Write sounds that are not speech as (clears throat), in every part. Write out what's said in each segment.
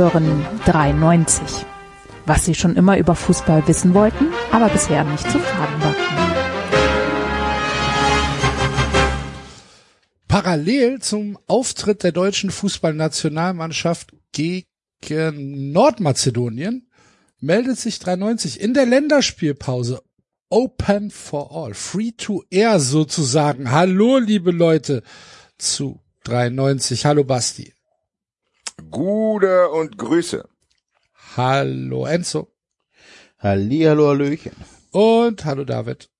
Hören 93. Was Sie schon immer über Fußball wissen wollten, aber bisher nicht zu fragen war. Parallel zum Auftritt der deutschen Fußballnationalmannschaft gegen Nordmazedonien meldet sich 93 in der Länderspielpause Open for All, Free to Air sozusagen. Hallo, liebe Leute zu 93. Hallo, Basti. Gute und Grüße. Hallo, Enzo. Halli, hallo, Hallöchen. Und hallo, David.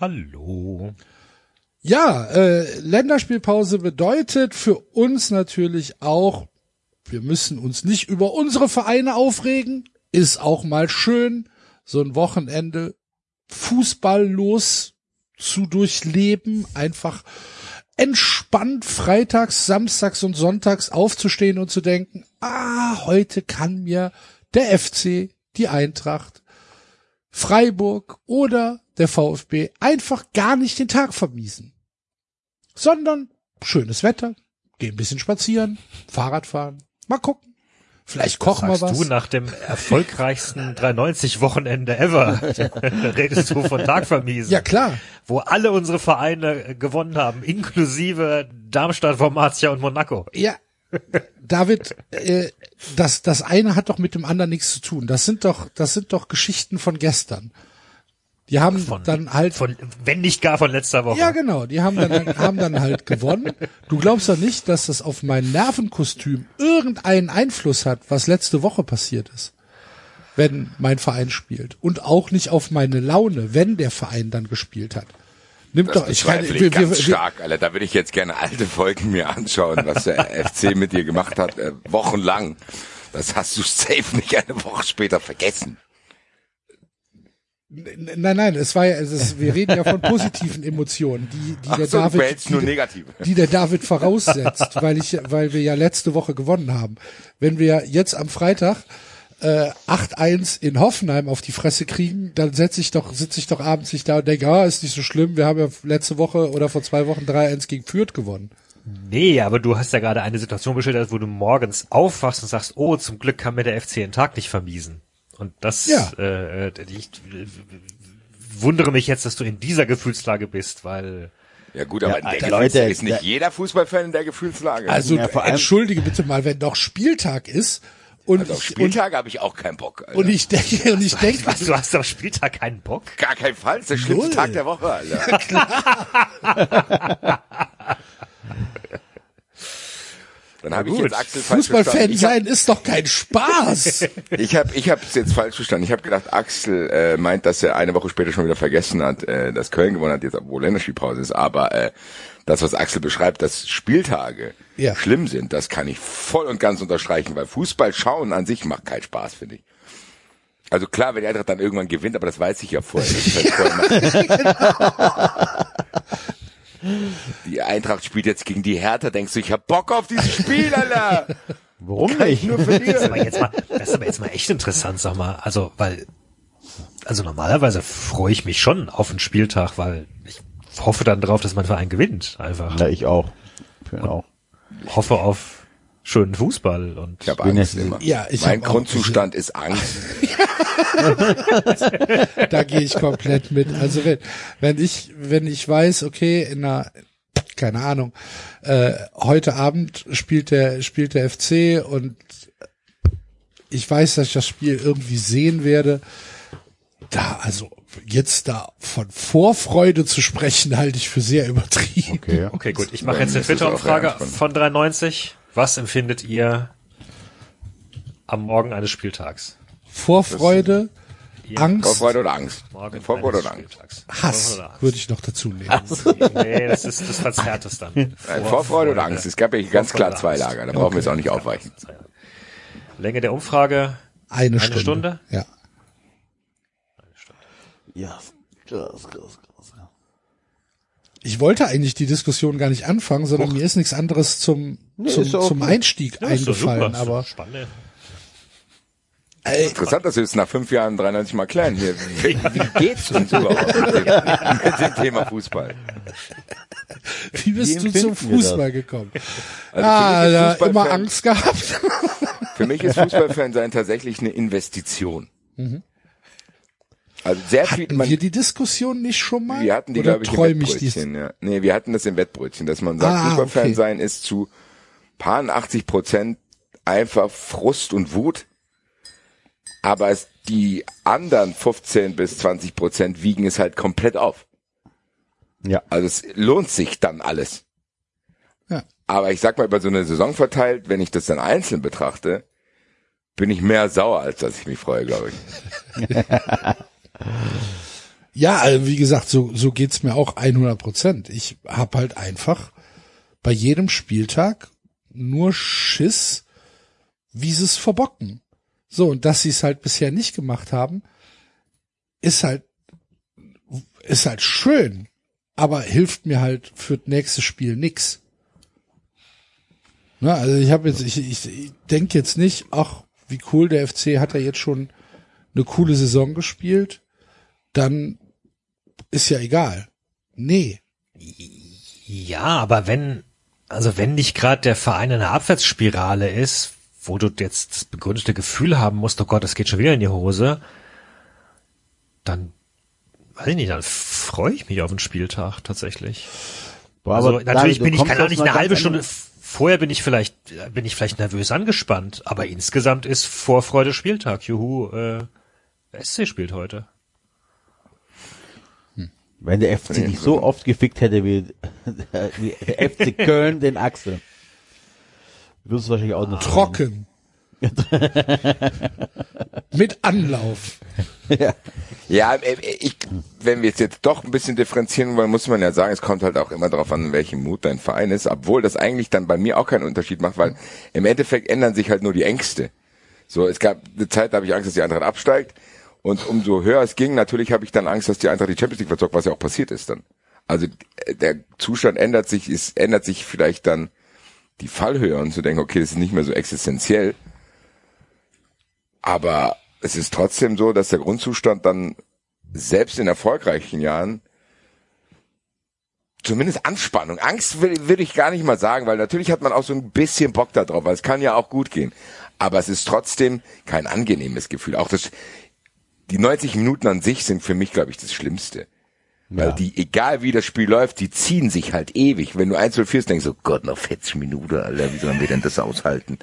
Hallo. Ja, äh, Länderspielpause bedeutet für uns natürlich auch, wir müssen uns nicht über unsere Vereine aufregen. Ist auch mal schön, so ein Wochenende fußballlos zu durchleben, einfach entspannt freitags, samstags und sonntags aufzustehen und zu denken, ah, heute kann mir der FC, die Eintracht, Freiburg oder der VfB einfach gar nicht den Tag vermiesen. Sondern schönes Wetter, geh ein bisschen spazieren, Fahrrad fahren, mal gucken. Vielleicht kochen wir was. du nach dem erfolgreichsten 390 Wochenende ever (laughs) redest du von Tag vermiesen. Ja, klar. Wo alle unsere Vereine gewonnen haben, inklusive Darmstadt, Formatia und Monaco. Ja, David, äh, das, das eine hat doch mit dem anderen nichts zu tun. Das sind doch, das sind doch Geschichten von gestern. Die haben Von, dann halt, von, wenn nicht gar von letzter Woche. ja genau, die haben dann, haben dann halt gewonnen. Du glaubst doch nicht, dass das auf mein Nervenkostüm irgendeinen Einfluss hat, was letzte Woche passiert ist, wenn mein Verein spielt. Und auch nicht auf meine Laune, wenn der Verein dann gespielt hat. Nimmt Das doch, ich kann, ich wir, ganz wir, wir, stark, Alter. Da würde ich jetzt gerne alte Folgen mir anschauen, was der (laughs) FC mit dir gemacht hat, äh, wochenlang. Das hast du safe nicht eine Woche später vergessen. Nein, nein, es war ja, es ist, wir reden ja von positiven Emotionen, die, die Ach der so, David, die, die der David voraussetzt, weil ich, weil wir ja letzte Woche gewonnen haben. Wenn wir jetzt am Freitag äh, 8-1 in Hoffenheim auf die Fresse kriegen, dann setze ich doch, sitze ich doch abends nicht da und denke, ah, ist nicht so schlimm, wir haben ja letzte Woche oder vor zwei Wochen 3-1 gegen Fürth gewonnen. Nee, aber du hast ja gerade eine Situation beschildert, wo du morgens aufwachst und sagst, oh, zum Glück kann mir der FC den Tag nicht vermiesen. Und das, Ja. äh, äh, ich äh, wundere mich jetzt, dass du in dieser Gefühlslage bist, weil Ja gut, aber Ja, in der Leute, ist nicht der- jeder Fußballfan in der Gefühlslage. Also Ja, vor allem- entschuldige bitte mal, wenn doch Spieltag ist und Also auf Spieltag habe ich auch keinen Bock. Alter. und ich denke, (laughs) und ich (laughs) denke, was, du hast am Spieltag keinen Bock. Gar kein Fall. Das ist der schlimmste Null. Tag der Woche, Alter. (laughs) Dann habe ich jetzt Axel falsch Fußballfan sein ist doch kein Spaß. (laughs) Ich habe ich hab's jetzt falsch verstanden. Ich habe gedacht, Axel äh, meint, dass er eine Woche später schon wieder vergessen hat, äh, dass Köln gewonnen hat, jetzt obwohl Länderspielpause ist. Aber äh, das, was Axel beschreibt, dass Spieltage Ja. schlimm sind, das kann ich voll und ganz unterstreichen, weil Fußball schauen an sich macht keinen Spaß, finde ich. Also klar, wenn die Eintracht dann irgendwann gewinnt, aber das weiß ich ja vorher. Das ist (laughs) vorher (laughs) die Eintracht spielt jetzt gegen die Hertha, denkst du, ich hab Bock auf dieses Spiel, Alter. Warum Kann ich nicht? nur Das ist verlieren. aber jetzt mal, das ist aber jetzt mal echt interessant, sag mal. Also, weil, also normalerweise freue ich mich schon auf den Spieltag, weil ich hoffe dann drauf, dass mein Verein gewinnt, einfach. Ja, ich auch. Ich bin auch. Hoffe auf schönen Fußball und Ich habe bin Angst jetzt- immer. Ja, ich mein hab auch- Grundzustand ist Angst. (laughs) (laughs) (laughs) da gehe ich komplett mit. Also wenn, wenn ich, wenn ich weiß, okay, in einer, keine Ahnung, äh, heute Abend spielt der, spielt der FC und ich weiß, dass ich das Spiel irgendwie sehen werde, da, also jetzt da von Vorfreude zu sprechen, halte ich für sehr übertrieben. Okay. Okay, gut. Ich mache jetzt eine Twitter-Umfrage von 93. Was empfindet ihr am Morgen eines Spieltags? Vorfreude, Angst, Vorfreude oder Angst? Morgen Vorfreude oder Angst? Hass Vorfreude oder Angst? würde ich noch dazu nehmen. Nee, das ist, das verzerrt es dann. Nein, Vorfreude oder Angst? Es gab ja ganz klar zwei. Lager, da brauchen wir jetzt auch nicht aufweichen. Länge der Umfrage, Eine, Eine Stunde. Stunde? Ja. Ja, krass, krass, krass. Ich wollte eigentlich die Diskussion gar nicht anfangen, sondern mir ist nichts anderes zum, zum, auch zum gut. Einstieg Ja, eingefallen. super, Aber Spannend. Ey, Interessant, dass wir es nach fünf Jahren 93 mal klären hier. Wie, wie geht's uns überhaupt mit dem, mit dem Thema Fußball? wie bist Wie du zum? Fußball gekommen? Also ah, für mich da immer Angst gehabt. Für mich ist Fußballfan sein tatsächlich eine Investition. Also sehr viel, Hatten man, wir die Diskussion nicht schon mal? wir hatten die, Oder glaube ich, im ich? Wettbrötchen. Ja. Nee, wir hatten das im Wettbrötchen, dass man sagt, Ah, Fußballfan okay. sein ist zu paar 80 Prozent einfach Frust und Wut. Aber es, die anderen 15 bis 20 Prozent wiegen es halt komplett auf. Ja. Also es lohnt sich dann alles. Ja. Aber ich sag mal, über so eine Saison verteilt, wenn ich das dann einzeln betrachte, bin ich mehr sauer, als dass ich mich freue, glaube ich. (laughs) Ja, also wie gesagt, so, so geht's mir auch 100 Prozent. Ich hab halt einfach bei jedem Spieltag nur Schiss, wie sie es verbocken. So, und dass sie es halt bisher nicht gemacht haben, ist halt, ist halt schön, aber hilft mir halt für das nächste Spiel nix. Na, also ich habe jetzt, ich, ich, ich denke jetzt nicht, ach, wie cool, der FC hat ja jetzt schon eine coole Saison gespielt, dann ist ja egal. Nee. Ja, aber wenn, also wenn nicht gerade der Verein in einer Abwärtsspirale ist, wo du jetzt das begründete Gefühl haben musst, oh Gott, es geht schon wieder in die Hose, dann, weiß ich nicht, dann freue ich mich auf den Spieltag tatsächlich. Boah, Also aber natürlich bin ich, Ahnung, aus nicht eine halbe Stunde, vorher bin ich vielleicht, bin ich vielleicht nervös angespannt, aber insgesamt ist Vorfreude Spieltag. Juhu, äh, SC spielt heute. Wenn der FC dich so oft gefickt hätte wie, wie (laughs) der FC Köln den Axel. Würdest du wahrscheinlich auch noch Trocken. (laughs) Mit Anlauf. Ja, äh, ich, wenn wir es jetzt doch ein bisschen differenzieren wollen, muss man ja sagen, es kommt halt auch immer darauf an, in welchem Mut dein Verein ist, obwohl das eigentlich dann bei mir auch keinen Unterschied macht, weil im Endeffekt ändern sich halt nur die Ängste. So, es gab eine Zeit, da habe ich Angst, dass die Eintracht absteigt und umso höher es ging, natürlich habe ich dann Angst, dass die Eintracht die Champions League verzockt, was ja auch passiert ist dann. Also äh, der Zustand ändert sich, es ändert sich vielleicht dann die Fallhöhe und zu denken, okay, das ist nicht mehr so existenziell. Aber es ist trotzdem so, dass der Grundzustand dann selbst in erfolgreichen Jahren zumindest Anspannung, Angst will, will ich gar nicht mal sagen, weil natürlich hat man auch so ein bisschen Bock da drauf, weil es kann ja auch gut gehen. Aber es ist trotzdem kein angenehmes Gefühl. Auch das, die 90 Minuten an sich sind für mich, glaube ich, das Schlimmste. Weil die, egal wie das Spiel läuft, die ziehen sich halt ewig. Wenn du 1 0 führst, denkst du, oh Gott, noch 40 Minuten, Alter, wie sollen wir denn das aushalten?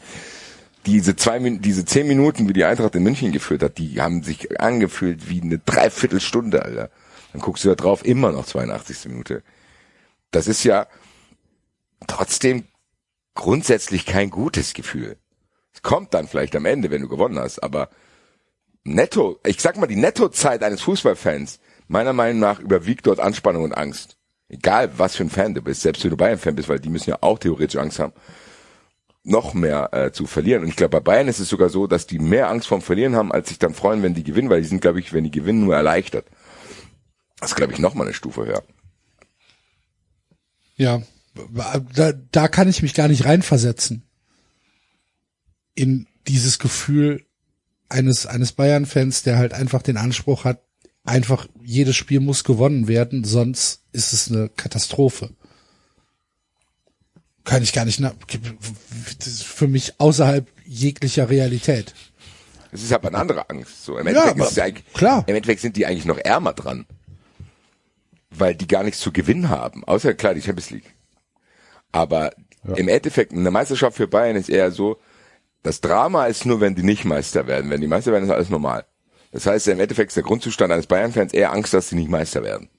Diese zwei, Min- diese zehn Minuten, wie die Eintracht in München geführt hat, die haben sich angefühlt wie eine Dreiviertelstunde, Alter. Dann guckst du da drauf, immer noch 82. Minute. Das ist ja trotzdem grundsätzlich kein gutes Gefühl. Es kommt dann vielleicht am Ende, wenn du gewonnen hast, aber netto, ich sag mal, die Nettozeit eines Fußballfans, meiner Meinung nach überwiegt dort Anspannung und Angst. Egal, was für ein Fan du bist, selbst wenn du Bayern-Fan bist, weil die müssen ja auch theoretisch Angst haben, noch mehr äh, zu verlieren. Und ich glaube, bei Bayern ist es sogar so, dass die mehr Angst vorm Verlieren haben, als sich dann freuen, wenn die gewinnen, weil die sind, glaube ich, wenn die gewinnen, nur erleichtert. Das ist, glaube ich, noch mal eine Stufe höher. Ja, da, da kann ich mich gar nicht reinversetzen. In dieses Gefühl eines, eines Bayern-Fans, der halt einfach den Anspruch hat, einfach jedes Spiel muss gewonnen werden, sonst ist es eine Katastrophe. Kann ich gar nicht, das ist für mich außerhalb jeglicher Realität. Es ist aber eine andere Angst. So, im Ja, Endeffekt, aber ja klar. im Endeffekt sind die eigentlich noch ärmer dran. Weil die gar nichts zu gewinnen haben. Außer klar die Champions League. Aber im Endeffekt, eine Meisterschaft für Bayern ist eher so, das Drama ist nur, wenn die nicht Meister werden. Wenn die Meister werden, ist alles normal. Das heißt, im Endeffekt ist der Grundzustand eines Bayern-Fans eher Angst, dass sie nicht Meister werden.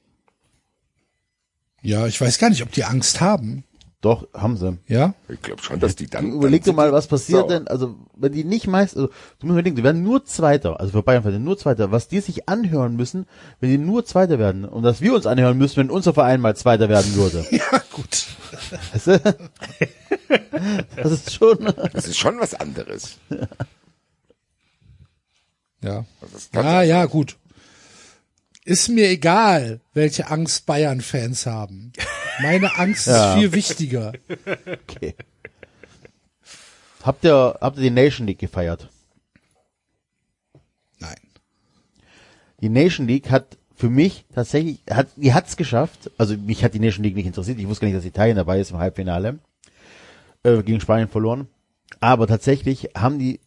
Ja, ich weiß gar nicht, ob die Angst haben. Doch, haben sie. Ja? Ich glaube schon, dass die dann. Überleg dir mal, was passiert sauer. denn, also, wenn die nicht meist, also, du musst überlegen, die werden nur Zweiter, also für Bayern werden nur Zweiter, was die sich anhören müssen, wenn die nur Zweiter werden, und dass wir uns anhören müssen, wenn unser Verein mal Zweiter werden würde. (laughs) Ja, gut. Weißt du? Das ist schon, Das ist schon was anderes. (laughs) Ja. Ja, ja, gut. Ist mir egal, welche Angst Bayern-Fans haben. Meine Angst Ja. ist viel wichtiger. okay. Habt ihr, habt ihr die Nation League gefeiert? Nein. Die Nation League hat für mich tatsächlich, hat, die hat's geschafft. Also mich hat die Nation League nicht interessiert. Ich wusste gar nicht, dass Italien dabei ist im Halbfinale. Äh, gegen Spanien verloren. Aber tatsächlich haben die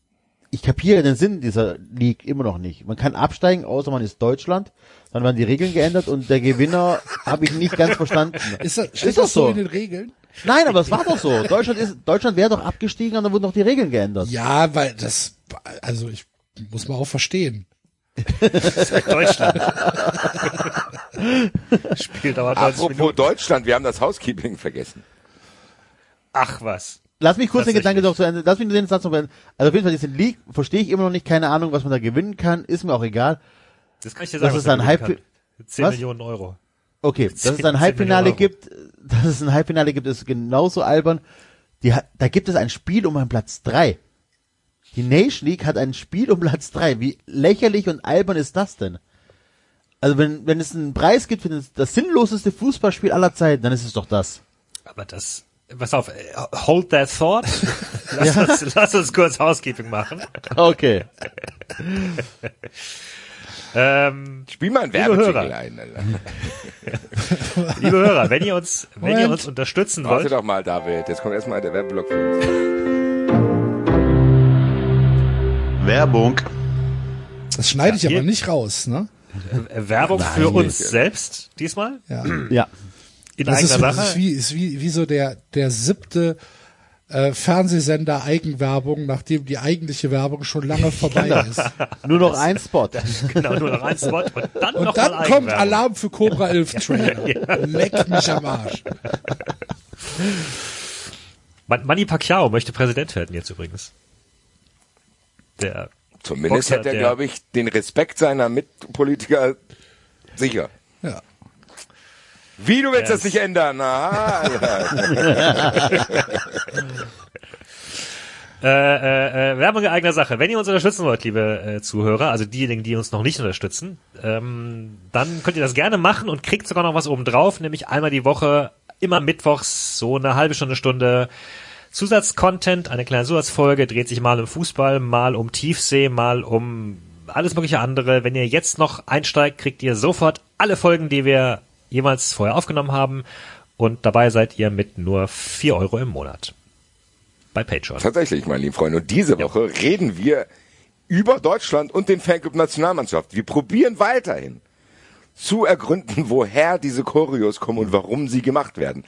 ich kapiere den Sinn dieser League immer noch nicht. Man kann absteigen, außer man ist Deutschland. Dann werden die Regeln geändert und der Gewinner habe ich nicht ganz verstanden. Ist das, Ist doch das so in den Regeln? Nein, aber es war doch so. Deutschland ist, Deutschland wäre doch abgestiegen und dann wurden doch die Regeln geändert. Ja, weil das, also ich muss mal auch verstehen. (laughs) Deutschland. Spiel dauert 90 Apropos Minuten. Deutschland, wir haben das Housekeeping vergessen. Ach was. Lass mich kurz den Tatsächlich. Gedanke doch zu Ende, lass mich den Satz noch beenden. Also auf jeden Fall, diese League verstehe ich immer noch nicht, keine Ahnung, was man da gewinnen kann, ist mir auch egal. Das kann ich dir Das sagen. ist was ein Hype- kann. 10 Was? Millionen Euro. Okay, (laughs) dass es 10 ein Halbfinale gibt, (laughs) dass es ein Halbfinale gibt, ist genauso albern. Die, da gibt es ein Spiel um einen Platz drei. Die Nation League hat ein Spiel um Platz drei. Wie lächerlich und albern ist das denn? Also wenn, wenn es einen Preis gibt für das, das sinnloseste Fußballspiel aller Zeiten, dann ist es doch das. Aber das, pass auf, äh, hold that thought. (laughs) Lass, uns, lass uns kurz Housekeeping machen. Okay. Ähm, Spiel mal einen Liebe Werbejingle ein. Alter. (laughs) liebe Hörer, wenn ihr uns, wenn ihr Moment. uns unterstützen Warte wollt, doch mal, David. Jetzt kommt erstmal der Werbeblock für uns. Werbung. Das schneide ich Ja, aber hier- nicht raus, ne? Werbung für uns selbst diesmal Ja. (clears throat) Ja. In Das ist, eigener ist Sache. wie, ist wie, wie so der, der siebte äh, Fernsehsender Eigenwerbung, nachdem die eigentliche Werbung schon lange (laughs) vorbei ist. Nur noch ein Spot. (laughs) Genau, nur noch ein Spot und dann Und noch dann mal kommt. Alarm für Cobra (laughs) 11 Trailer. Leck mich am Arsch. Man- Manny Pacquiao möchte Präsident werden jetzt übrigens. Der Zumindest Boxer, hätte er, glaube ich, den Respekt seiner Mitpolitiker sicher. Ja. Wie, du willst Ja, das nicht ändern? Alter. (laughs) Äh, äh, äh, Werbung in eigener Sache. Wenn ihr uns unterstützen wollt, liebe äh, Zuhörer, also diejenigen, die uns noch nicht unterstützen, ähm, dann könnt ihr das gerne machen und kriegt sogar noch was oben drauf, nämlich einmal die Woche, immer mittwochs, so eine halbe Stunde, Stunde Zusatzcontent, eine kleine Zusatzfolge, dreht sich mal um Fußball, mal um Tiefsee, mal um alles mögliche andere. Wenn ihr jetzt noch einsteigt, kriegt ihr sofort alle Folgen, die wir jemals vorher aufgenommen haben und dabei seid ihr mit nur vier Euro im Monat. Bei Patreon. Tatsächlich, meine lieben Freunde. Und diese Woche reden wir über Deutschland und den Fanclub Nationalmannschaft. Wir probieren weiterhin zu ergründen, woher diese Choreos kommen und warum sie gemacht werden.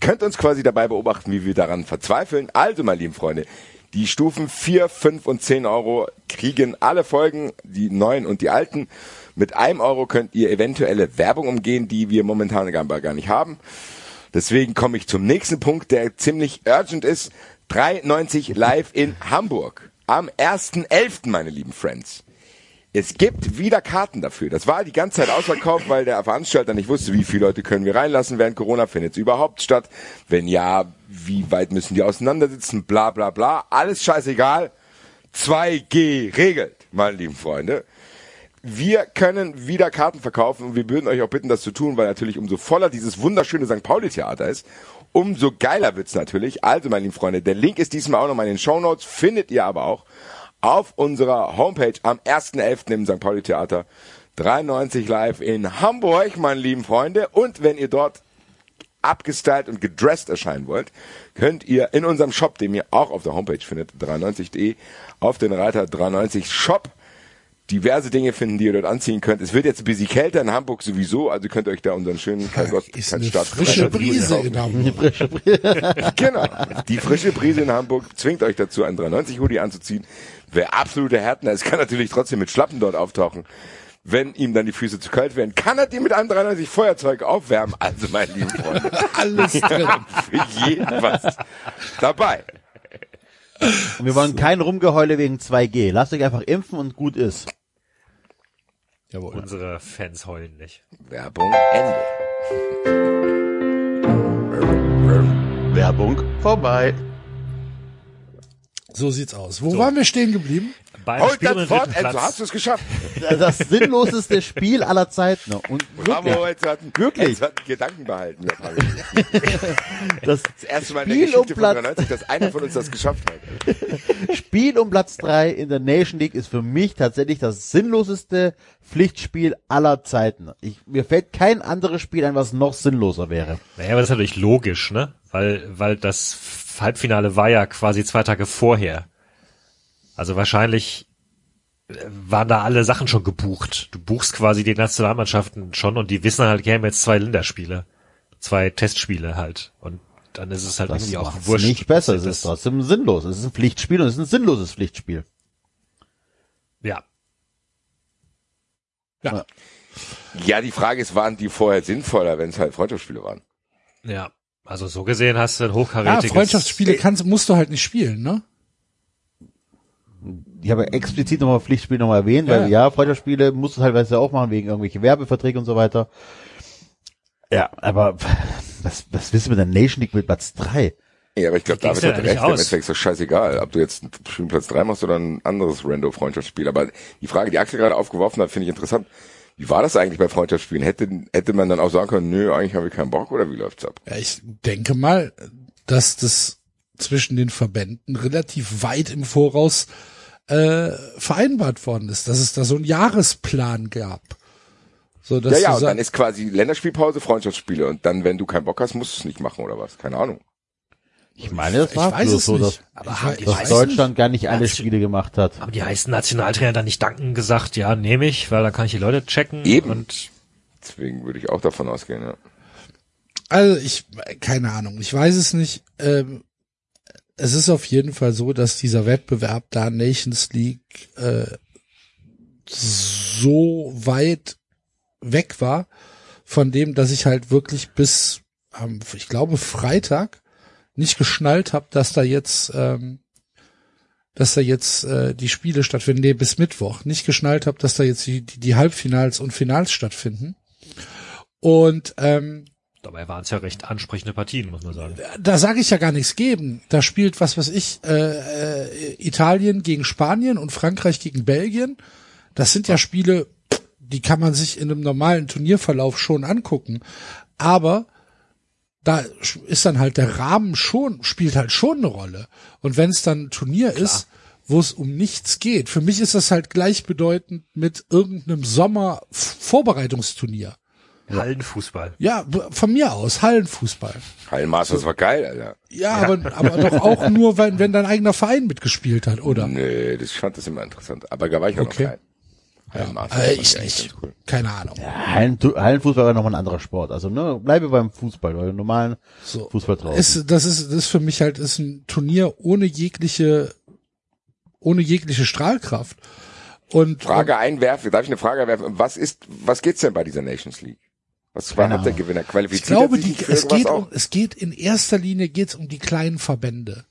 Könnt uns quasi dabei beobachten, wie wir daran verzweifeln. Also, meine lieben Freunde, die Stufen 4, 5 und 10 Euro kriegen alle Folgen, die neuen und die alten. Mit einem Euro könnt ihr eventuelle Werbung umgehen, die wir momentan gar nicht haben. Deswegen komme ich zum nächsten Punkt, der ziemlich urgent ist. 3,90 live in Hamburg. Am 1.11., meine lieben Friends. Es gibt wieder Karten dafür. Das war die ganze Zeit ausverkauft, weil der Veranstalter nicht wusste, wie viele Leute können wir reinlassen während Corona. Findet es überhaupt statt? Wenn ja, wie weit müssen die auseinandersitzen? Bla bla bla. Alles scheißegal. 2G regelt, meine lieben Freunde. Wir können wieder Karten verkaufen und wir würden euch auch bitten, das zu tun, weil natürlich umso voller dieses wunderschöne St. Pauli-Theater ist, umso geiler wird's natürlich. Also, meine lieben Freunde, der Link ist diesmal auch nochmal in den Shownotes, findet ihr aber auch auf unserer Homepage am 1.11. im St. Pauli-Theater. 93 live in Hamburg, meine lieben Freunde. Und wenn ihr dort abgestylt und gedressed erscheinen wollt, könnt ihr in unserem Shop, den ihr auch auf der Homepage findet, 93.de, auf den Reiter 93 Shop diverse Dinge finden, die ihr dort anziehen könnt. Es wird jetzt ein bisschen kälter in Hamburg sowieso, also könnt ihr euch da unseren schönen kein Gott, Ist kein eine Staat frische. Brise in Hamburg. (laughs) Genau. Die frische Brise in Hamburg zwingt euch dazu, einen 390 Hoodie anzuziehen. Wer absolute Härtner ist, kann natürlich trotzdem mit Schlappen dort auftauchen. Wenn ihm dann die Füße zu kalt werden, kann er die mit einem 390 Feuerzeug aufwärmen. Also, meine lieben Freunde, (laughs) Alles drin. für jeden was dabei. Und wir wollen kein Rumgeheule wegen 2G. Lasst euch einfach impfen und gut ist. Jawohl. Unsere Fans heulen nicht. Werbung Ende. Werbung vorbei. So sieht's aus. Wo waren wir stehen geblieben? Beim Holt Spiel um das Enzo, Platz. hast du es geschafft. Das sinnloseste Spiel aller Zeiten. Und Bravo, wirklich, hat, Wirklich? Hat Gedanken behalten. (laughs) Das Das erste Mal in der Spiel um Geschichte von Platz, 93, dass einer von uns das geschafft hat. (laughs) Spiel um Platz drei in der Nation League ist für mich tatsächlich das sinnloseste Pflichtspiel aller Zeiten. Ich, mir fällt kein anderes Spiel ein, was noch sinnloser wäre. Naja, aber das ist natürlich logisch, ne? Weil, weil das Halbfinale war ja quasi zwei Tage vorher. Also wahrscheinlich äh, waren da alle Sachen schon gebucht. Du buchst quasi die Nationalmannschaften schon und die wissen halt, kämen jetzt zwei Länderspiele. Zwei Testspiele halt. Und dann ist es halt Das irgendwie auch wurscht. nicht besser, es ist trotzdem sinnlos. Es ist ein Pflichtspiel und es ist ein sinnloses Pflichtspiel. Ja. Ja, die Frage ist, waren die vorher sinnvoller, wenn es halt Freundschaftsspiele waren? Ja. Also so gesehen hast du ein Ja, hochkarätiges... Freundschaftsspiele kannst, musst du halt nicht spielen, ne? Ich habe explizit nochmal Pflichtspiel nochmal erwähnt, Ja. weil ja, Freundschaftsspiele musst du teilweise auch machen, wegen irgendwelche Werbeverträge und so weiter. Ja, aber (laughs) was, was willst du mit der Nation League mit Platz 3? Ja, aber ich glaube, David hat recht, im aus? Endeffekt ist das scheißegal, ob du jetzt einen Spielplatz 3 machst oder ein anderes Rando-Freundschaftsspiel. Aber die Frage, die Axel gerade aufgeworfen hat, finde ich interessant. Wie war das eigentlich bei Freundschaftsspielen? Hätte, hätte man dann auch sagen können, nö, eigentlich habe ich keinen Bock oder wie läuft's ab? Ja, ich denke mal, dass das zwischen den Verbänden relativ weit im Voraus äh, vereinbart worden ist, dass es da so einen Jahresplan gab. So, dass Ja, ja, und dann ist quasi Länderspielpause, Freundschaftsspiele und dann, wenn du keinen Bock hast, musst du es nicht machen oder was? Keine Ahnung. Ich meine, das ich war weiß bloß es so, nicht. dass, Aber Ich ich dass weiß Deutschland gar nicht alle Nation- Spiele gemacht hat. Haben die heißen Nationaltrainer dann nicht danken gesagt, ja, nehme ich, weil dann kann ich die Leute checken. Eben. Und Deswegen würde ich auch davon ausgehen, ja. Also ich, keine Ahnung, ich weiß es nicht. Ähm, es ist auf jeden Fall so, dass dieser Wettbewerb da Nations League äh, so weit weg war von dem, dass ich halt wirklich bis, ähm, ich glaube Freitag nicht geschnallt habe, dass da jetzt, ähm, dass da jetzt äh, die Spiele stattfinden. Nee, bis Mittwoch nicht geschnallt habe, dass da jetzt die, die, die Halbfinals und Finals stattfinden. Und ähm, dabei waren es ja recht ansprechende Partien, muss man sagen. da sage ich ja gar nichts geben. Da spielt was weiß ich äh, äh, Italien gegen Spanien und Frankreich gegen Belgien. Das sind ja Spiele, die kann man sich in einem normalen Turnierverlauf schon angucken. Aber da ist dann halt der Rahmen schon, spielt halt schon eine Rolle. Und wenn es dann ein Turnier ist, wo es um nichts geht, für mich ist das halt gleichbedeutend mit irgendeinem Sommer-Vorbereitungsturnier. Hallenfußball. Ja, von mir aus, Hallenfußball. Heilmasters war geil, Alter. Ja, aber, aber doch auch nur, wenn, wenn dein eigener Verein mitgespielt hat, oder? Nö, das ich fand das immer interessant. Aber da war ich auch Okay. noch klein. Heilmasters Äh, fand ich nicht. cool. Keine Ahnung. Hallen, Hallenfußball war nochmal ein anderer Sport. Also ne, bleibe beim Fußball, weil normalen So. Fußball draußen. Ist, das ist, das ist für mich halt, ist ein Turnier ohne jegliche, ohne jegliche Strahlkraft. Und, Frage einwerfen, darf ich eine Frage werfen? Was ist, was geht's denn bei dieser Nations League? Was war, Keine hat der. Gewinner ich qualifiziert? glaube, sich die, nicht für es irgendwas geht auch? um, es geht in erster Linie geht's um die kleinen Verbände.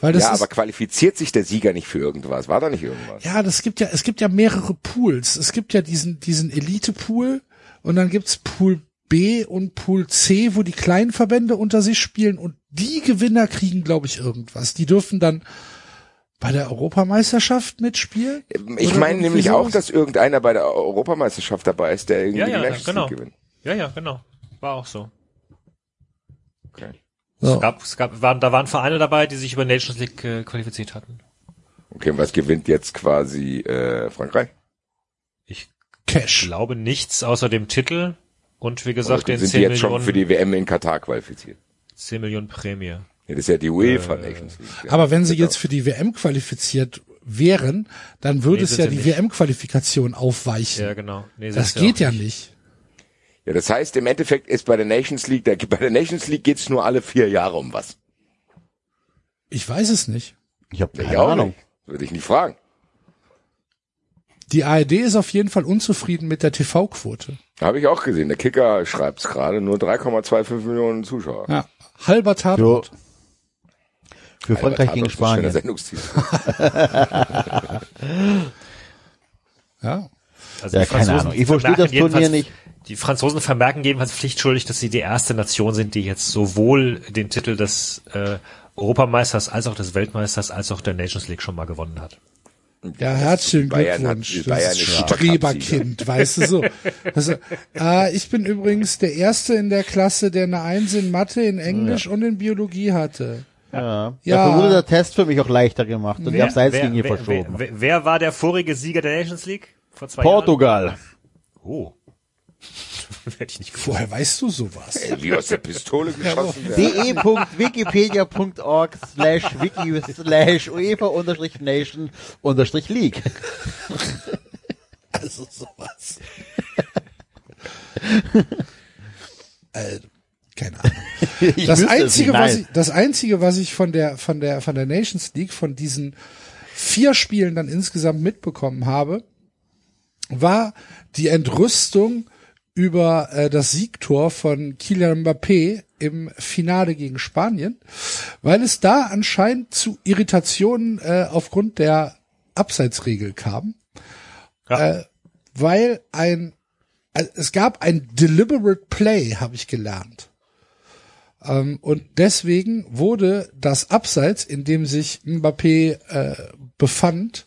Weil das ja, ist, aber qualifiziert sich der Sieger nicht für irgendwas? War da nicht irgendwas? Ja, das gibt ja, es gibt ja mehrere Pools. Es gibt ja diesen, diesen Elite-Pool und dann gibt's Pool B und Pool C, wo die kleinen Verbände unter sich spielen und die Gewinner kriegen, glaube ich, irgendwas. Die dürfen dann bei der Europameisterschaft mitspielen. Ich meine nämlich auch, dass irgendeiner bei der Europameisterschaft dabei ist, der irgendwie Ja, die ja, Nations genau. Gewinnt. Ja, ja, genau. War auch so. Okay. So. Es gab, es gab, waren, da waren Vereine dabei, die sich über Nations League äh, qualifiziert hatten. Okay, und was gewinnt jetzt quasi äh, Frankreich? Ich Cash. glaube nichts außer dem Titel und wie gesagt den sind 10 die jetzt schon Millionen, für die WM in Katar qualifiziert? 10 Millionen Prämie. Ja, das ist ja die UEFA Äh, Nations League. Ja. Aber wenn sie Genau. jetzt für die WM qualifiziert wären, dann würde Nee, es ja die. WM-Qualifikation aufweichen. Ja, genau. Nee, das geht ja nicht. nicht. Ja, das heißt, im Endeffekt ist bei der Nations League, der, bei der Nations League geht's nur alle vier Jahre um was. Ich weiß es nicht. ich habe Ich keine auch Ahnung. nicht. Würde ich nicht fragen. Die ARD ist auf jeden Fall unzufrieden mit der TV-Quote. Habe ich auch gesehen. Der Kicker schreibt's gerade, nur 3,25 Millionen Zuschauer. Ja, halber Tatort. Für Frankreich gegen das ist ein schöner Spanien. (laughs) Ja. Also Ja, keine Ahnung. Ich verstehe das Turnier nicht. Die Franzosen vermerken jedenfalls pflichtschuldig, dass sie die erste Nation sind, die jetzt sowohl den Titel des äh, Europameisters als auch des Weltmeisters als auch der Nations League schon mal gewonnen hat. Ja, herzlichen Bayern Glückwunsch. hat- Bayern das ist Streberkind, weißt du so. Also, ah, ich bin übrigens der Erste in der Klasse, der eine Eins in Mathe, in Englisch und in Biologie hatte. Ja. Ja. Dafür wurde der Test für mich auch leichter gemacht und ich habe Salzlinie wer, verschoben. Wer, wer, wer war der vorige Sieger der Nations League vor zwei Portugal. Jahren? Oh. (laughs) Hätte ich nicht gewusst. Woher weißt du sowas? Wie aus der Pistole geschossen werden. de.wikipedia.org slash wiki slash uefa unterstrich nation unterstrich league. Also sowas. äh, keine Ahnung. (laughs) Ich Das einzige, was ich, das einzige, was ich von der, von der, von der Nations League, von diesen vier Spielen dann insgesamt mitbekommen habe, war die Entrüstung über äh, das Siegtor von Kylian Mbappé im Finale gegen Spanien, weil es da anscheinend zu Irritationen äh, aufgrund der Abseitsregel kam, Ja. äh, weil ein also es gab ein deliberate Play, habe ich gelernt. Ähm, und deswegen wurde das Abseits, in dem sich Mbappé äh, befand,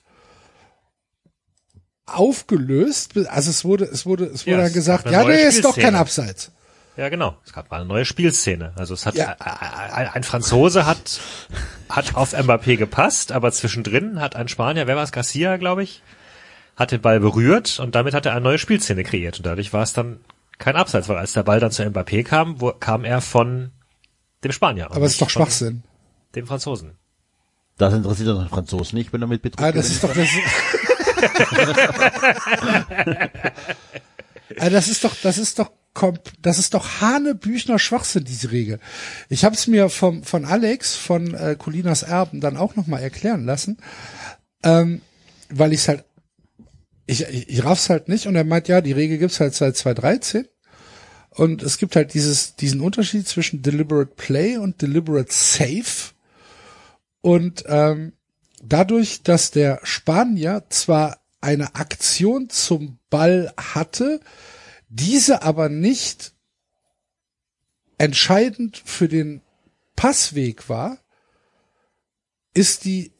aufgelöst. Also es wurde, es wurde, es wurde Ja, dann es gesagt, ja, nee, ist doch kein. Abseits. Ja, genau. Es gab mal eine neue Spielszene. Also es hat Ja. äh, äh, ein Franzose hat hat auf Mbappé gepasst, aber zwischendrin hat ein Spanier, wer war es, Garcia, glaube ich, hat den Ball berührt und damit hat er eine neue Spielszene kreiert und dadurch war es dann kein Abseits, weil als der Ball dann zu Mbappé kam, wo, kam er von dem Spanier. Aber es ist doch Schwachsinn. Dem Franzosen. Das interessiert doch den Franzosen nicht, wenn er mit Betrug Ah, das ist doch das. (laughs) ah, das ist doch, das ist doch das ist doch Hanebüchner Schwachsinn diese Regel. Ich habe es mir vom von Alex von äh, Colinas Erben dann auch noch mal erklären lassen, ähm, weil ich halt ich, ich, ich raff's halt nicht und er meint ja, die Regel gibt's halt seit 2013 und es gibt halt dieses diesen Unterschied zwischen deliberate play und deliberate save und ähm, dadurch, dass der Spanier zwar eine Aktion zum Ball hatte, diese aber nicht entscheidend für den Passweg war, ist die,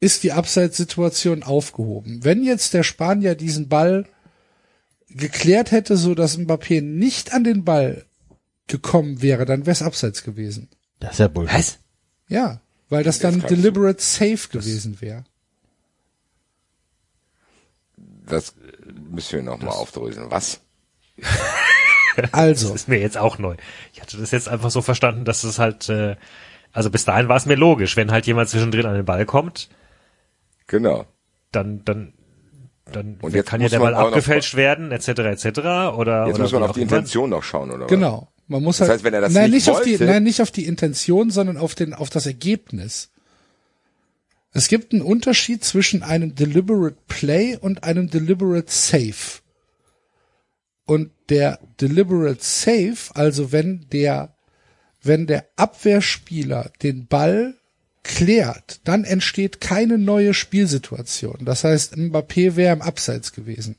ist die Abseitssituation aufgehoben. Wenn jetzt der Spanier diesen Ball geklärt hätte, so dass Mbappé nicht an den Ball gekommen wäre, dann wäre es abseits gewesen. Das ist ja Bullshit. Was? Ja, weil das dann du- deliberate safe gewesen wäre. Das müssen wir nochmal aufdröseln. Was? (laughs) Also, Das ist mir jetzt auch neu. Ich hatte das jetzt einfach so verstanden, dass es halt, äh, also bis dahin war es mir logisch, wenn halt jemand zwischendrin an den Ball kommt, Genau. dann, dann, dann Und jetzt kann ja der Ball abgefälscht werden, etc., etc., oder, Jetzt oder muss man auf auch die. Intention noch schauen, oder was? Genau. Man muss Das halt, heißt, wenn er das nein, nicht nicht auf die, wollte- nein, nicht auf die Intention, sondern auf den, auf das Ergebnis. Es gibt einen Unterschied zwischen einem deliberate play und einem deliberate save. Und der deliberate save, also wenn der, wenn der Abwehrspieler den Ball klärt, dann entsteht keine neue Spielsituation. Das heißt, Mbappé wäre im Abseits gewesen.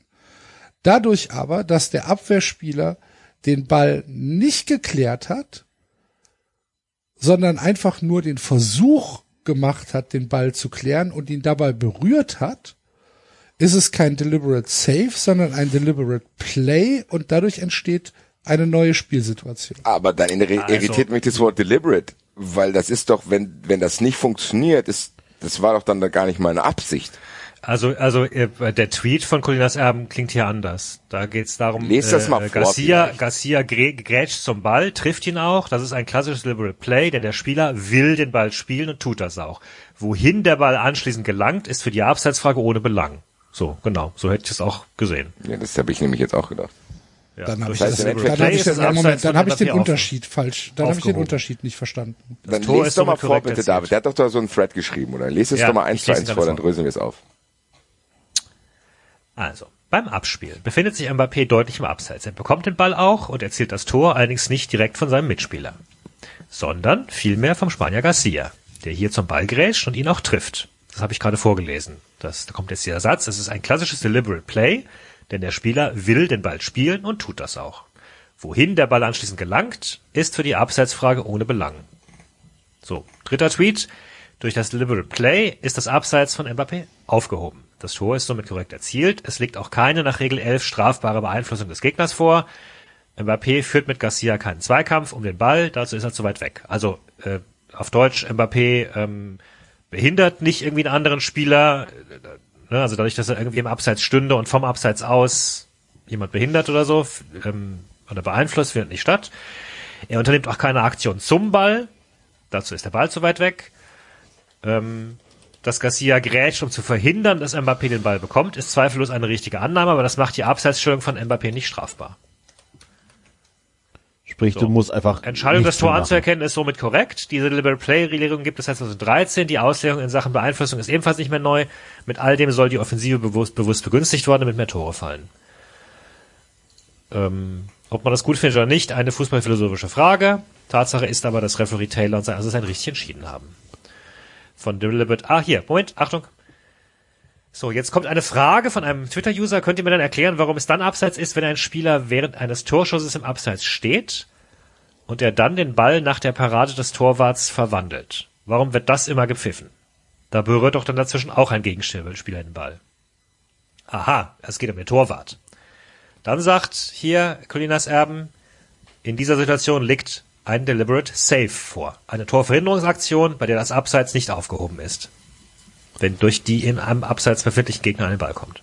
Dadurch aber, dass der Abwehrspieler den Ball nicht geklärt hat, sondern einfach nur den Versuch gemacht hat, den Ball zu klären und ihn dabei berührt hat, ist es kein deliberate save, sondern ein deliberate play und dadurch entsteht eine neue Spielsituation. Aber dann Also- irritiert mich das Wort deliberate, weil das ist doch, wenn, wenn das nicht funktioniert, ist, das war doch dann da gar nicht meine Absicht. Also, also äh, der Tweet von Colinas Erben klingt hier anders. Da geht es darum, Lest das mal äh, vor Garcia, vielleicht. Garcia grä grätscht zum Ball, trifft ihn auch. Das ist ein klassisches Deliberate Play, denn der Spieler will den Ball spielen und tut das auch. Wohin der Ball anschließend gelangt, ist für die Abseitsfrage ohne Belang. So, genau, so hätte ich es auch gesehen. Ja, das habe ich nämlich jetzt auch gedacht. Ja, Dann habe ich, das, dann hab ich, Moment, dann von habe ich den. Unterschied falsch. Dann habe ich den. Unterschied nicht verstanden. Dann Tor lest doch mal vor, bitte. David. Der hat doch da so einen Thread geschrieben, oder? Lest es Ja, doch mal eins zu eins vor, dann dröseln wir es auf. Also, beim Abspiel befindet sich Mbappé deutlich im Abseits. Er bekommt den Ball auch und erzielt das Tor, allerdings nicht direkt von seinem Mitspieler, sondern vielmehr vom Spanier Garcia, der hier zum Ball grätscht und ihn auch trifft. Das habe ich gerade vorgelesen. Das, da kommt jetzt dieser Satz. Es ist ein klassisches Deliberate Play, denn der Spieler will den Ball spielen und tut das auch. Wohin der Ball anschließend gelangt, ist für die Abseitsfrage ohne Belang. So, dritter Tweet. Durch das Deliberate Play ist das Abseits von Mbappé aufgehoben. Das Tor ist somit korrekt erzielt. Es liegt auch keine nach Regel 11 strafbare Beeinflussung des Gegners vor. Mbappé führt mit Garcia keinen Zweikampf um den Ball, dazu ist er zu weit weg. Also äh, auf Deutsch, Mbappé ähm, behindert nicht irgendwie einen anderen Spieler, äh, ne, also dadurch, dass er irgendwie im Abseits stünde und vom Abseits aus jemand behindert oder so ähm, oder beeinflusst, findet nicht statt. Er unternimmt auch keine Aktion zum Ball. Dazu ist der Ball zu weit weg. Ähm, dass Garcia grätscht, um zu verhindern, dass Mbappé den Ball bekommt, ist zweifellos eine richtige Annahme, aber das macht die Abseitsstellung von Mbappé nicht strafbar. Sprich, du musst einfach. Entscheidung, das Tor anzuerkennen, ist somit korrekt. Diese Liberal Play-Regelung gibt es seit 2013. Die Auslegung in Sachen Beeinflussung ist ebenfalls nicht mehr neu. Mit all dem soll die Offensive bewusst, bewusst begünstigt worden, damit mehr Tore fallen. Ähm, ob man das gut findet oder nicht, eine fußballphilosophische Frage. Tatsache ist aber, dass Referee Taylor und sein Assistent richtig entschieden haben. Von Deliberate. Ah, hier, Moment, Achtung. So, jetzt kommt eine Frage von einem Twitter-User. Könnt ihr mir dann erklären, warum es dann Abseits ist, wenn ein Spieler während eines Torschusses im Abseits steht und er dann den Ball nach der Parade des Torwarts verwandelt? Warum wird das immer gepfiffen? Da berührt doch dann dazwischen auch ein Gegenspieler den Ball. Aha, es geht um den Torwart. Dann sagt hier Colinas Erben, in dieser Situation liegt ein deliberate Save vor. Eine Torverhinderungsaktion, bei der das Abseits nicht aufgehoben ist. Wenn durch die in einem Abseits befindlichen Gegner an den Ball kommt.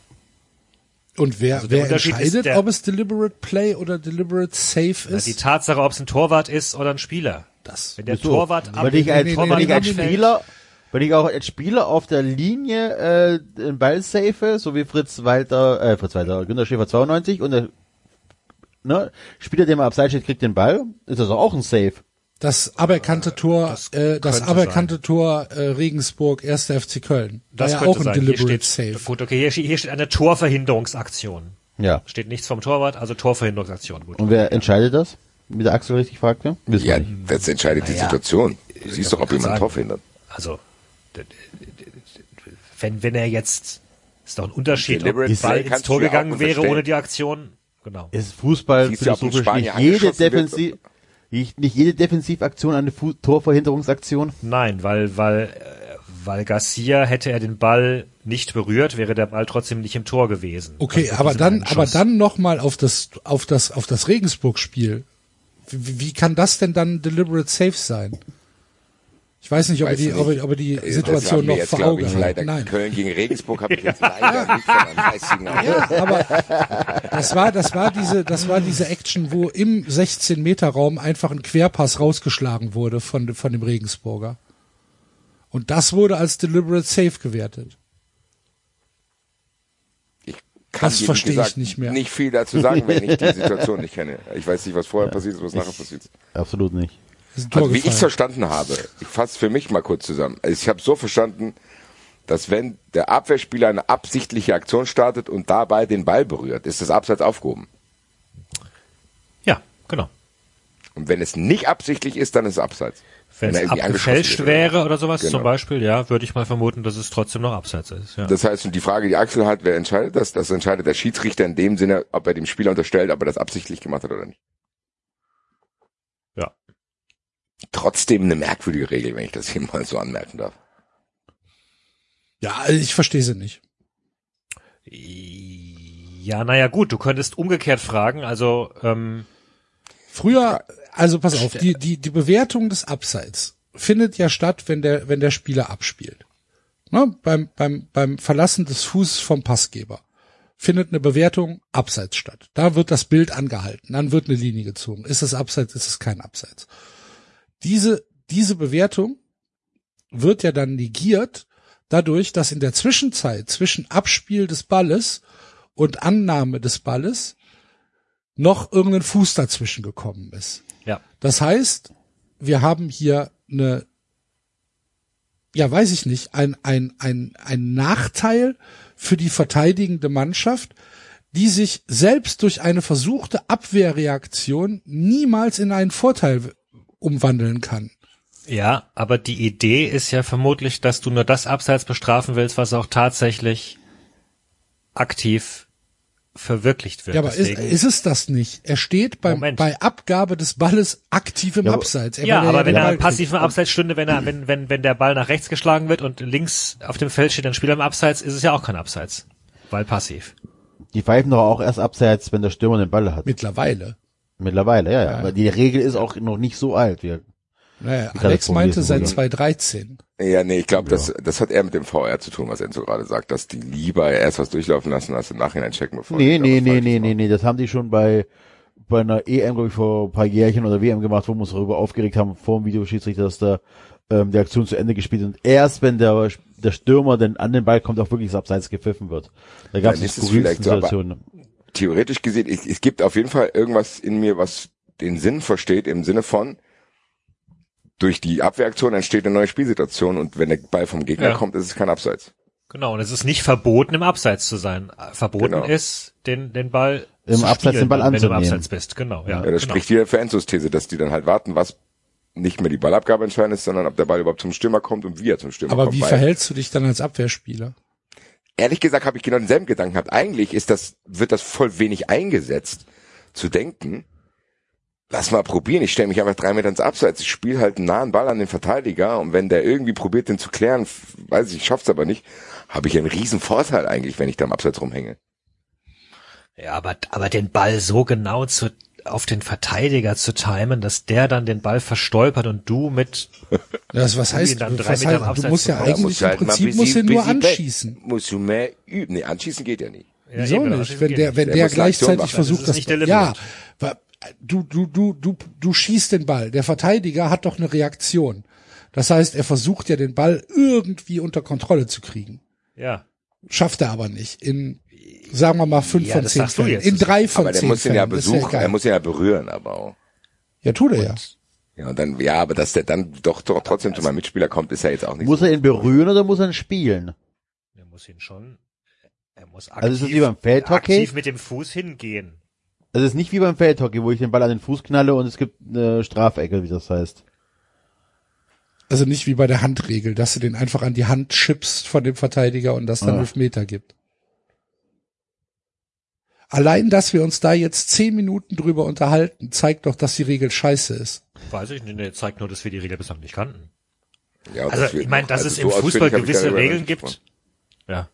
Und wer, Also wer entscheidet, der- ob es deliberate play oder deliberate safe Na, ist? Die Tatsache, ob es ein Torwart ist oder ein Spieler. das. Wenn der So, Torwart wenn ich als, nee, nee, wenn nee, ich als nee, nee. Spieler, wenn ich auch als Spieler auf der Linie äh, den Ball safe, so wie Fritz Walter, äh, Fritz Walter, Günter Schäfer 92 und der ne, Spieler, der mal abseits steht, kriegt den Ball, ist das auch ein Safe. Das aberkannte Tor, das äh, das aberkannte Tor äh, Regensburg, 1. FC Köln. Das war ja auch ein sein. Hier deliberate steht, save. Gut, okay, hier, steht- hier steht eine Torverhinderungsaktion. Ja. Steht nichts vom Torwart, also Torverhinderungsaktion. Gut. Und wer entscheidet das? Wie der Axel richtig fragte? Wissen Ja, das entscheidet die Situation. Du siehst doch, ob jemand sagen. Tor verhindert. Also, wenn, wenn er jetzt, ist doch ein Unterschied, ob der Ball ins Tor ja gegangen wäre ohne die Aktion. Genau. Ist Fußball Siehst philosophisch nicht jede? Defensiv, nicht nicht jede Defensivaktion eine Fu Torverhinderungsaktion? Nein, weil, weil, äh, weil Garcia hätte er den Ball nicht berührt, wäre der Ball trotzdem nicht im Tor gewesen. Okay, Also aber dann, aber dann noch mal auf das, auf das, auf das Regensburg-Spiel. Wie, wie kann das denn dann deliberate safe sein? Ich weiß nicht, ob er die, ob er, ob er die haben Situation noch vor Augen hat. leider Nein. Köln gegen Regensburg habe ich jetzt leider nicht von einem. Ja, aber das war, das war diese, das war diese Action, wo im 16 Meter Raum einfach ein Querpass rausgeschlagen wurde von, von dem Regensburger. Und das wurde als deliberate safe gewertet. Ich kann Das verstehe ich nicht mehr. Nicht viel dazu sagen, wenn ich die (laughs) Situation nicht kenne. Ich weiß nicht, was vorher passiert ist, was nachher passiert ist. Absolut nicht. Also wie ich es verstanden habe, ich fasse für mich mal kurz zusammen. Also ich habe so verstanden, dass wenn der Abwehrspieler eine absichtliche Aktion startet und dabei den Ball berührt, ist das Abseits aufgehoben. Ja, genau. Und wenn es nicht absichtlich ist, dann ist es Abseits. Wenn, er es abgefälscht wäre oder sowas Genau. zum Beispiel, ja, würde ich mal vermuten, dass es trotzdem noch abseits ist. Ja. Das heißt, und die Frage, die Axel hat, wer entscheidet das? Das entscheidet der Schiedsrichter in dem Sinne, ob er dem Spieler unterstellt, ob er das absichtlich gemacht hat oder nicht. ja. Trotzdem eine merkwürdige Regel, wenn ich das hier mal so anmerken darf. Ja, also ich verstehe sie nicht. Ja, naja, gut, du könntest umgekehrt fragen, also, ähm, Früher, also pass auf, die, die, die Bewertung des Abseits findet ja statt, wenn der, wenn der Spieler abspielt. Ne? Beim, beim, beim Verlassen des Fußes vom Passgeber findet eine Bewertung Abseits statt. Da wird das Bild angehalten, dann wird eine Linie gezogen. Ist es Abseits, ist es kein Abseits. Diese, diese Bewertung wird ja dann negiert dadurch, dass in der Zwischenzeit zwischen Abspiel des Balles und Annahme des Balles noch irgendein Fuß dazwischen gekommen ist. ja. Das heißt, wir haben hier eine, ja, weiß ich nicht, ein, ein, ein, ein Nachteil für die verteidigende Mannschaft, die sich selbst durch eine versuchte Abwehrreaktion niemals in einen Vorteil umwandeln kann. Ja, aber die Idee ist ja vermutlich, dass du nur das Abseits bestrafen willst, was auch tatsächlich aktiv verwirklicht wird. Ja, aber ist, Deswegen- ist es das nicht? Er steht beim, Moment. bei Abgabe des Balles aktiv im Ja, Abseits. Er ja, aber den wenn er Ball im. Abseits stünde, wenn er, wenn, wenn, wenn der Ball nach rechts geschlagen wird und links auf dem Feld steht ein Spieler im Abseits, ist es ja auch kein Abseits. Weil passiv. Die pfeifen doch auch erst abseits, wenn der Stürmer den Ball hat. Mittlerweile. Mittlerweile, ja, ja. Aber die Regel ist auch noch nicht so alt. Wir, Naja, Alex meinte seit Bruder? 2013. Ja, nee, ich glaube, das, das hat eher mit dem VR zu tun, was Enzo gerade sagt, dass die lieber erst was durchlaufen lassen, als im Nachhinein checken, bevor Nee, nee, nee, nee, nee, nee, das haben die schon bei, bei einer EM, glaube ich, vor ein paar Jährchen oder WM gemacht, wo wir uns darüber aufgeregt haben, vor dem Videoschiedsrichter, dass da ähm, die Aktion zu Ende gespielt. Und erst wenn der, der Stürmer denn an den Ball kommt, auch wirklich das Abseits gepfiffen wird. Da gab es skurrilsten vielleicht so, Situationen. Theoretisch gesehen, ich, es gibt auf jeden Fall irgendwas in mir, was den Sinn versteht, im Sinne von, durch die Abwehraktion entsteht eine neue Spielsituation und wenn der Ball vom Gegner Ja. kommt, ist es kein Abseits. Genau, und es ist nicht verboten, im Abseits zu sein. Verboten Genau. ist, den, den Ball Im zu Abseits spielen, den Ball wenn du im anzunehmen. Abseits bist. Genau, ja. Ja, das genau. spricht wieder für Enzos These, dass die dann halt warten, was nicht mehr die Ballabgabe entscheidend ist, sondern ob der Ball überhaupt zum Stürmer kommt und wie er zum Stürmer Aber kommt. wie Weil- verhältst du dich dann als Abwehrspieler? Ehrlich gesagt habe ich genau denselben Gedanken gehabt. Eigentlich ist das, wird das voll wenig eingesetzt, zu denken, lass mal probieren, ich stelle mich einfach drei Meter ins Abseits, ich spiele halt einen nahen Ball an den Verteidiger und wenn der irgendwie probiert, den zu klären, weiß ich, ich schaff's aber nicht, habe ich einen riesen Vorteil eigentlich, wenn ich da im Abseits rumhänge. Ja, aber, aber den Ball so genau zu, auf den Verteidiger zu timen, dass der dann den Ball verstolpert und du mit, Das, was ihn heißt, dann drei was Meter im heißt du musst ja eigentlich musst du im halt Prinzip bis musst du nur anschießen. Musst du mehr üben. Nee, anschießen geht ja nicht. ja, Wieso eben, nicht? Wenn der, wenn Der der muss gleichzeitig versucht, Das ist das, nicht der ja, du, du, du, du, du schießt den Ball. Der Verteidiger hat doch eine Reaktion. Das heißt, er versucht ja den Ball irgendwie unter Kontrolle zu kriegen. Ja. Schafft er aber nicht. In, sagen wir mal, fünf Ja, von das zehn sagst du Fällen. jetzt. In drei von Aber der zehn muss ihn Fällen. ja Das ist besuchen, egal. er muss ihn ja berühren, aber auch. ja, tut er ja. Ja, und dann, ja, aber dass der dann doch, doch trotzdem zu meinem Mitspieler kommt, ist ja jetzt auch nicht Muss so. er ihn berühren oder muss er ihn spielen? Er muss ihn schon, er muss aktiv, Also ist es wie beim Feldhockey? aktiv mit dem Fuß hingehen. Also es ist nicht wie beim Feldhockey, wo ich den Ball an den Fuß knalle und es gibt eine Strafecke, wie das heißt. Also nicht wie bei der Handregel, dass du den einfach an die Hand chippst von dem Verteidiger und das dann Ah. Elfmeter gibt. Allein, dass wir uns da jetzt zehn Minuten drüber unterhalten, zeigt doch, dass die Regel scheiße ist. Weiß ich nicht, der zeigt nur, dass wir die Regel bislang nicht kannten. Ja, Also, ich meine, dass also es so im Fußball ich gewisse Regeln gibt. gesprochen. Ja.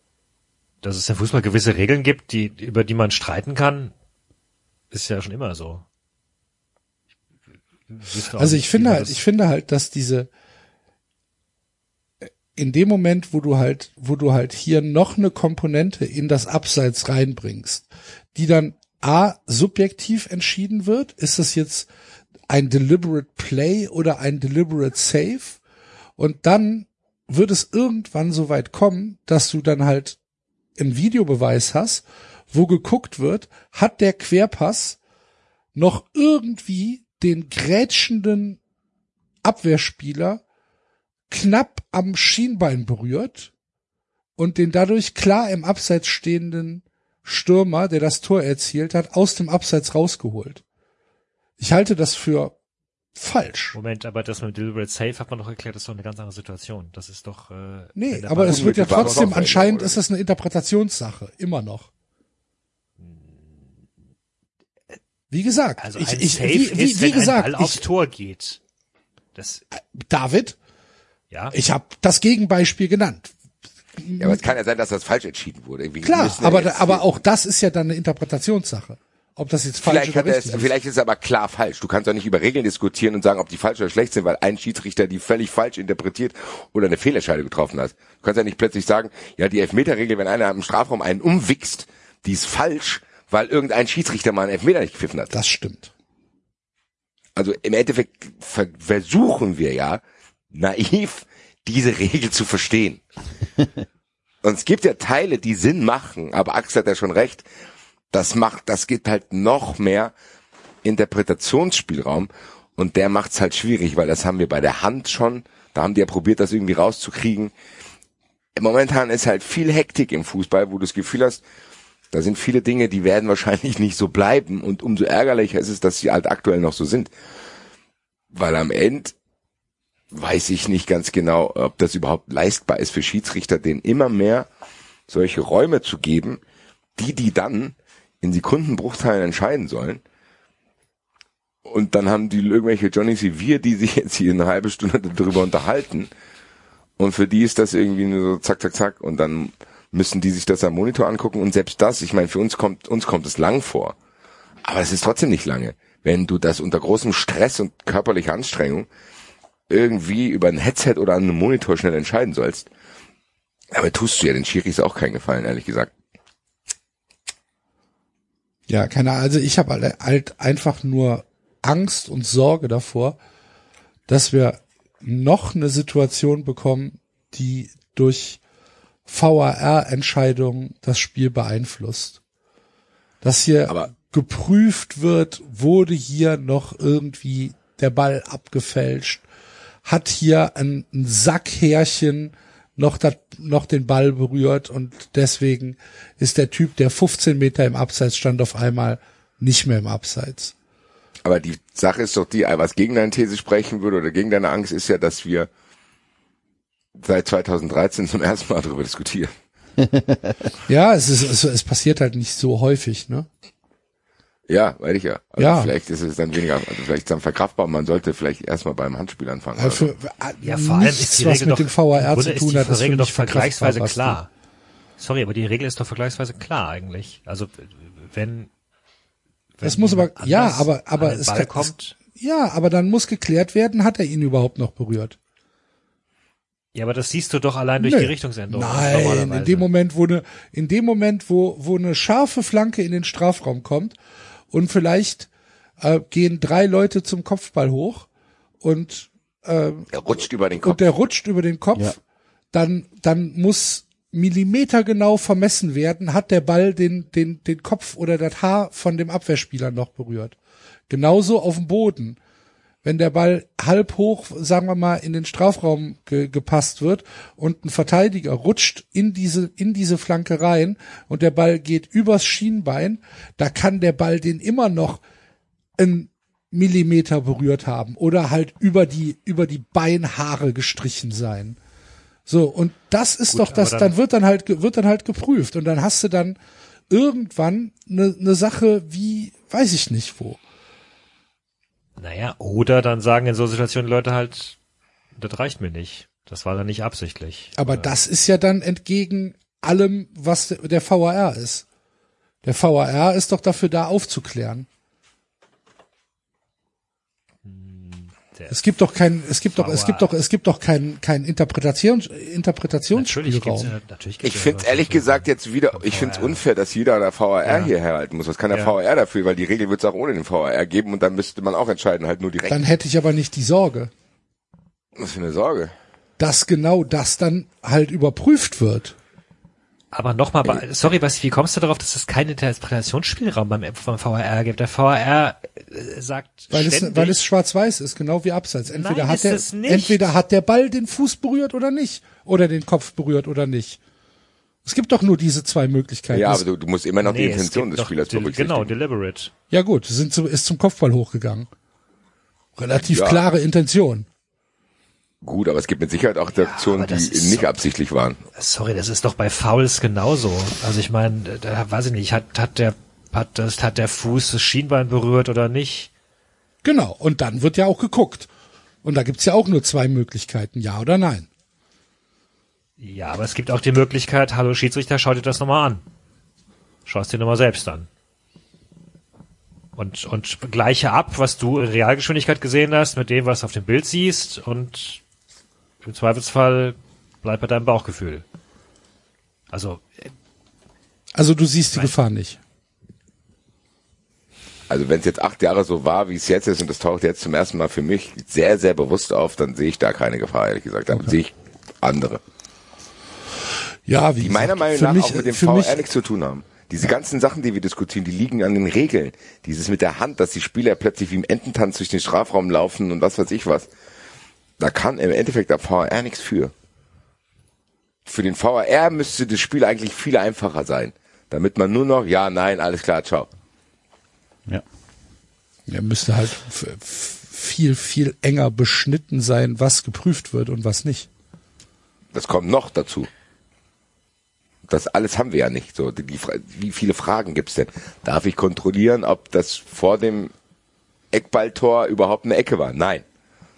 Dass es im Fußball gewisse Regeln gibt, die, über die man streiten kann, ist ja schon immer so. Auch Also ich finde halt, ich finde halt, dass diese in dem Moment, wo du halt, wo du halt hier noch eine Komponente in das Abseits reinbringst, die dann a subjektiv entschieden wird, ist das jetzt ein deliberate Play oder ein deliberate Save? Und dann wird es irgendwann so weit kommen, dass du dann halt einen Videobeweis hast, wo geguckt wird, hat der Querpass noch irgendwie den grätschenden Abwehrspieler knapp am Schienbein berührt und den dadurch klar im Abseits stehenden Stürmer, der das Tor erzielt hat, aus dem Abseits rausgeholt. Ich halte das für falsch. Moment, aber das mit Deliberate Safe hat man doch erklärt, das ist doch eine ganz andere Situation. Das ist doch, äh, Nee, aber es wird ja trotzdem, anscheinend ist das eine Interpretationssache, immer noch. Wie gesagt, also ich, ein ich, Safe wie, wie, ist, wie wenn gesagt, ein Ball aufs ich, Tor geht. Das, David, ja. ich habe das Gegenbeispiel genannt. Ja, aber es kann ja sein, dass das falsch entschieden wurde. Wir Klar, müssen ja aber, aber auch das ist ja dann eine Interpretationssache. Ob das jetzt falsch Vielleicht, oder hat er es, richtig ist. vielleicht ist es aber klar falsch. Du kannst doch nicht über Regeln diskutieren und sagen, ob die falsch oder schlecht sind, weil ein Schiedsrichter die völlig falsch interpretiert oder eine Fehlentscheidung getroffen hat. Du kannst ja nicht plötzlich sagen, ja, die Elfmeterregel, wenn einer im Strafraum einen umwichst, die ist falsch, weil irgendein Schiedsrichter mal einen Elfmeter nicht gepfiffen hat. Das stimmt. Also im Endeffekt ver versuchen wir ja naiv diese Regel zu verstehen. (laughs) Und es gibt ja Teile, die Sinn machen, aber Axel hat ja schon recht. Das macht, das gibt halt noch mehr Interpretationsspielraum und der macht's halt schwierig, weil das haben wir bei der Hand schon. Da haben die ja probiert, das irgendwie rauszukriegen. Momentan ist halt viel Hektik im Fußball, wo du das Gefühl hast, da sind viele Dinge, die werden wahrscheinlich (laughs) nicht so bleiben und umso ärgerlicher ist es, dass sie halt aktuell noch so sind. Weil am Ende weiß ich nicht ganz genau, ob das überhaupt leistbar ist für Schiedsrichter, denen immer mehr solche Räume zu geben, die die dann in Sekundenbruchteilen entscheiden sollen. Und dann haben die irgendwelche Johnny Sevier, die sich jetzt hier eine halbe Stunde darüber unterhalten. Und für die ist das irgendwie nur so zack, zack, zack. Und dann müssen die sich das am Monitor angucken. Und selbst das, ich meine, für uns kommt, uns kommt es lang vor. Aber es ist trotzdem nicht lange. Wenn du das unter großem Stress und körperlicher Anstrengung irgendwie über ein Headset oder an einem Monitor schnell entscheiden sollst. Aber tust du ja den Schiris auch keinen Gefallen, ehrlich gesagt. Ja, keine Ahnung. Also ich habe halt einfach nur Angst und Sorge davor, dass wir noch eine Situation bekommen, die durch VAR-Entscheidungen das Spiel beeinflusst. Dass hier Aber- geprüft wird, wurde hier noch irgendwie der Ball abgefälscht, hat hier ein, ein Sackhärchen noch, dat, noch den Ball berührt und deswegen ist der Typ, der 15 Meter im Abseits stand, auf einmal nicht mehr im Abseits. Aber die Sache ist doch die, was gegen deine These sprechen würde oder gegen deine Angst ist ja, dass wir seit 2013 zum ersten Mal darüber diskutieren. (laughs) Ja, es ist, es, es passiert halt nicht so häufig, ne? Ja, weiß ich ja. Also Ja. Vielleicht ist es dann weniger, also vielleicht ist dann verkraftbar. Man sollte vielleicht erstmal beim Handspiel anfangen. Also für, Ja, vor allem nichts, ist die was Regel mit doch, dem VAR zu tun hat, ist für Regel doch mich verkraftbar, vergleichsweise klar. Sorry, aber die Regel ist doch vergleichsweise klar eigentlich. Also wenn, wenn Es muss aber, ja, aber, aber es Ball kann, kommt. Es, ja, aber dann muss geklärt werden, hat er ihn überhaupt noch berührt? Ja, aber das siehst du doch allein durch Nö. die Richtungsänderung. Nein, in dem Moment, wo eine, in dem Moment, wo, wo eine scharfe Flanke in den Strafraum kommt und vielleicht äh, gehen drei Leute zum Kopfball hoch und äh, Er rutscht über den Kopf. und der rutscht über den Kopf, Ja. dann, dann muss Millimeter genau vermessen werden, hat der Ball den, den, den Kopf oder das Haar von dem Abwehrspieler noch berührt. Genauso auf dem Boden. Wenn der Ball halb hoch, sagen wir mal, in den Strafraum ge gepasst wird und ein Verteidiger rutscht in diese, in diese Flanke rein und der Ball geht übers Schienbein, da kann der Ball den immer noch einen Millimeter berührt haben oder halt über die, über die Beinhaare gestrichen sein. So, und das ist Gut, doch das, dann, dann- wird dann halt, wird dann halt geprüft und dann hast du dann irgendwann eine ne Sache wie, weiß ich nicht wo. Naja, oder dann sagen in so Situationen Leute halt, das reicht mir nicht. Das war dann nicht absichtlich. Aber das ist ja dann entgegen allem, was der- der VAR ist. Der VAR ist doch dafür da aufzuklären. Der- Es gibt doch kein, es gibt doch, es gibt doch, es gibt doch kein, kein Interpretations, Natürlich Interpretationsspielraum. gibt's, natürlich Ich finde ehrlich gesagt jetzt wieder, ich finde es unfair, dass jeder der VAR Ja. hier herhalten muss. Was kann der Ja. VAR dafür? Weil die Regel wird es auch ohne den VAR geben und dann müsste man auch entscheiden, halt nur direkt. Dann hätte ich aber nicht die Sorge, Was für eine Sorge. dass genau das dann halt überprüft wird. Aber nochmal, sorry, Basti, wie kommst du darauf, dass es keinen Interpretationsspielraum beim, beim VAR gibt? Der VAR äh, sagt Weil es, ständig, weil es schwarz-weiß ist, genau wie Abseits. Entweder Nein, hat der, es entweder hat der Ball den Fuß berührt oder nicht. Oder den Kopf berührt oder nicht. Es gibt doch nur diese zwei Möglichkeiten. Ja, Es- aber du, du musst immer noch die Nee, es Intention des Spielers berücksichtigen. Genau, deliberate. ja gut, sind zum, ist zum Kopfball hochgegangen. Relativ Ja. klare Intention. Gut, aber es gibt mit Sicherheit auch Aktionen, aber die nicht so- absichtlich waren. Sorry, das ist doch bei Fouls genauso. Also ich meine, da weiß ich nicht, hat, hat der hat das hat der Fuß das Schienbein berührt oder nicht? Genau. Und dann wird ja auch geguckt. Und da gibt's ja auch nur zwei Möglichkeiten, ja oder nein. Ja, aber es gibt auch die Möglichkeit, hallo Schiedsrichter, schau dir das nochmal an. Schau es dir nochmal selbst an. Und, und gleiche ab, was du in Realgeschwindigkeit gesehen hast, mit dem, was du auf dem Bild siehst und im Zweifelsfall bleib bei deinem Bauchgefühl. Also, Also du siehst die Gefahr nicht. Also wenn es jetzt acht Jahre so war, wie es jetzt ist, und das taucht jetzt zum ersten Mal für mich sehr, sehr bewusst auf, dann sehe ich da keine Gefahr, ehrlich gesagt. Dann sehe ich andere. Ja, wie Die meiner gesagt, Meinung nach mich, auch mit dem VR nichts zu tun haben. Diese ganzen Sachen, die wir diskutieren, die liegen an den Regeln. Dieses mit der Hand, dass die Spieler plötzlich wie im Ententanz durch den Strafraum laufen und was weiß ich was. Da kann im Endeffekt der VR nichts für. Für den VR müsste das Spiel eigentlich viel einfacher sein. Damit man nur noch, ja, nein, alles klar, ciao. Ja. ja, müsste halt viel, viel enger beschnitten sein, was geprüft wird und was nicht. Das kommt noch dazu. Das alles haben wir ja nicht. So, die, die, wie viele Fragen gibt's denn? Darf ich kontrollieren, ob das vor dem Eckballtor überhaupt eine Ecke war? Nein.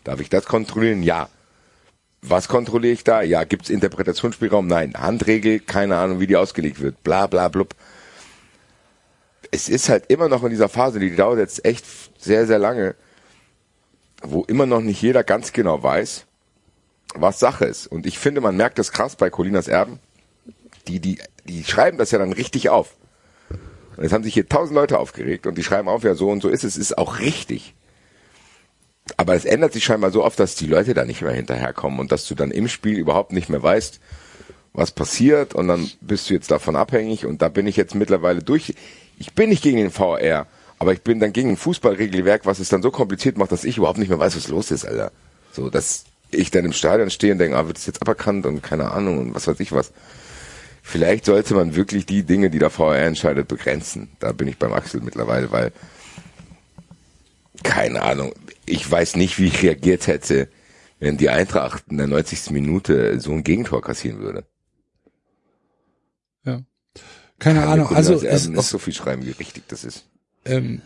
Darf ich das kontrollieren? Ja. Was kontrolliere ich da? Ja. Gibt's Interpretationsspielraum? Nein. Handregel? Keine Ahnung, wie die ausgelegt wird. Bla bla blub. Es ist halt immer noch in dieser Phase, die dauert jetzt echt sehr, sehr lange. wo immer noch nicht jeder ganz genau weiß, was Sache ist. Und ich finde, man merkt das krass bei Colinas Erben. Die, die, die schreiben das ja dann richtig auf. Und jetzt haben sich hier tausend Leute aufgeregt und die schreiben auf, ja, so und so ist es, ist auch richtig. Aber es ändert sich scheinbar so oft, dass die Leute da nicht mehr hinterherkommen und dass du dann im Spiel überhaupt nicht mehr weißt, was passiert und dann bist du jetzt davon abhängig und da bin ich jetzt mittlerweile durch. Ich bin nicht gegen den VR, aber ich bin dann gegen ein Fußballregelwerk, was es dann so kompliziert macht, dass ich überhaupt nicht mehr weiß, was los ist, Alter. So, dass ich dann im Stadion stehe und denke, ah, wird das jetzt aberkannt und keine Ahnung und was weiß ich was. Vielleicht sollte man wirklich die Dinge, die der VR entscheidet, begrenzen. Da bin ich beim Axel mittlerweile, weil keine Ahnung, ich weiß nicht, wie ich reagiert hätte, wenn die Eintracht in der 90. Minute so ein Gegentor kassieren würde. Ja. Keine Kann Ahnung, also Kunden es, nicht es, so viel schreiben, wie richtig das ist. ähm,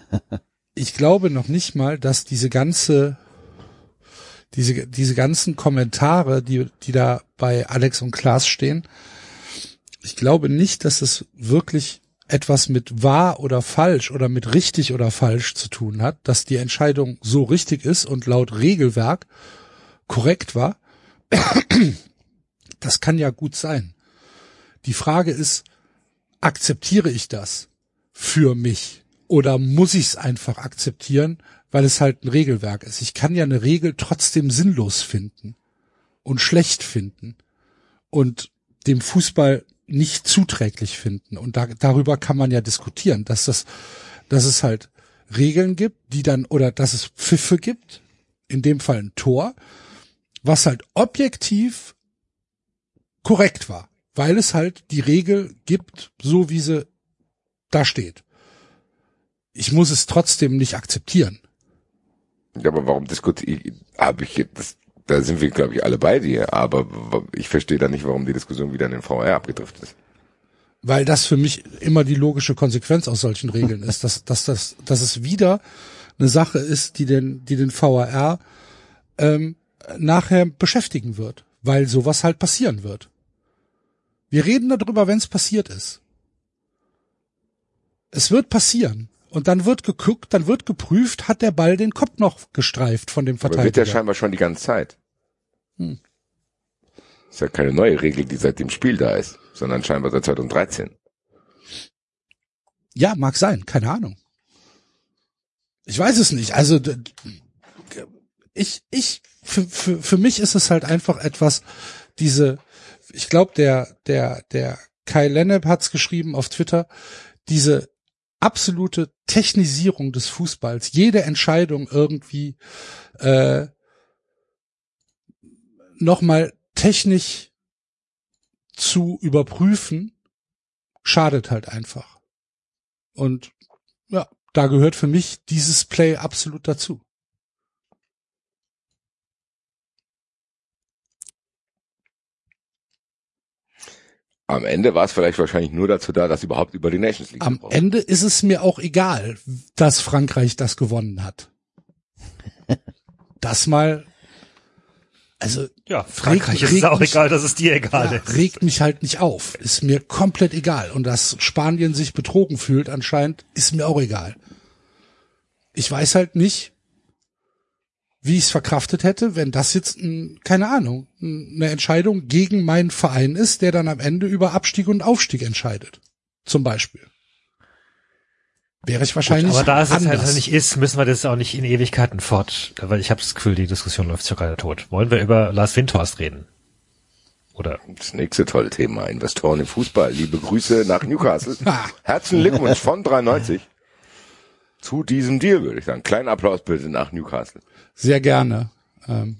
ich glaube noch nicht mal, dass diese ganze, diese, diese ganzen Kommentare, die, die da bei Alex und Klaas stehen, ich glaube nicht, dass es wirklich etwas mit wahr oder falsch oder mit richtig oder falsch zu tun hat, dass die Entscheidung so richtig ist und laut Regelwerk korrekt war. (clears throat) Das kann ja gut sein. Die Frage ist, akzeptiere ich das für mich oder muss ich es einfach akzeptieren, weil es halt ein Regelwerk ist? Ich kann ja eine Regel trotzdem sinnlos finden und schlecht finden und dem Fußball nicht zuträglich finden. Und da, darüber kann man ja diskutieren, dass das, dass es halt Regeln gibt, die dann, oder dass es Pfiffe gibt, in dem Fall ein Tor, was halt objektiv korrekt war, weil es halt die Regel gibt, so wie sie da steht. Ich muss es trotzdem nicht akzeptieren. Ja, aber warum diskutiere habe ich jetzt, da sind wir, glaube ich, alle bei dir, aber ich verstehe da nicht, warum die Diskussion wieder in den VR abgedriftet ist. weil das für mich immer die logische Konsequenz aus solchen Regeln ist, dass, dass, das, dass es wieder eine Sache ist, die den, die den VAR ähm, nachher beschäftigen wird, weil sowas halt passieren wird. Wir reden darüber, wenn es passiert ist. Es wird passieren. Und dann wird geguckt, dann wird geprüft, hat der Ball den Kopf noch gestreift von dem Aber wird Verteidiger. ja scheinbar schon die ganze Zeit. Hm. Ist ja keine neue Regel, die seit dem Spiel da ist, sondern scheinbar seit 2013. Ja, mag sein, keine Ahnung. Ich weiß es nicht. Also ich, ich, für, für, für mich ist es halt einfach etwas, diese, ich glaube, der, der, der Kai Lennep hat's geschrieben auf Twitter, diese absolute Technisierung des Fußballs, jede Entscheidung irgendwie äh, nochmal technisch zu überprüfen, schadet halt einfach. Und ja, da gehört für mich dieses Play absolut dazu. Am Ende war es vielleicht wahrscheinlich nur dazu da, dass überhaupt über die Nations League Am Ende ist es mir auch egal, dass Frankreich das gewonnen hat. Das mal, also Ja, Frankreich Regt- ist es regt auch mich- egal, dass es dir egal ja, ist. regt mich halt nicht auf. Ist mir komplett egal. Und dass Spanien sich betrogen fühlt anscheinend, ist mir auch egal. Ich weiß halt nicht, wie ich es verkraftet hätte, wenn das jetzt, ein, keine Ahnung, ein- eine Entscheidung gegen meinen Verein ist, der dann am Ende über Abstieg und Aufstieg entscheidet. Zum Beispiel. Wäre ich wahrscheinlich Aber da es jetzt anders. halt nicht ist, müssen wir das auch nicht in Ewigkeiten fort, weil ich habe das Gefühl, die Diskussion läuft gerade tot. Wollen wir über Lars Windhorst reden? Oder Das nächste tolle Thema, Investoren im Fußball. Liebe Grüße nach Newcastle. (laughs) Ah. Herzlichen Glückwunsch von 93 zu diesem Deal, würde ich sagen. Kleinen Applaus bitte nach Newcastle. Sehr gerne. Ähm,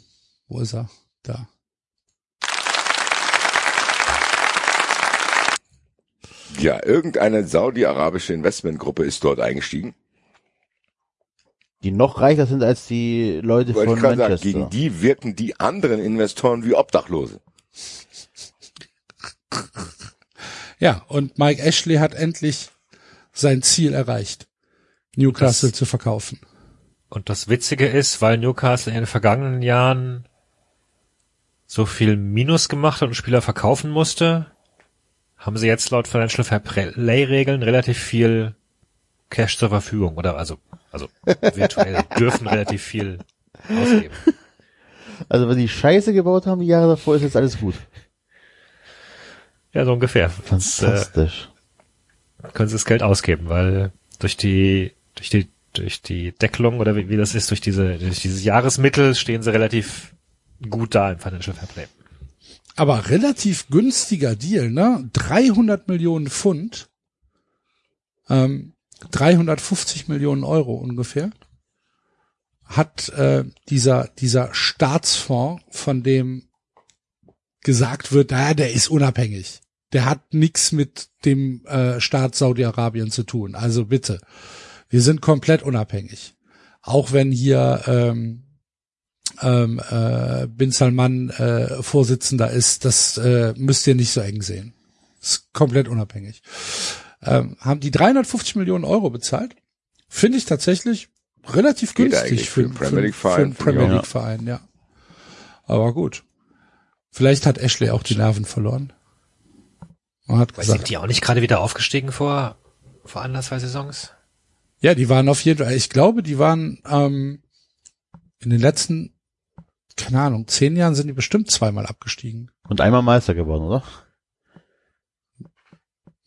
wo ist er? Da. Ja, irgendeine saudi-arabische Investmentgruppe ist dort eingestiegen. Die noch reicher sind als die Leute Wollte von ich gerade sagen, Manchester. gegen die wirken die anderen Investoren wie Obdachlose. Ja, und Mike Ashley hat endlich sein Ziel erreicht, Newcastle zu verkaufen. und das Witzige ist, weil Newcastle in den vergangenen Jahren so viel Minus gemacht hat und Spieler verkaufen musste, haben sie jetzt laut Financial Fair Play Regeln relativ viel Cash zur Verfügung oder also also virtuell (laughs) dürfen relativ viel ausgeben. Also wenn die Scheiße gebaut haben die Jahre davor, ist jetzt alles gut. Ja, so ungefähr. Äh, Fantastisch. können sie das Geld ausgeben, weil durch die, durch die, durch die Deckelung oder wie, wie das ist, durch diese, durch dieses Jahresmittel stehen sie relativ gut da im Financial Fairplay. Aber relativ günstiger Deal, ne? 300 Millionen Pfund, ähm, 350 Millionen Euro ungefähr, hat äh, dieser dieser Staatsfonds, von dem gesagt wird, naja, der ist unabhängig. Der hat nichts mit dem äh, Staat Saudi-Arabien zu tun. Also bitte, wir sind komplett unabhängig. Auch wenn hier ähm, ähm, äh, Bin Salman äh, Vorsitzender ist, das äh, müsst ihr nicht so eng sehen. Ist komplett unabhängig. Ähm, haben die 350 Millionen Euro bezahlt. Finde ich tatsächlich relativ Geht günstig für, für einen Premier League für, für Verein, einen Premier. League Verein, ja. Aber gut. Vielleicht hat Ashley auch die Nerven verloren. Man hat Weil sind gesagt, die auch nicht gerade wieder aufgestiegen vor, vor anderthalb, Saisons? Ja, die waren auf jeden Fall, ich glaube, die waren ähm, in den letzten, keine Ahnung, zehn Jahren sind die bestimmt zweimal abgestiegen. Und einmal Meister geworden, oder? Das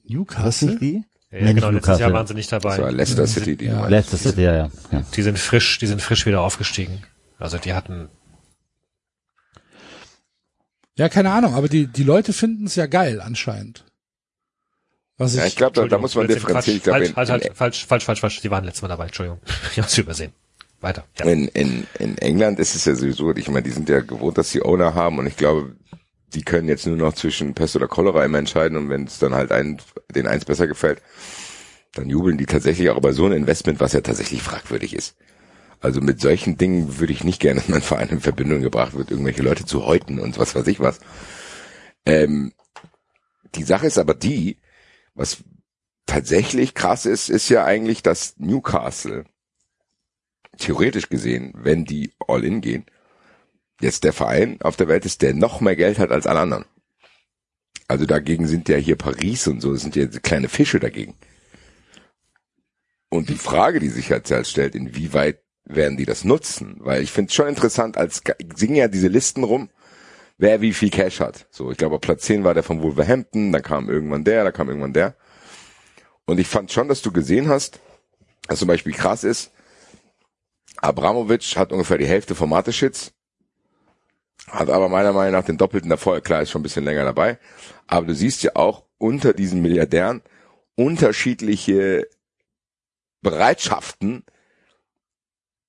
Newcastle? nicht die? Ja, Nee, genau, letztes Newcastle. Jahr waren sie nicht dabei. Das war Leicester City, die Ja. Jahr, ja, ja. ja. Die sind frisch, die sind frisch wieder aufgestiegen. Also die hatten, Ja, keine Ahnung, aber die, die Leute finden es ja geil anscheinend. Was ich, Ja, ich glaube, da, da muss man differenzieren. Ich glaube, falsch, in, in, falsch, falsch, falsch, falsch, die waren letztes Mal dabei, Entschuldigung. (laughs) Ich hab's übersehen. Weiter. Ja. in, in, in England ist es ja sowieso, ich meine, die sind ja gewohnt, dass sie Owner haben und ich glaube, die können jetzt nur noch zwischen Pest oder Cholera immer entscheiden und wenn es dann halt ein, den eins besser gefällt, dann jubeln die tatsächlich auch über so ein Investment, was ja tatsächlich fragwürdig ist. Also mit solchen Dingen würde ich nicht gerne, (laughs) dass mein Verein in Verbindung gebracht wird, irgendwelche Leute zu häuten und was weiß ich was. Ähm, die Sache ist aber die, was tatsächlich krass ist, ist ja eigentlich, dass Newcastle theoretisch gesehen, wenn die all in gehen, jetzt der Verein auf der Welt ist, der noch mehr Geld hat als alle anderen. Also dagegen sind ja hier Paris und so, sind ja kleine Fische dagegen. Und die Frage, die sich halt selbst stellt, inwieweit werden die das nutzen? Weil ich finde es schon interessant, als singen ja diese Listen rum, wer wie viel Cash hat. So, ich glaube, Platz 10 war der von Wolverhampton, dann kam irgendwann der, da kam irgendwann der. Und ich fand schon, dass du gesehen hast, dass zum Beispiel krass ist, Abramovic hat ungefähr die Hälfte von Mateschitz, hat aber meiner Meinung nach den doppelten Erfolg, klar, ist schon ein bisschen länger dabei, aber du siehst ja auch unter diesen Milliardären unterschiedliche Bereitschaften,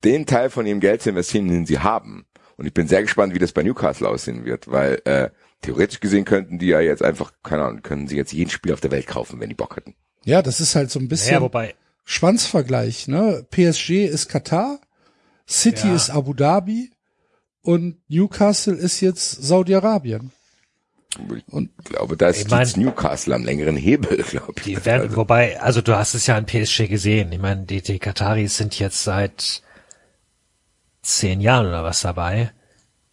den Teil von ihrem Geld zu investieren, den sie haben. Und ich bin sehr gespannt, wie das bei Newcastle aussehen wird, weil äh, theoretisch gesehen könnten die ja jetzt einfach, keine Ahnung, können sie jetzt jeden Spiel auf der Welt kaufen, wenn die Bock hätten. ja, das ist halt so ein bisschen Naja, wobei, Schwanzvergleich, ne? PSG ist Katar, City Ja. ist Abu Dhabi und Newcastle ist jetzt Saudi-Arabien. Und Ich glaube, da ist Ich mein- jetzt Newcastle am längeren Hebel, (laughs) glaube ich. die werden, Also, wobei, also du hast es ja in PSG gesehen. Ich meine, die, die Kataris sind jetzt seit zehn Jahren oder was dabei.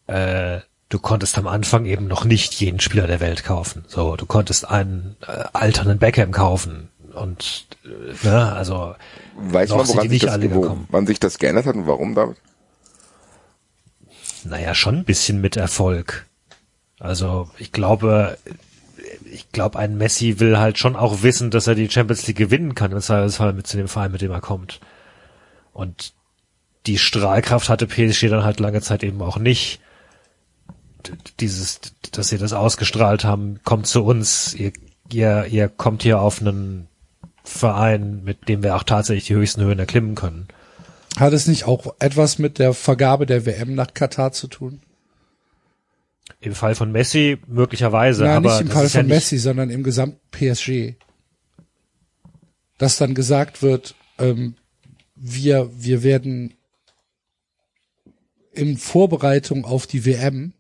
Äh, du konntest am Anfang eben noch nicht jeden Spieler der Welt kaufen. So, du konntest einen äh, alternden Beckham kaufen und äh, ne, also weiß man, woran sich, nicht das, wo, wann sich das geändert hat und warum damit? Naja, schon ein bisschen mit Erfolg. Also ich glaube, ich glaube, ein Messi will halt schon auch wissen, dass er die Champions League gewinnen kann, im Zweifelsfall mit zu dem Verein, mit dem er kommt. Und die Strahlkraft hatte PSG dann halt lange Zeit eben auch nicht. Dieses, dass sie das ausgestrahlt haben, kommt zu uns, ihr, ihr, ihr kommt hier auf einen Verein, mit dem wir auch tatsächlich die höchsten Höhen erklimmen können. hat es nicht auch etwas mit der Vergabe der WM nach Katar zu tun? Im Fall von Messi möglicherweise, Nein, aber nicht im Fall ja von nicht- Messi, sondern im gesamten PSG. Dass dann gesagt wird, ähm, wir, wir werden in Vorbereitung auf die WM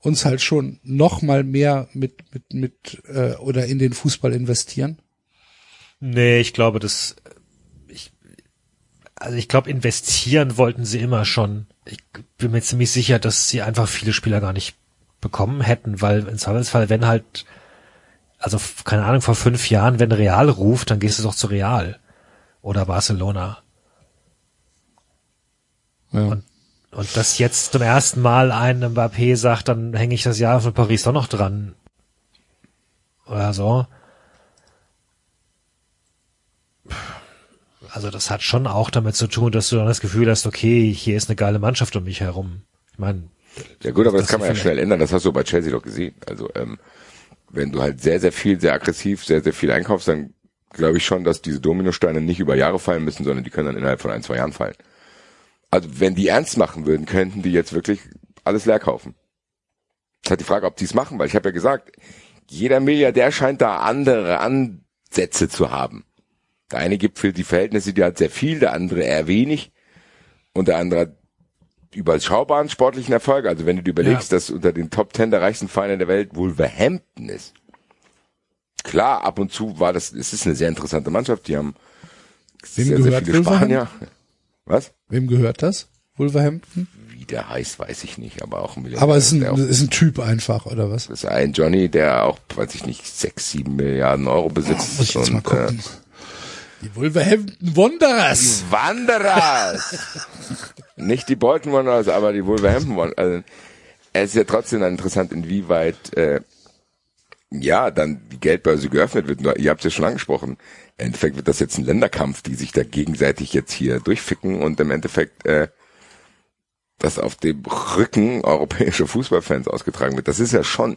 uns halt schon noch mal mehr mit, mit, mit, äh, oder in den Fußball investieren. Nee, ich glaube, das, ich, also ich glaube, investieren wollten sie immer schon. Ich bin mir ziemlich sicher, dass sie einfach viele Spieler gar nicht bekommen hätten, weil im Zweifelsfall, wenn halt, also keine Ahnung, vor fünf Jahren, wenn Real ruft, dann gehst du doch zu Real oder Barcelona. Ja. Und Und dass jetzt zum ersten Mal ein Mbappé sagt, dann hänge ich das Jahr von Paris doch noch dran. Oder so. Also das hat schon auch damit zu tun, dass du dann das Gefühl hast, okay, hier ist eine geile Mannschaft um mich herum. Ich meine, Ja gut, aber das, Das kann man ja schnell ändern. Das hast du bei Chelsea doch gesehen. Also ähm, wenn du halt sehr, sehr viel, sehr aggressiv, sehr, sehr viel einkaufst, dann glaube ich schon, dass diese Dominosteine nicht über Jahre fallen müssen, sondern die können dann innerhalb von ein, zwei Jahren fallen. Also wenn die ernst machen würden, könnten die jetzt wirklich alles leer kaufen. Das ist halt die Frage, ob die es machen, weil ich habe ja gesagt, jeder Milliardär scheint da andere Ansätze zu haben. Der eine gibt für die Verhältnisse, die hat sehr viel, der andere eher wenig und der andere hat überschaubaren sportlichen Erfolg. Also wenn du dir überlegst, dass unter den Top Ten der reichsten Vereine der Welt Wolverhampton ist. Klar, ab und zu war das, es ist eine sehr interessante Mannschaft, die haben Wem sehr, sehr viele Spanier. Was? Wem gehört das? Wolverhampton? Wie der heißt, weiß ich nicht, aber auch ein Milliardär. Aber es ist ein, ist ein Typ einfach, oder was? das ist ein Johnny, der auch, weiß ich nicht, sechs, sieben Milliarden Euro besitzt. Muss ich jetzt mal und, gucken. Die Wolverhampton Wanderers. Die Wanderers! (laughs) Nicht die Bolton Wanderers, aber die Wolverhampton Wanderers. Also, es ist ja trotzdem interessant, inwieweit äh, ja dann die Geldbörse geöffnet wird. Ihr habt es ja schon angesprochen. Im Endeffekt wird das jetzt ein Länderkampf, die sich da gegenseitig jetzt hier durchficken und im Endeffekt äh, das auf dem Rücken europäischer Fußballfans ausgetragen wird. Das ist ja schon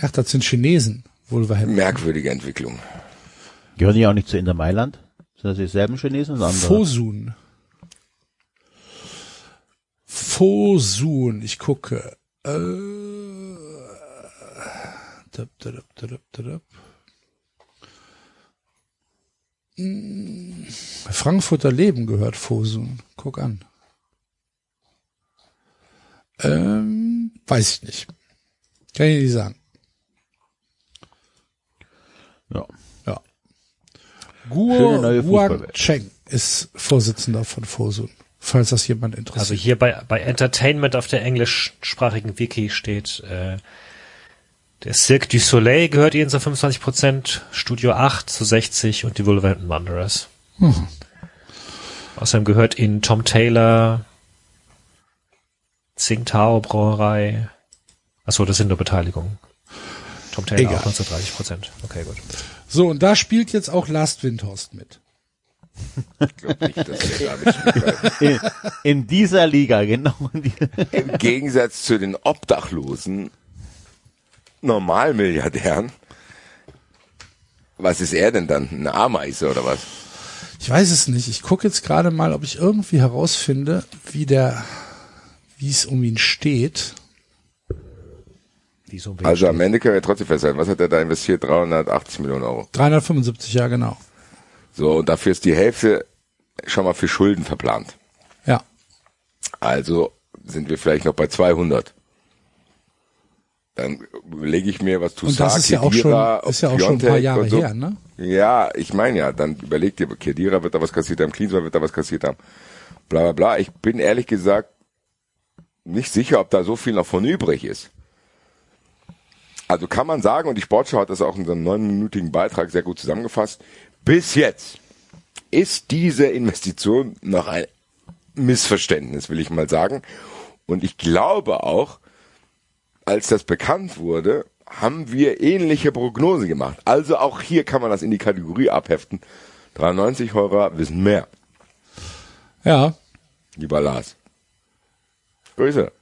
Ach, das sind Chinesen. Wolverhampton. merkwürdige Entwicklung. Gehören die auch nicht zu Inter Mailand? Sind das dieselben Chinesen oder andere? Fosun. Fosun, ich gucke. Äh, dap, dap, dap, dap, dap. Frankfurter Leben gehört Fosun. Guck an. Ähm, weiß ich nicht. Kann ich nicht sagen. Ja. Ja. Guo Guang. Cheng ist Vorsitzender von Fosun, falls das jemand interessiert. Also hier bei, bei Entertainment auf der englischsprachigen Wiki steht, äh, der Cirque du Soleil gehört ihnen zu 25%, Studio 8 zu 60 und die Wolverhampton Wanderers. Außerdem gehört ihnen Tom Taylor, Tsingtao Brauerei. Achso, das sind nur Beteiligungen. Tom Taylor Egal. auch 1930 Prozent. Okay, gut. So, und da spielt jetzt auch Last Windhorst mit. Ich glaube nicht, dass spielt, weil (laughs) In, in dieser Liga, genau. Im Gegensatz zu den obdachlosen Normalmilliardären. Was ist er denn dann? Eine Ameise oder was? Ich weiß es nicht. Ich gucke jetzt gerade mal, ob ich irgendwie herausfinde, wie der, wie es um ihn steht. Wie so ein Also am Ende können wir trotzdem festhalten. Was hat er da investiert? 380 Millionen Euro. 375, ja genau. So, und dafür ist die Hälfte schon mal für Schulden verplant. Ja. Also sind wir vielleicht noch bei 200. Dann überlege ich mir, was Und das ist ja auch Khedira, schon, ist ja auch schon ein paar Jahre so. her, ne? Ja, ich meine ja, dann überleg dir, Kedira wird da was kassiert haben, Klinsmann wird da was kassiert haben, bla bla bla. Ich bin ehrlich gesagt nicht sicher, ob da so viel noch von übrig ist. Also kann man sagen, und die Sportschau hat das auch in seinem neunminütigen Beitrag sehr gut zusammengefasst, bis jetzt ist diese Investition noch ein Missverständnis, will ich mal sagen. Und ich glaube auch, als das bekannt wurde, haben wir ähnliche Prognosen gemacht. Also auch hier kann man das in die Kategorie abheften. 93 Hörer wissen mehr, Ja. lieber Lars. Grüße.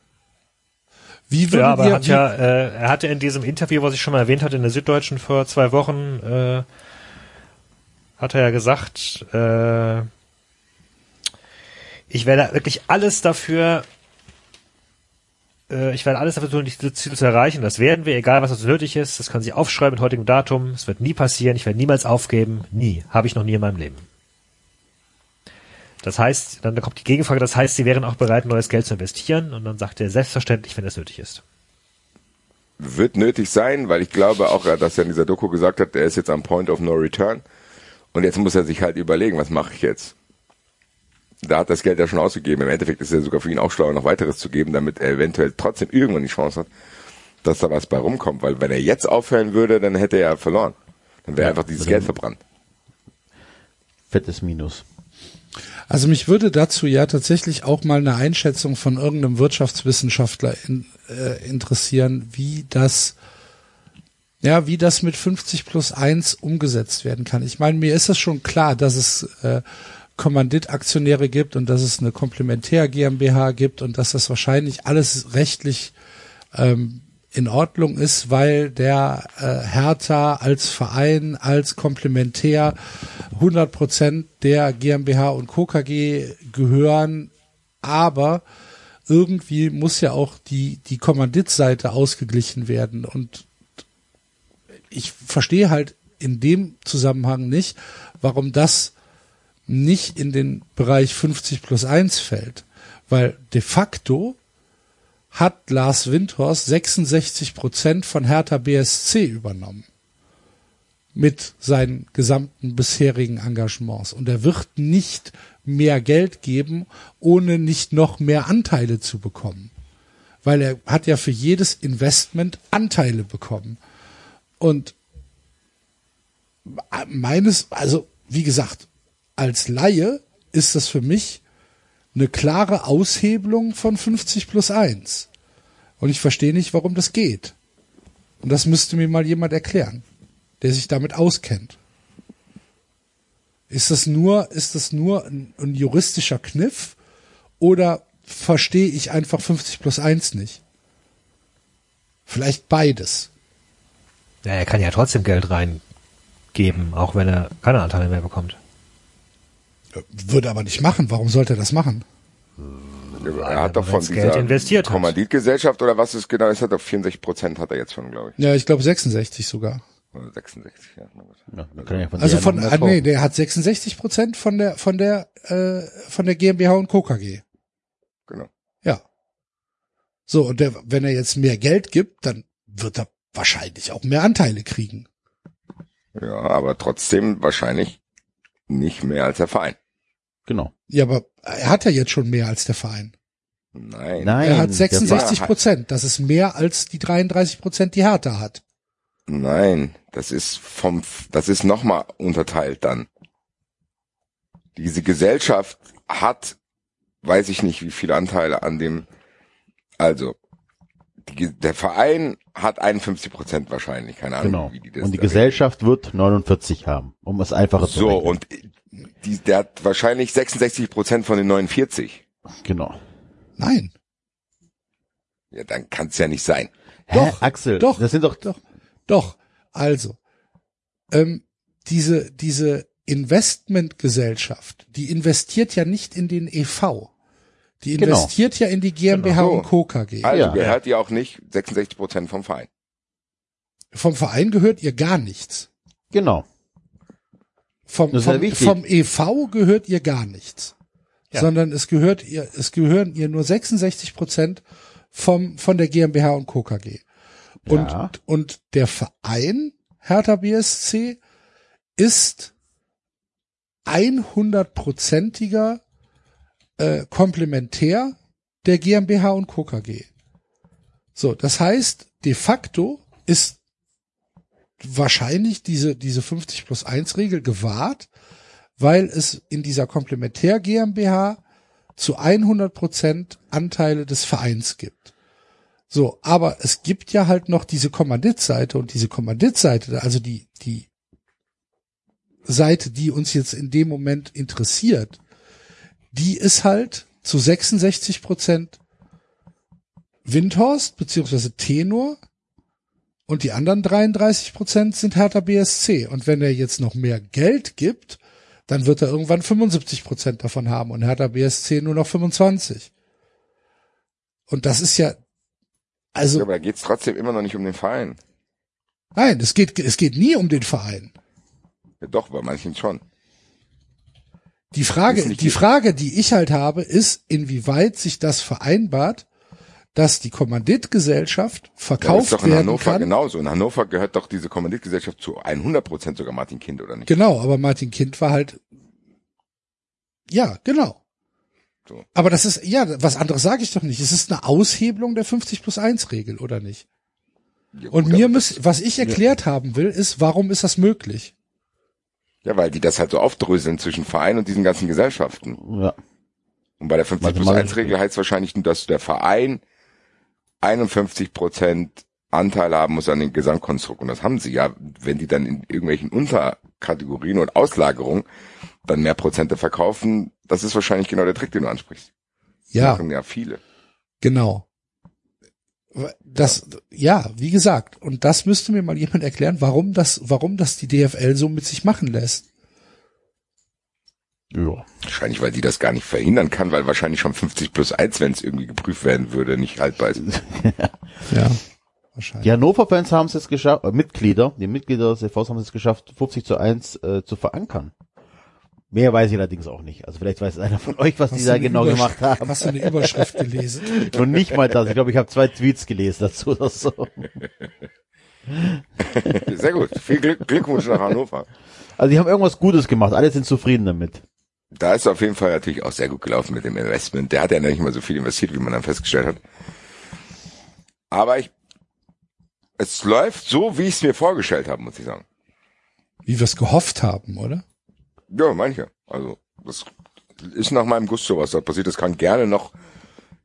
Wie Ja, aber er ihr, hat ja, äh, er hatte in diesem Interview, was ich schon mal erwähnt hatte, in der Süddeutschen vor zwei Wochen, äh, hat er ja gesagt, äh, ich werde wirklich alles dafür, äh, ich werde alles dafür tun, diese Ziele zu erreichen. Das werden wir, egal was dazu nötig ist. Das können Sie aufschreiben mit heutigem Datum. Es wird nie passieren. Ich werde niemals aufgeben. Nie. Habe ich noch nie in meinem Leben. Das heißt, dann kommt die Gegenfrage, das heißt, Sie wären auch bereit, neues Geld zu investieren. Und dann sagt er, selbstverständlich, wenn es nötig ist. Wird nötig sein, weil ich glaube auch, dass er in dieser Doku gesagt hat, er ist jetzt am Point of No Return. Und jetzt muss er sich halt überlegen, was mache ich jetzt? Da hat das Geld ja schon ausgegeben. Im Endeffekt ist er sogar für ihn auch schlauer, noch weiteres zu geben, damit er eventuell trotzdem irgendwann die Chance hat, dass da was bei rumkommt. Weil wenn er jetzt aufhören würde, dann hätte er verloren. Dann wäre Ja, einfach dieses dann- Geld verbrannt. Fettes Minus. Also mich würde dazu ja tatsächlich auch mal eine Einschätzung von irgendeinem Wirtschaftswissenschaftler in, äh, interessieren, wie das ja, wie das mit 50 plus 1 umgesetzt werden kann. Ich meine, mir ist es schon klar, dass es äh, Kommanditaktionäre gibt und dass es eine Komplementär GmbH gibt und dass das wahrscheinlich alles rechtlich ähm, in Ordnung ist, weil der äh, Hertha als Verein, als Komplementär 100 Prozent der GmbH und Co. KG gehören, aber irgendwie muss ja auch die, die Kommanditseite ausgeglichen werden und ich verstehe halt in dem Zusammenhang nicht, warum das nicht in den Bereich 50 plus 1 fällt. Weil de facto hat Lars Windhorst 66 Prozent von Hertha BSC übernommen. Mit seinen gesamten bisherigen Engagements. Und er wird nicht mehr Geld geben, ohne nicht noch mehr Anteile zu bekommen. Weil er hat ja für jedes Investment Anteile bekommen. Und meines, also wie gesagt, als Laie ist das für mich eine klare Aushebelung von 50 plus 1. Und ich verstehe nicht, warum das geht. Und das müsste mir mal jemand erklären, der sich damit auskennt. Ist das nur, ist das nur ein, ein juristischer Kniff oder verstehe ich einfach 50 plus 1 nicht? Vielleicht beides. Ja, er kann ja trotzdem Geld reingeben, auch wenn er keine Anteile mehr bekommt. Würde aber nicht machen. Warum sollte er das machen? Er hat doch von jetzt Geld dieser investiert hat. Kommanditgesellschaft oder was es genau ist, hat er 64 Prozent hat er jetzt schon, glaube ich. Ja, ich glaube 66 sogar. Oder 66, ja. Ja, wir können ja von Also von, ah, nee, der hat 66 Prozent von der, von der, äh, von der GmbH und Co. KG. Genau. Ja. So, und der, wenn er jetzt mehr Geld gibt, dann wird er wahrscheinlich auch mehr Anteile kriegen. Ja, aber trotzdem wahrscheinlich nicht mehr als der Verein. Genau. Ja, aber er hat ja jetzt schon mehr als der Verein. Nein. Nein. Er hat der 66 Verein- Prozent. Das ist mehr als die 33 Prozent, die Hertha hat. Nein, das ist vom, das ist nochmal unterteilt dann. Diese Gesellschaft hat, weiß ich nicht, wie viele Anteile an dem, also, die, der Verein hat 51 Prozent wahrscheinlich, keine Ahnung, Genau. wie die das Und die Gesellschaft wird 49 haben, um es einfacher zu So, rechnen. und die, der hat wahrscheinlich 66 Prozent von den 49. Genau. Nein. Ja, dann kann es ja nicht sein. Hä, Doch, Axel, doch, das sind doch, Doch, doch. Also, ähm, diese, diese Investmentgesellschaft, die investiert ja nicht in den EV. Die Genau. investiert ja in die GmbH Genau. und Co. KG. Also Ja. gehört die auch nicht 66 Prozent vom Verein. Vom Verein gehört ihr gar nichts. genau. Vom, ja vom, vom EV gehört ihr gar nichts. Ja. Sondern es gehört ihr, es gehören ihr nur 66 Prozent vom, von der GmbH und Co. KG. Und, Ja. und der Verein Hertha BSC ist 100-prozentiger äh, Komplementär der GmbH und Co. KG. So, das heißt, de facto ist wahrscheinlich diese, diese 50 plus 1 Regel gewahrt, weil es in dieser Komplementär GmbH zu 100 Prozent Anteile des Vereins gibt. So, aber es gibt ja halt noch diese Kommanditseite und diese Kommanditseite, also die, die Seite, die uns jetzt in dem Moment interessiert, die ist halt zu 66 Prozent Windhorst beziehungsweise Tenor und die anderen 33 Prozent sind Hertha BSC. Und wenn er jetzt noch mehr Geld gibt, dann wird er irgendwann 75 Prozent davon haben und Hertha BSC nur noch 25. Und das ist ja, Ja, also, aber da geht's trotzdem immer noch nicht um den Verein. nein, es geht, es geht nie um den Verein. Ja, doch, bei manchen schon. Die Frage, die Frage, die ich halt habe, ist, inwieweit sich das vereinbart, dass die Kommanditgesellschaft Ja, das ist verkauft doch in werden Hannover kann. genauso. In Hannover gehört doch diese Kommanditgesellschaft zu 100 Prozent sogar Martin Kind, oder nicht? Genau, aber Martin Kind war halt, ja, genau. So. Aber das ist, ja, was anderes sage ich doch nicht. Es ist eine Aushebelung der 50 plus 1 Regel, oder nicht? Ja, Und gut, mir aber muss, was ich erklärt haben will, ist, warum ist das möglich? Ja, weil die das halt so aufdröseln zwischen Verein und diesen ganzen Gesellschaften. Ja. Und bei der 50 plus Mathematisch 1 Regel heißt es wahrscheinlich, nur, dass der Verein 51 Prozent Anteil haben muss an den Gesamtkonstrukt. Und das haben sie ja, wenn die dann in irgendwelchen Unterkategorien und Auslagerungen dann mehr Prozente verkaufen, das ist wahrscheinlich genau der Trick, den du ansprichst. Das Ja, Machen ja viele. genau. Das, ja, wie gesagt, und das müsste mir mal jemand erklären, warum das, warum das die DFL so mit sich machen lässt. Ja. Wahrscheinlich, weil die das gar nicht verhindern kann, weil wahrscheinlich schon 50 plus 1, wenn es irgendwie geprüft werden würde, nicht haltbar ist. (laughs) Ja, wahrscheinlich. Die Hannover-Fans haben es jetzt geschafft, äh, Mitglieder, die Mitglieder des CVs haben es geschafft, 50 zu 1 äh, zu verankern. Mehr weiß ich allerdings auch nicht. Also vielleicht weiß einer von euch, was die Hast da du eine genau Übersch- gemacht haben. Hast du eine Überschrift gelesen? (laughs) Und nicht mal das. Ich glaube, ich habe zwei Tweets gelesen dazu oder so. (laughs) Sehr gut. Viel Glück, Glückwunsch nach Hannover. Also die haben irgendwas Gutes gemacht. Alle sind zufrieden damit. Da ist auf jeden Fall natürlich auch sehr gut gelaufen mit dem Investment. Der hat ja nicht mal so viel investiert, wie man dann festgestellt hat. Aber ich, es läuft so, wie ich es mir vorgestellt habe, muss ich sagen. Wie wir es gehofft haben, oder? Ja, manche. Also, das ist nach meinem Gusto, was da passiert. Das kann gerne noch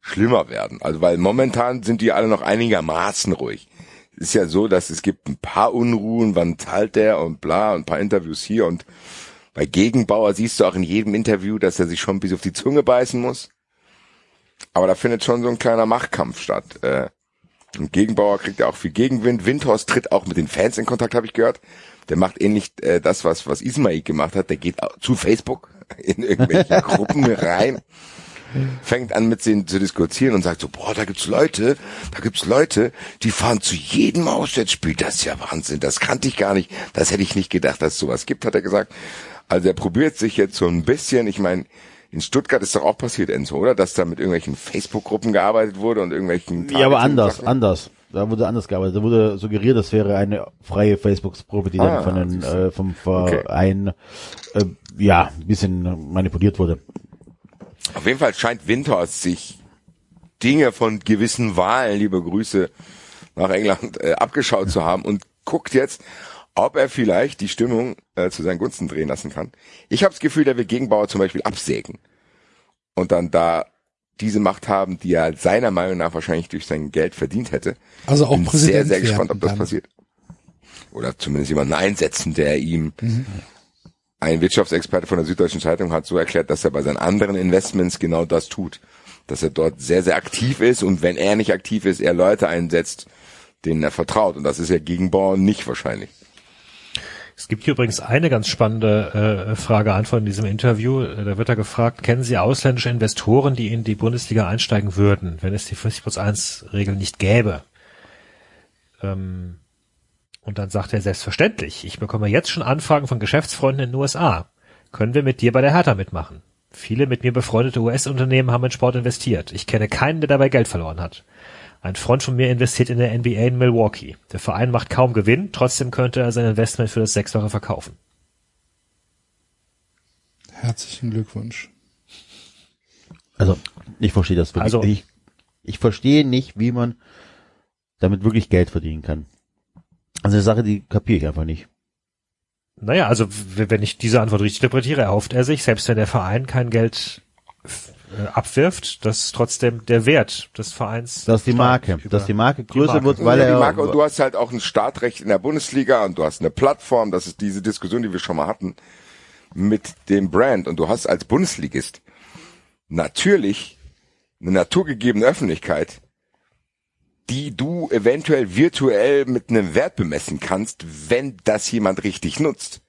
schlimmer werden. Also, weil momentan sind die alle noch einigermaßen ruhig. Es ist ja so, dass es gibt ein paar Unruhen, wann zahlt der und bla, und ein paar Interviews hier und bei Gegenbauer siehst du auch in jedem Interview, dass er sich schon bis auf die Zunge beißen muss. Aber da findet schon so ein kleiner Machtkampf statt. Äh, und Gegenbauer kriegt ja auch viel Gegenwind. Windhorst tritt auch mit den Fans in Kontakt, habe ich gehört. Der macht ähnlich äh, das, was, was Ismail gemacht hat. Der geht zu Facebook (laughs) in irgendwelche (laughs) Gruppen rein, fängt an mit denen zu diskutieren und sagt so, boah, da gibt's Leute, da gibt's Leute, die fahren zu jedem Auswärtsspiel. Das ist ja Wahnsinn, das kannte ich gar nicht. Das hätte ich nicht gedacht, dass es sowas gibt, hat er gesagt. Also er probiert sich jetzt so ein bisschen, ich meine, in Stuttgart ist doch auch passiert, Enzo, oder? Dass da mit irgendwelchen Facebook-Gruppen gearbeitet wurde und irgendwelchen Ja, aber anders, anders. Da wurde anders gearbeitet. Da wurde suggeriert, das wäre eine freie Facebook-Gruppe, die Ah, dann von den, äh, vom Verein äh, ja ein bisschen manipuliert wurde. Auf jeden Fall scheint Windhorst sich Dinge von gewissen Wahlen, liebe Grüße nach England, äh, abgeschaut zu haben und guckt jetzt, ob er vielleicht die Stimmung äh, zu seinen Gunsten drehen lassen kann. Ich habe das Gefühl, der will Gegenbauer zum Beispiel absägen und dann da diese Macht haben, die er seiner Meinung nach wahrscheinlich durch sein Geld verdient hätte. Also auch Bin sehr, Präsident sehr gespannt, ob das dann. passiert. Oder zumindest jemanden einsetzen, der ihm Mhm. ein Wirtschaftsexperte von der Süddeutschen Zeitung hat so erklärt, dass er bei seinen anderen Investments genau das tut. Dass er dort sehr, sehr aktiv ist und wenn er nicht aktiv ist, er Leute einsetzt, denen er vertraut. Und das ist ja gegen Bauern nicht wahrscheinlich. Es gibt hier übrigens eine ganz spannende äh, Frage Antwort in diesem Interview. Äh, Da wird er gefragt, kennen Sie ausländische Investoren, die in die Bundesliga einsteigen würden, wenn es die 50 plus 1 Regel nicht gäbe? Ähm, und dann sagt er selbstverständlich, ich bekomme jetzt schon Anfragen von Geschäftsfreunden in den USA. Können wir mit dir bei der Hertha mitmachen? Viele mit mir befreundete US-Unternehmen haben in Sport investiert. Ich kenne keinen, der dabei Geld verloren hat. Ein Freund von mir investiert in der NBA in Milwaukee. Der Verein macht kaum Gewinn, trotzdem könnte er sein Investment für das Sechsfache verkaufen. Herzlichen Glückwunsch. Also, ich verstehe das wirklich. Also- ich, ich verstehe nicht, wie man damit wirklich Geld verdienen kann. Also eine Sache, die kapiere ich einfach nicht. Naja, also wenn ich diese Antwort richtig interpretiere, erhofft er sich, selbst wenn der Verein kein Geld äh, abwirft, dass trotzdem der Wert des Vereins Dass die Marke, dass die Marke die größer Marke. wird, weil ja, er die Marke, und du hast halt auch ein Startrecht in der Bundesliga und du hast eine Plattform, das ist diese Diskussion, die wir schon mal hatten, mit dem Brand. Und du hast als Bundesligist natürlich eine naturgegebene Öffentlichkeit, die du eventuell virtuell mit einem Wert bemessen kannst, wenn das jemand richtig nutzt.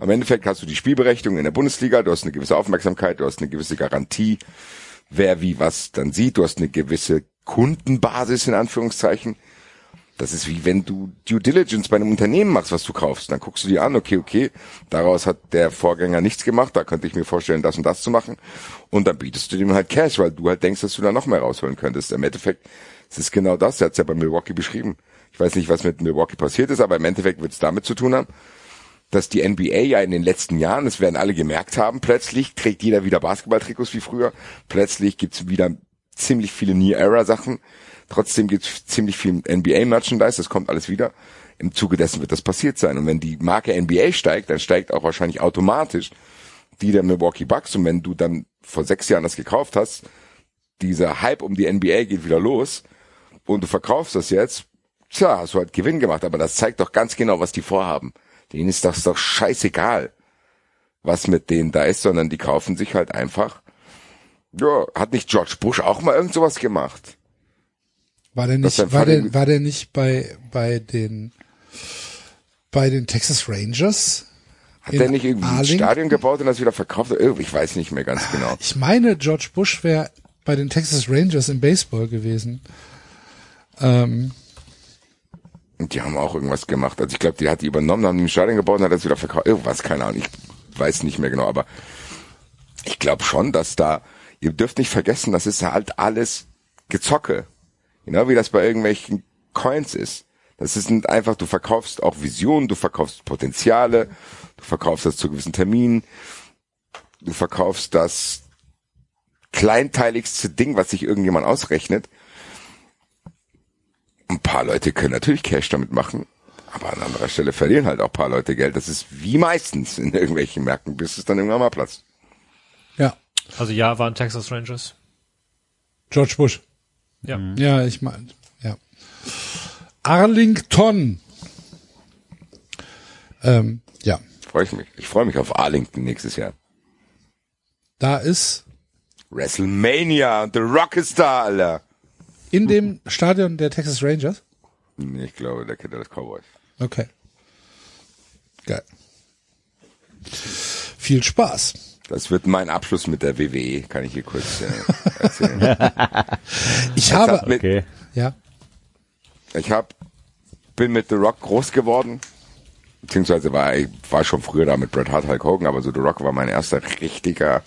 Am Endeffekt hast du die Spielberechtigung in der Bundesliga, du hast eine gewisse Aufmerksamkeit, du hast eine gewisse Garantie, wer wie was dann sieht, du hast eine gewisse Kundenbasis in Anführungszeichen. Das ist wie wenn du Due Diligence bei einem Unternehmen machst, was du kaufst. Dann guckst du dir an, okay, okay, daraus hat der Vorgänger nichts gemacht, da könnte ich mir vorstellen, das und das zu machen. Und dann bietest du dem halt Cash, weil du halt denkst, dass du da noch mehr rausholen könntest. Im Endeffekt es ist genau das, er hat es ja bei Milwaukee beschrieben. Ich weiß nicht, was mit Milwaukee passiert ist, aber im Endeffekt wird es damit zu tun haben, dass die NBA ja in den letzten Jahren, das werden alle gemerkt haben, plötzlich trägt jeder wieder Basketballtrikots wie früher. Plötzlich gibt's wieder ziemlich viele New-Era-Sachen. Trotzdem gibt's ziemlich viel NBA-Merchandise, das kommt alles wieder. Im Zuge dessen wird das passiert sein. Und wenn die Marke NBA steigt, dann steigt auch wahrscheinlich automatisch die der Milwaukee Bucks. Und wenn du dann vor sechs Jahren das gekauft hast, dieser Hype um die NBA geht wieder los und du verkaufst das jetzt, tja, hast du halt Gewinn gemacht. Aber das zeigt doch ganz genau, was die vorhaben. Denen ist das doch scheißegal, was mit denen da ist, sondern die kaufen sich halt einfach. Ja, hat nicht George Bush auch mal irgend sowas gemacht? War der nicht, war der, war der nicht bei, bei den, bei den Texas Rangers? Hat der nicht irgendwie ein Arlington? Stadion gebaut und das wieder verkauft? Ich weiß nicht mehr ganz genau. Ich meine, George Bush wäre bei den Texas Rangers im Baseball gewesen. Ähm, Und die haben auch irgendwas gemacht. Also ich glaube, die hat die übernommen, haben die ein Stadion gebaut und hat das wieder verkauft. Irgendwas, keine Ahnung. Ich weiß nicht mehr genau, aber ich glaube schon, dass da, ihr dürft nicht vergessen, das ist halt alles Gezocke. Genau wie das bei irgendwelchen Coins ist. Das ist einfach, du verkaufst auch Visionen, du verkaufst Potenziale, du verkaufst das zu gewissen Terminen, du verkaufst das kleinteiligste Ding, was sich irgendjemand ausrechnet. Ein paar Leute können natürlich Cash damit machen, aber an anderer Stelle verlieren halt auch ein paar Leute Geld. Das ist wie meistens in irgendwelchen Märkten, bis es dann irgendwann mal platzt. ja, Also ja, waren Texas Rangers. George Bush. Ja. Ja, ich meine, ja. Arlington. Ähm, ja, Freue ich mich. Ich freue mich auf Arlington nächstes Jahr. da ist WrestleMania und The Rock ist da, Alter. In dem Stadion der Texas Rangers. Nee, Ich glaube, der kennt ja das Cowboys. Okay. Geil. Viel Spaß. Das wird mein Abschluss mit der WWE, kann ich hier kurz äh, erzählen. (laughs) Ich hab habe, mit- Okay. ja, Ich hab, bin mit The Rock groß geworden. Beziehungsweise war ich war schon früher da mit Bret Hart, Hulk Hogan, aber so The Rock war mein erster richtiger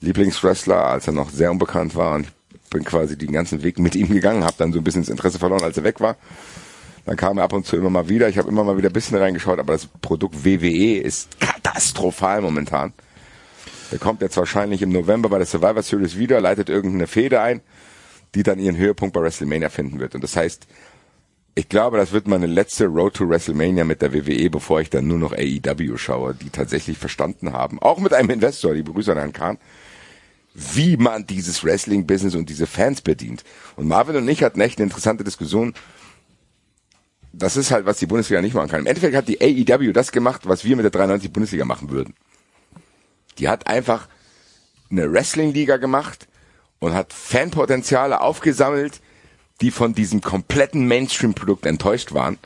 Lieblingswrestler, als er noch sehr unbekannt war. Und ich bin quasi den ganzen Weg mit ihm gegangen, habe dann so ein bisschen das Interesse verloren, als er weg war. Dann kam er ab und zu immer mal wieder. Ich habe immer mal wieder ein bisschen reingeschaut, aber das Produkt WWE ist katastrophal momentan. Der kommt jetzt wahrscheinlich im November bei der Survivor Series wieder, leitet irgendeine Fehde ein, die dann ihren Höhepunkt bei WrestleMania finden wird. Und das heißt, ich glaube, das wird meine letzte Road to WrestleMania mit der WWE, bevor ich dann nur noch AEW schaue, die tatsächlich verstanden haben, auch mit einem Investor, die Grüße an Herrn Kahn, wie man dieses Wrestling-Business und diese Fans bedient. Und Marvin und ich hatten echt eine interessante Diskussion. Das ist halt, was die Bundesliga nicht machen kann. Im Endeffekt hat die AEW das gemacht, was wir mit der 93 Bundesliga machen würden. Die hat einfach eine Wrestling-Liga gemacht und hat Fanpotenziale aufgesammelt, die von diesem kompletten Mainstream-Produkt enttäuscht waren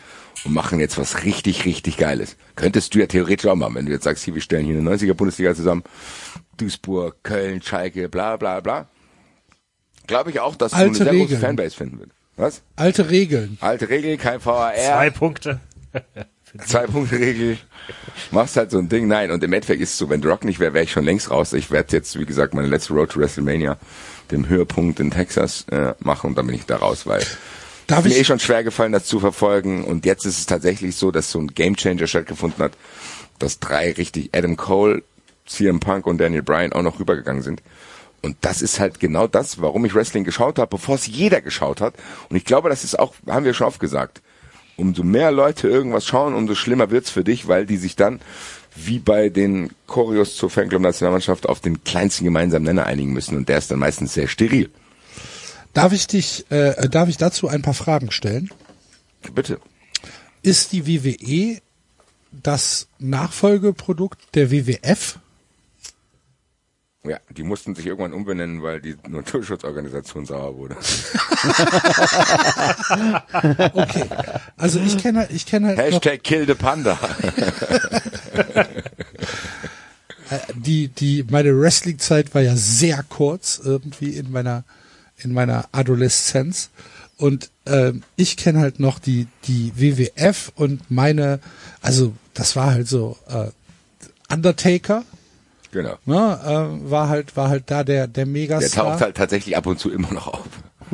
und machen jetzt was richtig, richtig Geiles. Könntest du ja theoretisch auch machen, wenn du jetzt sagst, hier, wir stellen hier eine 90er-Bundesliga zusammen, Duisburg, Köln, Schalke, bla bla bla. Glaube ich auch, dass du eine sehr große Regeln. Fanbase finden würdest. Was? alte Regeln. Alte Regel, kein VAR. Zwei Punkte. (laughs) Zwei-Punkte-Regel. Machst halt so ein Ding. Nein, und im Endeffekt ist es so, wenn Rock nicht wäre, wäre ich schon längst raus. Ich werde jetzt, wie gesagt, meine letzte Road to WrestleMania, dem Höhepunkt in Texas, äh, machen und dann bin ich da raus, weil Darf mir eh ich, schon schwer gefallen, das zu verfolgen. Und jetzt ist es tatsächlich so, dass so ein Gamechanger stattgefunden hat, dass drei richtig Adam Cole, CM Punk und Daniel Bryan auch noch rübergegangen sind. Und das ist halt genau das, warum ich Wrestling geschaut habe, bevor es jeder geschaut hat. Und ich glaube, das ist auch, haben wir schon oft gesagt, umso mehr Leute irgendwas schauen, umso schlimmer wird's für dich, weil die sich dann, wie bei den Choreos zur Fanclub-Nationalmannschaft, auf den kleinsten gemeinsamen Nenner einigen müssen. Und der ist dann meistens sehr steril. Darf ich dich, äh, darf ich dazu ein paar Fragen stellen? Bitte. Ist die WWE das Nachfolgeprodukt der WWF? Ja, die mussten sich irgendwann umbenennen, weil die Naturschutzorganisation sauer wurde. (laughs) Okay. Also ich kenne halt, ich kenne halt Hashtag Kill the Panda. (laughs) äh, die, die, meine Wrestling-Zeit war ja sehr kurz irgendwie in meiner, in meiner Adoleszenz. Und ähm, ich kenne halt noch die, die WWF und meine, also das war halt so äh, Undertaker, genau. ne, äh, war halt, war halt da der, der Der Megastar. taucht halt tatsächlich ab und zu immer noch auf. (laughs)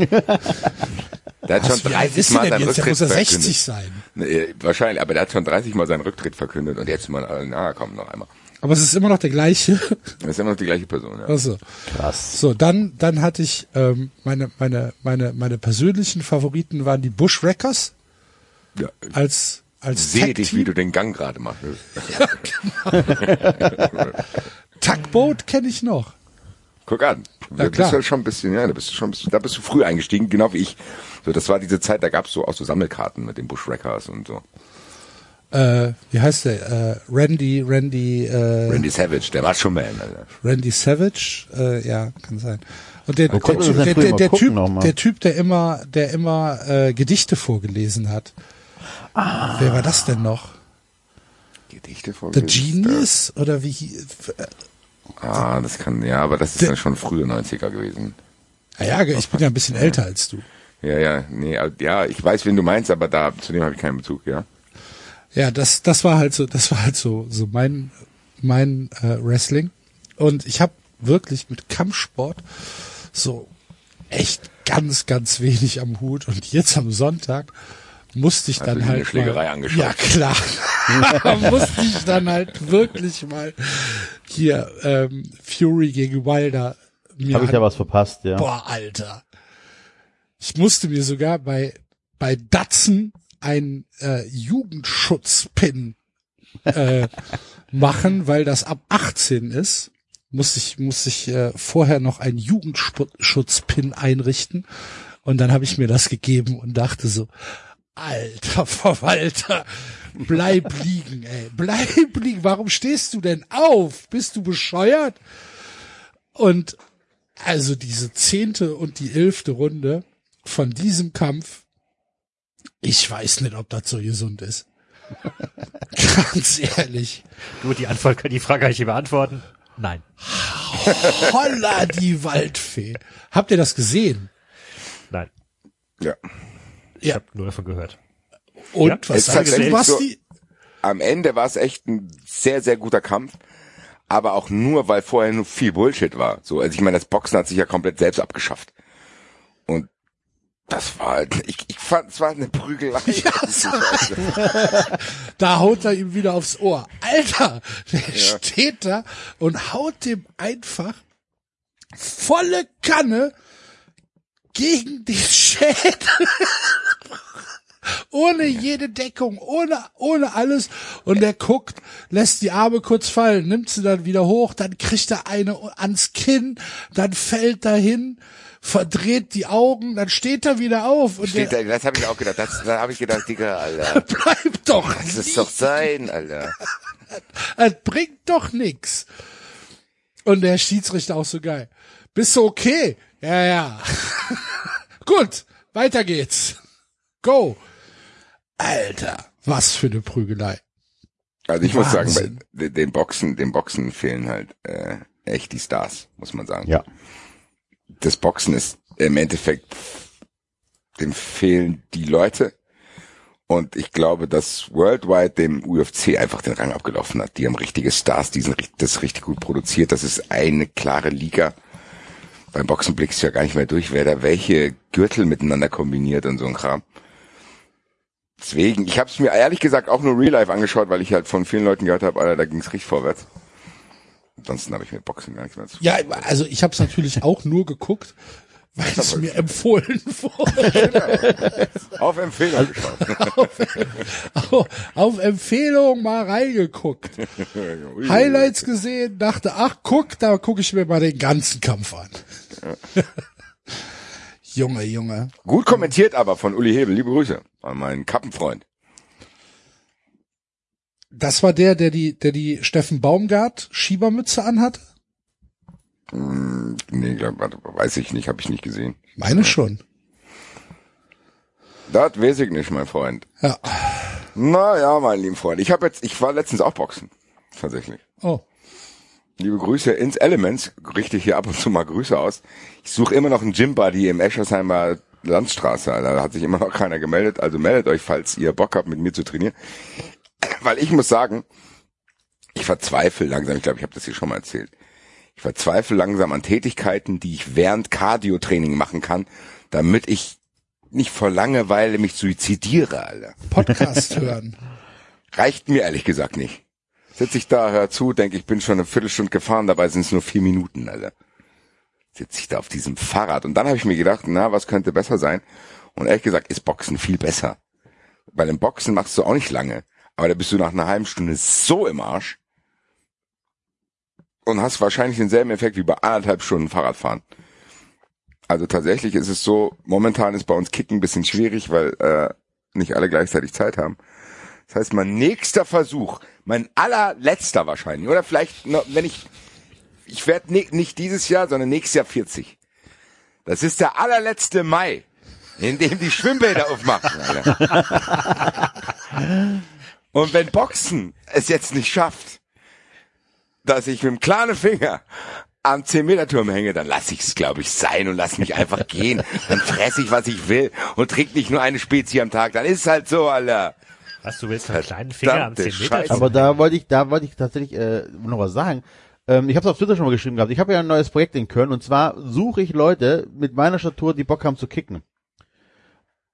Der hat Was, schon wie alt 30 ist Mal der seinen jetzt? Der Rücktritt muss verkündet. 60 sein. Nee, wahrscheinlich, aber der hat schon 30 Mal seinen Rücktritt verkündet und jetzt mal, na komm, noch einmal. Aber es ist immer noch der gleiche. Das ist immer noch die gleiche Person, ja. Also, Krass. so, dann, dann hatte ich, ähm, meine, meine, meine, meine persönlichen Favoriten waren die Bush Wreckers ja. als, als Sehe dich, wie du den Gang gerade machst. (laughs) Tugboat kenne ich noch. Guck an. Da Ja, klar. bist du halt schon ein bisschen, ja, da bist du schon ein bisschen, da bist du früh eingestiegen, genau wie ich. So, das war diese Zeit, da gab's so auch so Sammelkarten mit den Bushwreckers und so. Äh, wie heißt der? Äh, Randy, Randy, äh, Randy Savage, der war schon Man, Alter. Randy Savage, äh, ja, kann sein. Und der, der, das der, der, der Typ, der Typ, der immer, der immer äh, Gedichte vorgelesen hat. Wer war das denn noch? Gedichte von The Genius oder wie? äh, Ah, das kann, ja, aber das ist Der- dann schon frühe 90er gewesen. Ah Ja, ja, ich bin ja ein bisschen älter als du. Ja, ja, nee, ja, ich weiß, wen du meinst, aber da, zu dem habe ich keinen Bezug, ja. Ja, das, das war halt so, das war halt so, so mein, mein äh, Wrestling. Und ich habe wirklich mit Kampfsport so echt ganz, ganz wenig am Hut. Und jetzt am Sonntag musste ich Hast dann halt eine Schlägerei mal, angeschaut? Ja klar, (laughs) musste ich dann halt wirklich mal hier ähm, Fury gegen Wilder mir Habe ich da was verpasst, ja. Boah, Alter. Ich musste mir sogar bei, bei Datsen ein äh, Jugendschutzpin äh, (laughs) machen, weil das ab 18 ist. Muss ich, muss ich äh, vorher noch einen Jugendschutzpin einrichten. Und dann habe ich mir das gegeben und dachte so, alter (laughs) Verwalter, bleib liegen, ey, bleib liegen. Warum stehst du denn auf? Bist du bescheuert? Und also diese zehnte und die elfte Runde von diesem Kampf, ich weiß nicht, ob das so gesund ist. (laughs) Ganz ehrlich. Du, die Antwort, die Frage kann ich dir beantworten. Nein. Holla die Waldfee. Habt ihr das gesehen? Nein. Ja. Ich Ja. habe nur davon gehört. Und Ja, was sagst du, Basti? Am Ende war es echt ein sehr, sehr guter Kampf. Aber auch nur, weil vorher nur viel Bullshit war. So, also ich meine, das Boxen hat sich ja komplett selbst abgeschafft. Das war halt, ich, ich fand, es war eine Prügelei. (laughs) (laughs) Da haut er ihm wieder aufs Ohr. Alter, der steht da und haut dem einfach volle Kanne gegen den Schädel. (laughs) ohne jede Deckung, ohne, ohne alles. Und er guckt, lässt die Arme kurz fallen, nimmt sie dann wieder hoch, dann kriegt er eine ans Kinn, dann fällt er hin, verdreht die Augen, dann steht er wieder auf und Steht der da, das habe ich auch gedacht. Das, da habe ich gedacht, Digga, Alter. (laughs) bleibt doch. Das ist doch sein, Alter. (laughs) Es bringt doch nix. Und der Schiedsrichter auch so geil. Bist du okay? Ja, ja. (laughs) Gut, weiter geht's. Go. Alter, was für eine Prügelei. Also ich muss sagen, Wahnsinn. bei den Boxen, den Boxen fehlen halt äh, echt die Stars, muss man sagen. Ja. Das Boxen ist im Endeffekt, dem fehlen die Leute. Und ich glaube, dass Worldwide dem UFC einfach den Rang abgelaufen hat. Die haben richtige Stars, die sind das richtig gut produziert. Das ist eine klare Liga. Beim Boxen blickst du ja gar nicht mehr durch, wer da welche Gürtel miteinander kombiniert und so ein Kram. Deswegen, ich habe es mir ehrlich gesagt auch nur Real Life angeschaut, weil ich halt von vielen Leuten gehört habe, Alter, da ging's richtig vorwärts. Ansonsten habe ich mir Boxen gar nichts mehr zu. Ja, also ich habe es natürlich auch nur geguckt, weil es mir empfohlen (laughs) wurde. Auf Empfehlung geschaut. (laughs) auf, auf Empfehlung mal reingeguckt. (laughs) Highlights gesehen, dachte, ach guck, da gucke ich mir mal den ganzen Kampf an. Junge, Junge. Gut kommentiert aber von Uli Hebel. Liebe Grüße an meinen Kappenfreund. Das war der, der die, der die Steffen Baumgart Schiebermütze anhat? Hm, nee, glaub, weiß ich nicht, habe ich nicht gesehen. Meine schon. Das weiß ich nicht, mein Freund. Ja. Na ja, mein lieber Freund. Ich habe jetzt, ich war letztens auch Boxen. Tatsächlich. Oh. Liebe Grüße ins Elements. Richte hier ab und zu mal Grüße aus. Ich suche immer noch einen Gym-Buddy im Eschersheimer Landstraße. Da hat sich immer noch keiner gemeldet. Also meldet euch, falls ihr Bock habt, mit mir zu trainieren. Weil ich muss sagen, ich verzweifle langsam, ich glaube, ich habe das hier schon mal erzählt. Ich verzweifle langsam an Tätigkeiten, die ich während Cardio-Training machen kann, damit ich nicht vor Langeweile mich suizidiere, Alter. Podcast (laughs) hören. Reicht mir ehrlich gesagt nicht. Sitze ich da, hör zu, denke ich bin schon eine Viertelstunde gefahren, dabei sind es nur vier Minuten, Alter. Sitze ich da auf diesem Fahrrad. Und dann habe ich mir gedacht, na, was könnte besser sein? Und ehrlich gesagt ist Boxen viel besser. Bei dem Boxen machst du auch nicht lange. Aber da bist du nach einer halben Stunde so im Arsch. Und hast wahrscheinlich denselben Effekt wie bei anderthalb Stunden Fahrradfahren. Also tatsächlich ist es so, momentan ist bei uns Kicken ein bisschen schwierig, weil äh, nicht alle gleichzeitig Zeit haben. Das heißt, mein nächster Versuch, mein allerletzter wahrscheinlich, oder vielleicht, wenn ich, ich werde nicht dieses Jahr, sondern nächstes Jahr 40. Das ist der allerletzte Mai, in dem die Schwimmbäder aufmachen. (laughs) Und wenn Boxen es jetzt nicht schafft, dass ich mit dem kleinen Finger am 10-Meter-Turm hänge, dann lasse ich es, glaube ich, sein und lass mich einfach (laughs) gehen. Dann fresse ich, was ich will und trinke nicht nur eine Spezie am Tag. Dann ist es halt so, Alter. Was, du willst einen kleinen Finger am Verdammte 10 Meter Scheiße. Aber da wollte ich, da wollte ich tatsächlich äh, noch was sagen. Ähm, ich habe es auf Twitter schon mal geschrieben gehabt. Ich habe ja ein neues Projekt in Köln und zwar suche ich Leute mit meiner Statur, die Bock haben zu kicken.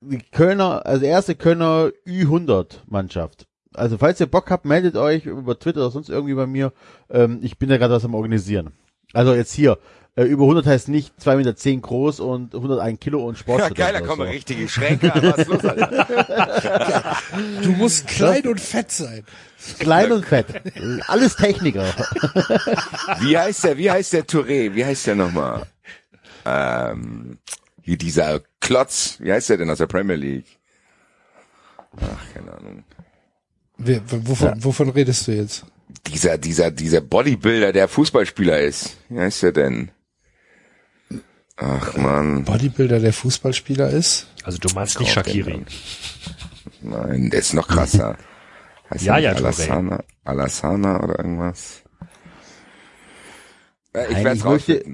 Die Kölner, also erste Kölner Ü100 Mannschaft. Also falls ihr Bock habt, meldet euch über Twitter oder sonst irgendwie bei mir. Ähm, ich bin da gerade was am organisieren. Also jetzt hier, äh, über 100 heißt nicht 2,10 Meter zehn groß und 101 Kilo und Sport. Ja, geil, da kommen richtige Schränke. an. Was ist los, Alter? (laughs) Du musst klein und fett sein. Klein und fett. Alles Techniker. (laughs) Wie heißt der, wie heißt der Touré? Wie heißt der nochmal? Ähm, hier dieser Klotz. Wie heißt der denn aus der Premier League? Ach, keine Ahnung. Wer, wovon, wovon redest du jetzt? Dieser, dieser, dieser Bodybuilder, der Fußballspieler ist. Wie heißt der denn? Ach man, Bodybuilder, der Fußballspieler ist? Also du meinst nicht Shakiri. nein, der ist noch krasser. (laughs) Heißt Ja, ja. Alassana, Alassana oder irgendwas? Äh, Ich Nein, ich möchte-.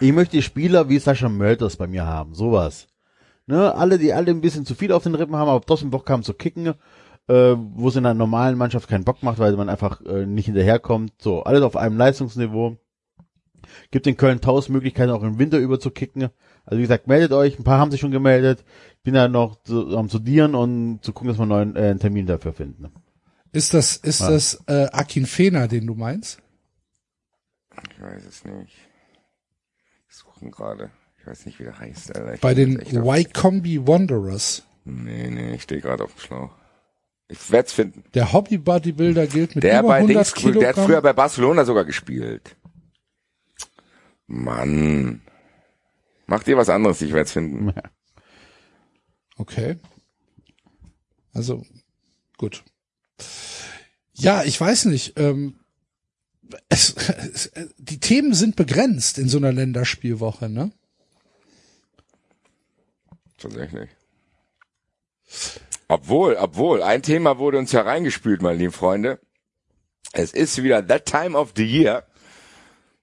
Ich möchte Spieler wie Sascha Mölters bei mir haben, sowas. Ne, alle, die alle ein bisschen zu viel auf den Rippen haben, aber trotzdem Bock haben zu kicken, äh, wo es in einer normalen Mannschaft keinen Bock macht, weil man einfach äh, nicht hinterherkommt. So, alles auf einem Leistungsniveau. Gibt in Köln tausend Möglichkeiten, auch im Winter über zu kicken. Also wie gesagt, meldet euch, ein paar haben sich schon gemeldet. Bin da noch zu, am studieren und zu gucken, dass wir einen neuen äh, einen Termin dafür finden. Ist das, ist Ja. das äh, Akin Fena, den du meinst? Ich weiß es nicht. Ich suche ihn gerade. Ich weiß nicht, wie der heißt. Alter. Bei den Wycombe Wanderers. Nee, nee, ich stehe gerade auf dem Schlauch. Ich werd's finden. Der Hobby-Bodybuilder gilt mit Der über bei 100 Dings, Kilogramm. der hat früher bei Barcelona sogar gespielt. Mann. Macht ihr was anderes, ich werd's finden. Okay. Also, gut. Ja, ich weiß nicht. Ähm, (laughs) es, es, die Themen sind begrenzt in so einer Länderspielwoche, ne? Tatsächlich. Obwohl, obwohl, ein Thema wurde uns ja reingespült, meine lieben Freunde. Es ist wieder that time of the year.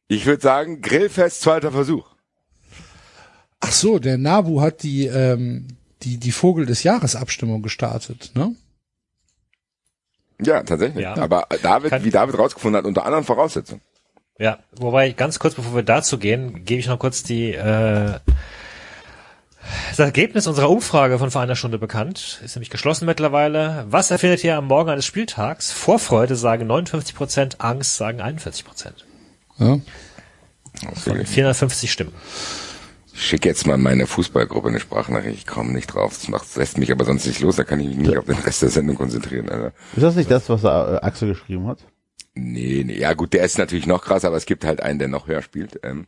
Ich würde sagen, Grillfest, zweiter Versuch. Ach so, der Nabu hat die, ähm, die, die Vogel des Jahres Abstimmung gestartet, ne? Ja, tatsächlich. Ja. Aber David, Kann- wie David rausgefunden hat, unter anderen Voraussetzungen. Ja, wobei ganz kurz, bevor wir dazu gehen, gebe ich noch kurz die äh, das Ergebnis unserer Umfrage von vor einer Stunde bekannt. Ist nämlich geschlossen mittlerweile. Was erfindet ihr am Morgen eines Spieltags? Vorfreude sagen 59 Prozent, Angst sagen 41 Prozent. Ja. Von 450 Stimmen. Ich schicke jetzt mal meine Fußballgruppe eine Sprachnachricht. Ich komme nicht drauf. Das macht, lässt mich aber sonst nicht los. Da kann ich mich nicht auf den Rest der Sendung konzentrieren. Alter. Ist das nicht das, was äh, Axel geschrieben hat? Nee, nee, ja gut, der ist natürlich noch krasser, aber es gibt halt einen, der noch höher spielt. Ähm.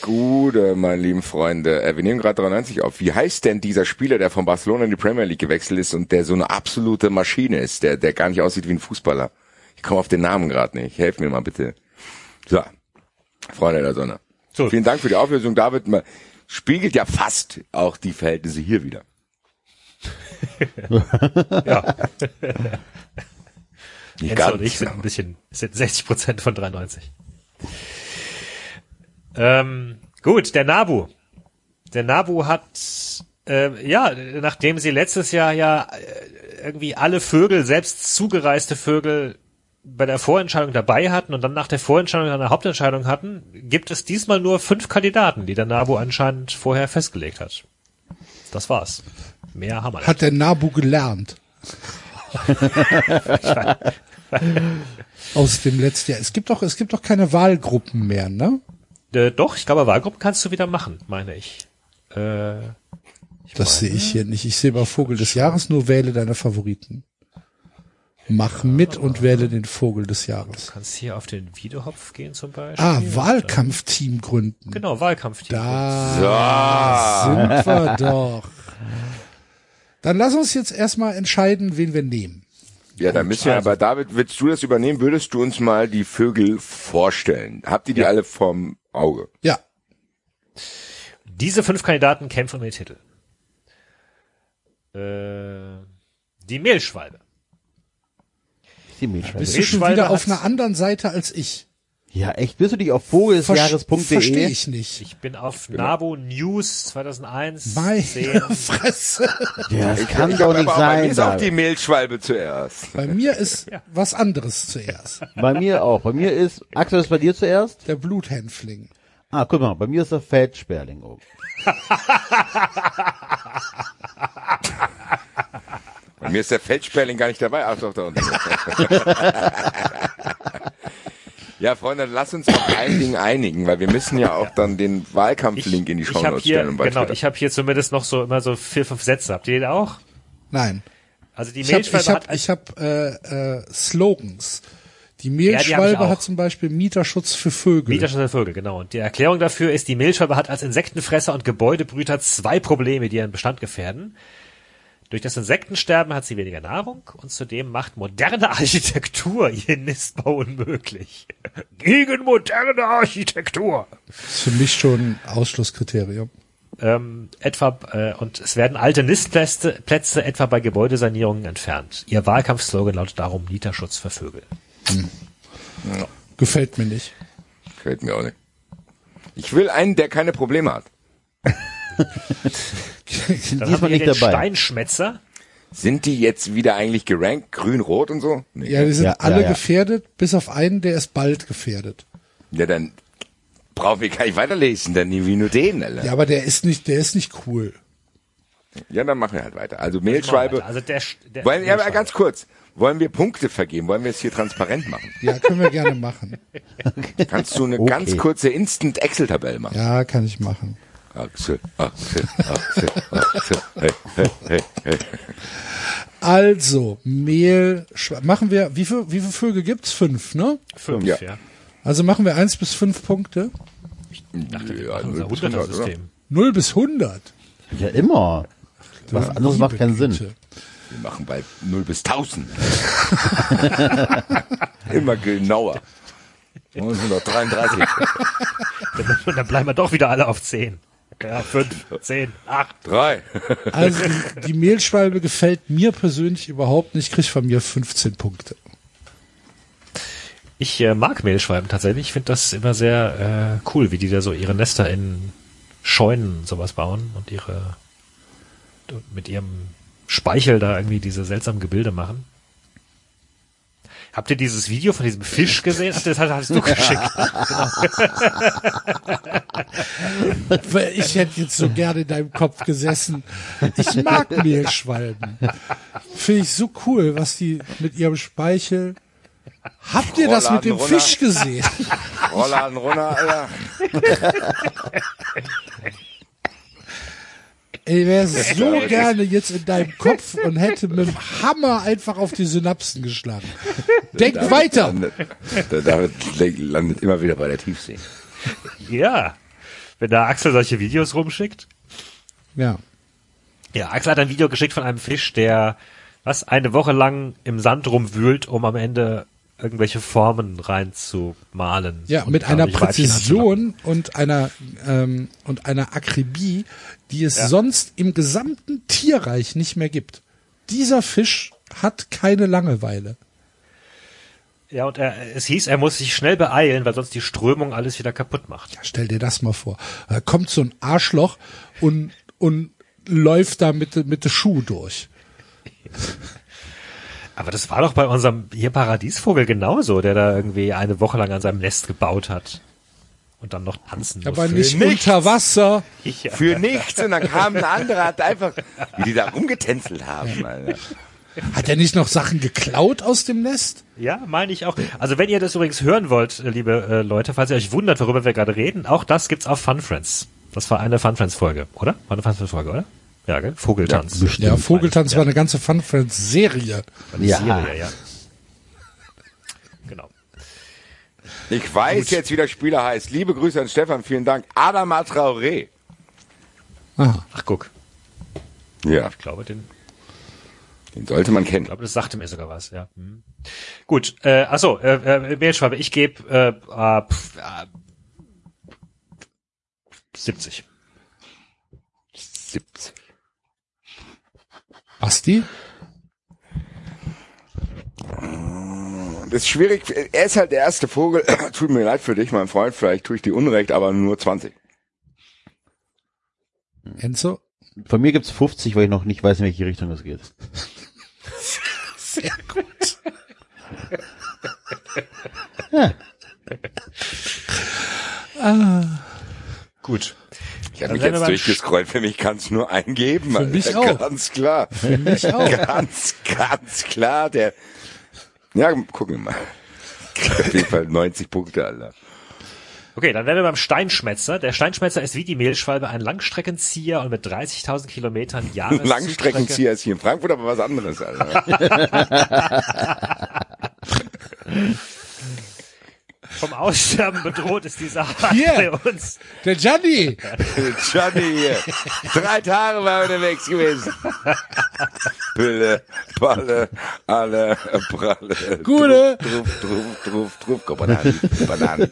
Gute, meine lieben Freunde. Äh, wir nehmen gerade 93 auf. Wie heißt denn dieser Spieler, der von Barcelona in die Premier League gewechselt ist und der so eine absolute Maschine ist, der, der gar nicht aussieht wie ein Fußballer? Ich komme auf den Namen gerade nicht. Helf mir mal bitte. So, Freunde der Sonne. So. Vielen Dank für die Auflösung, David. Man spiegelt ja fast auch die Verhältnisse hier wieder. (laughs) Ja, ganz, ich sind ein bisschen, sind 60 Prozent von 93. Ähm, gut, der Nabu. Der Nabu hat, äh, ja, nachdem sie letztes Jahr ja äh, irgendwie alle Vögel, selbst zugereiste Vögel bei der Vorentscheidung dabei hatten und dann nach der Vorentscheidung eine Hauptentscheidung hatten, gibt es diesmal nur fünf Kandidaten, die der Nabu anscheinend vorher festgelegt hat. Das war's. Mehr haben wir nicht. Hat der Nabu gelernt. (laughs) Aus dem letzten Jahr. Es gibt doch, es gibt doch keine Wahlgruppen mehr, ne? Äh, doch, ich glaube, Wahlgruppen kannst du wieder machen, meine ich. Äh, ich Das sehe ich hier nicht. Ich sehe bei Vogel des Jahres nur wähle deine Favoriten. Mach mit und wähle den Vogel des Jahres. Du kannst hier auf den Wiederhopf gehen zum Beispiel. Ah, Wahlkampfteam gründen. Genau, Wahlkampfteam. Da sind wir doch. Dann lass uns jetzt erstmal entscheiden, wen wir nehmen. Ja, dann müssen wir, aber David, willst du das übernehmen? Würdest du uns mal die Vögel vorstellen? Habt ihr die alle vom Auge? Ja, Diese fünf Kandidaten kämpfen um den Titel. Äh, die Mehlschwalbe. Die Milchschwalbe. bist du schon wieder auf einer anderen Seite als ich. Ja, echt? Bist du dich auf Verstehe vogelsjahres.de? ich nicht. Ich bin auf Nabo News 2001. Meine 10. (laughs) Fresse. Ja, das kann Ich doch nicht aber auch, bei mir sein. ist auch die Mehlschwalbe zuerst. Bei mir ist was anderes zuerst. Bei mir auch. Bei mir ist, Axel, ist bei dir zuerst? Der Bluthänfling. Ah, guck mal, bei mir ist der Feldsperling oben. Bei mir ist der Feldsperling gar nicht dabei. Ach doch, da unten. (laughs) (laughs) ja, Freunde, lass uns auf ein Ding einigen, weil wir müssen ja auch dann den Wahlkampflink in die Show habe Notes hier, stellen. Genau, Twitter. ich habe hier zumindest noch so immer so vier, fünf Sätze. Habt ihr den auch? Nein. Also die Ich habe Mehlschwalbe ich hab, hat ich hab, äh, äh, Slogans. Die Mehlschwalbe auch. hat zum Beispiel Mieterschutz für Vögel. Mieterschutz der Vögel, genau. Und die Erklärung dafür ist, die Mehlschwalbe hat als Insektenfresser und Gebäudebrüter zwei Probleme, die ihren Bestand gefährden. Durch das Insektensterben hat sie weniger Nahrung und zudem macht moderne (laughs) Architektur ihr Nistbau unmöglich. (laughs) Gegen moderne Architektur. Das ist für mich schon ein Ausschlusskriterium. ähm, etwa äh, und es werden alte Nistplätze Plätze etwa bei Gebäudesanierungen entfernt. Ihr Wahlkampfslogan lautet darum Mieterschutz für Vögel. Gefällt mir nicht. Gefällt mir auch nicht. Ich will einen, der keine Probleme hat. (laughs) Dann Diesmal haben wir nicht den dabei. Steinschmetzer. Sind die jetzt wieder eigentlich gerankt? Grün, rot und so? Nee. Ja, die sind Ja, alle ja, ja. gefährdet, bis auf einen, der ist bald gefährdet. Ja, dann brauchen wir gar nicht weiterlesen, dann nehmen wir nur den, Alter. Ja, aber der ist nicht, der ist nicht cool. Ja, dann machen wir halt weiter. Also Mehlschwalbe. Also der, der Wollen, ja, ganz kurz. Wollen wir Punkte vergeben? Wollen wir es hier transparent machen? Ja, können wir gerne machen. Kannst du eine (laughs) Okay. ganz kurze Instant-Excel-Tabelle machen? Ja, kann ich machen. Axel, Axel, Axel, Axel. Hey, hey, hey, hey. Also, Mehl, machen wir, wie viel, wie viele Vögel gibt's? Fünf, ne? Fünf, Ja. ja. Also machen wir eins bis fünf Punkte. Ja, Unser null bis hundert, oder? Hunderter-System. Null bis hundert. Ja, immer. Was anderes macht keinen Sinn. Wir machen bei 0 bis 1000. (laughs) Immer genauer. 933. Und dann bleiben wir doch wieder alle auf zehn. Ja, fünf, zehn, acht. Drei. Also die, die Mehlschwalbe gefällt mir persönlich überhaupt nicht, kriegt von mir 15 Punkte. Ich äh, mag Mehlschwalben tatsächlich. Ich finde das immer sehr äh, cool, wie die da so ihre Nester in Scheunen und sowas bauen und ihre und mit ihrem Speichel da irgendwie diese seltsamen Gebilde machen. Habt ihr dieses Video von diesem Fisch gesehen? Ach, das hast du (laughs) geschickt. Weil (laughs) Ich hätte jetzt so gerne in deinem Kopf gesessen. Ich mag Mehlschwalben. Finde ich so cool, was die mit ihrem Speichel. Habt ihr das mit dem runter. Fisch gesehen? Rollladen runter, Alter. (laughs) Ich wäre so gerne jetzt in deinem Kopf und hätte mit dem Hammer einfach auf die Synapsen geschlagen. (laughs) Denk weiter. Landet, David landet immer wieder bei der Tiefsee. ja. Wenn da Axel solche Videos rumschickt. Ja. Ja, Axel hat ein Video geschickt von einem Fisch, der was eine Woche lang im Sand rumwühlt, um am Ende irgendwelche Formen reinzumalen. Ja, mit einer Präzision und einer ähm, und einer Akribie, die es Ja. sonst im gesamten Tierreich nicht mehr gibt. Dieser Fisch hat keine Langeweile. Ja, und er, es hieß, er muss sich schnell beeilen, weil sonst die Strömung alles wieder kaputt macht. Stell dir das mal vor. Da kommt so ein Arschloch und und läuft da mit mit de Schuh durch. (laughs) Aber das war doch bei unserem hier Paradiesvogel genauso, der da irgendwie eine Woche lang an seinem Nest gebaut hat. Und dann noch tanzen muss. Aber nicht nichts. unter Wasser. Ja. Für nichts. Und dann kam ein anderer, hat einfach, wie die da rumgetänzelt haben, Alter. Hat er nicht noch Sachen geklaut aus dem Nest? Ja, meine ich auch. Also wenn ihr das übrigens hören wollt, liebe äh, Leute, falls ihr euch wundert, worüber wir gerade reden, auch das gibt's auf Fun Friends. Das war eine Fun Friends Folge, oder? War eine Fun Friends Folge, oder? Ja, gell? Vogeltanz. Ja, Vogeltanz Ja. war eine ganze Fun Friends Serie. Eine Ja. Serie, ja. Genau. Ich weiß jetzt, wie der Spieler heißt. Liebe Grüße an Stefan, vielen Dank. Adama Traoré. Ah, Ach, guck. Ja, Ich glaube, den, den sollte man kennen. ich glaube, das sagte mir sogar was, ja. Hm. Gut, äh, achso, äh, äh, Mehlschwabe, ich gebe äh, äh, pf, äh, 70. 70. Basti? Das ist schwierig. Er ist halt der erste Vogel. (clears throat) Tut mir leid für dich, mein Freund. Vielleicht tue ich dir Unrecht, aber nur 20. Enzo? Von mir gibt's 50, weil ich noch nicht weiß, in welche Richtung es geht. (laughs) Sehr gut. Gut. Ich habe mich jetzt durchgescrollt. Für mich kann es nur eingeben. Für mich auch. Ganz klar. Für mich auch. Ganz, ganz klar. Der. Ja, gucken wir mal. (laughs) Auf jeden Fall 90 Punkte, Alter. Okay, dann wären wir beim Steinschmetzer. Der Steinschmetzer ist wie die Mehlschwalbe ein Langstreckenzieher und mit 30.000 Kilometern (laughs) Jahres Langstreckenzieher ist hier in Frankfurt, aber was anderes, Alter. (laughs) Vom Aussterben bedroht ist dieser Art (laughs) Hier. bei uns. Der Gianni! (laughs) Johnny hier. Drei Tage war er unterwegs gewesen. Pille, Palle, alle, Pralle. Gute. Druf, druf, druf, druf, Go Banani, Banani.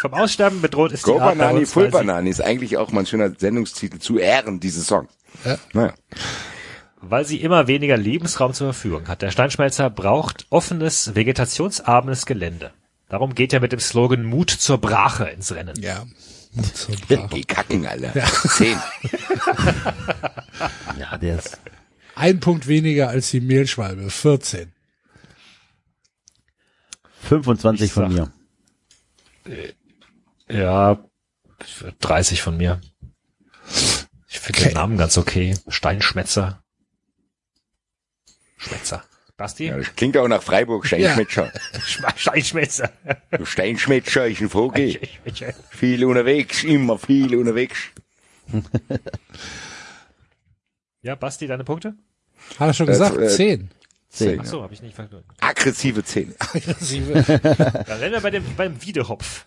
Vom Aussterben bedroht ist Go die Art bei Banani, uns, Full Banani ist eigentlich auch mal ein schöner Sendungstitel zu Ehren dieses Songs. Ja. Naja. Weil sie immer weniger Lebensraum zur Verfügung hat. Der Steinschmelzer braucht offenes, vegetationsarmes Gelände. Darum geht er mit dem Slogan Mut zur Brache ins Rennen. Ja. Zum Brav. Geh kacken, Alter. Zehn. (laughs) Ja, der ist Ein Punkt weniger als die Mehlschwalbe. 14. 25 von sag- mir. Ja, 30 von mir. Ich finde Okay. den Namen ganz okay. Steinschmetzer. Schmetzer. Basti? Ja, das klingt auch nach Freiburg, Steinschmetscher. Sch- Steinschmetzer. Du Steinschmetscher ist ein Vogel. Viel unterwegs, immer viel unterwegs. (laughs) Ja, Basti, deine Punkte? Hat er schon Das, gesagt? äh, 10. Zehn. Ach so, habe ich nicht verstanden. Aggressive Zähne. Aggressive. (laughs) Dann sind wir bei dem, beim Wiedehopf.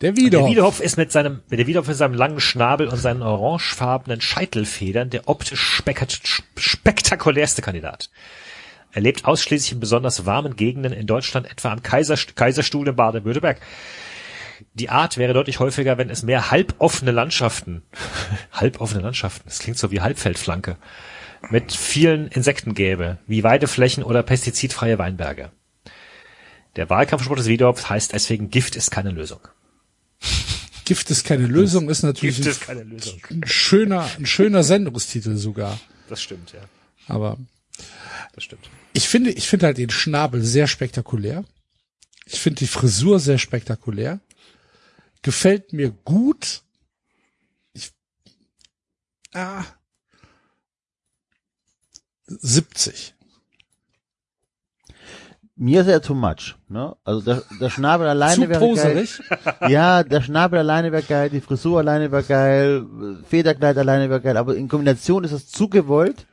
Der Der Wiedehopf. Wiedehopf ist mit seinem, mit der Wiedehopf mit seinem langen Schnabel und seinen orangefarbenen Scheitelfedern der optisch spek spektakulärste Kandidat. Er lebt ausschließlich in besonders warmen Gegenden in Deutschland, etwa am Kaiser, Kaiserstuhl in Baden-Württemberg. Die Art wäre deutlich häufiger, wenn es mehr halboffene Landschaften, (laughs) halboffene Landschaften, das klingt so wie Halbfeldflanke, mit vielen Insekten gäbe, wie Weideflächen oder pestizidfreie Weinberge. Der Wahlkampfsport des Wiedehopfs heißt deswegen Gift ist keine Lösung. Gift ist keine Lösung, ist natürlich Gift ist keine Lösung. ein schöner, ein schöner Sendungstitel sogar. Das stimmt, ja. Aber Das stimmt. ich finde, ich finde halt den Schnabel sehr spektakulär. Ich finde die Frisur sehr spektakulär. Gefällt mir gut. Ich, ah, 70. Mir ist er too much. Ne? Also der, der Schnabel alleine Zu wäre geil. (laughs) Ja, der Schnabel alleine wäre geil, die Frisur alleine wäre geil, Federkleid alleine wäre geil, aber in Kombination ist es zu gewollt.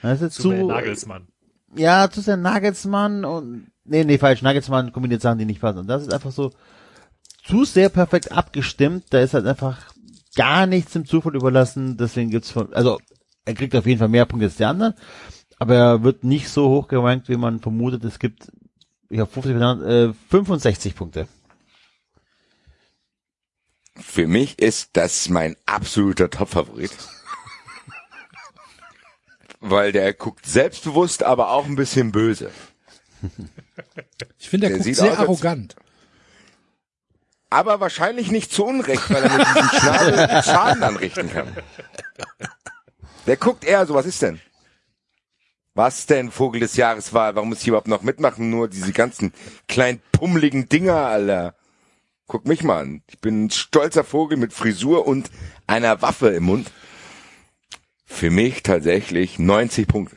Das ist Zu zu, Nagelsmann. ja, zu sehr Nagelsmann und, nee, nee, falsch, Nagelsmann kombiniert Sachen, die nicht passen. Und das ist einfach so zu sehr perfekt abgestimmt, da ist halt einfach gar nichts dem Zufall überlassen, deswegen gibt's von, also, er kriegt auf jeden Fall mehr Punkte als die anderen, aber er wird nicht so hoch gerankt, wie man vermutet. Es gibt, ich habe 50, äh, 65 Punkte. Für mich ist das mein absoluter Top-Favorit. (laughs) Weil der guckt selbstbewusst, aber auch ein bisschen böse. Ich finde, er Der guckt sieht sehr aus, arrogant. Aber wahrscheinlich nicht zu Unrecht, weil er mit diesem Schnabel (laughs) Schaden anrichten kann. Der guckt eher so, was ist denn? Was denn Vogel des Jahres war? Warum muss ich überhaupt noch mitmachen? Nur diese ganzen kleinen pummeligen Dinger, Alter. Guck mich mal an. Ich bin ein stolzer Vogel mit Frisur und einer Waffe im Mund. Für mich tatsächlich 90 Punkte.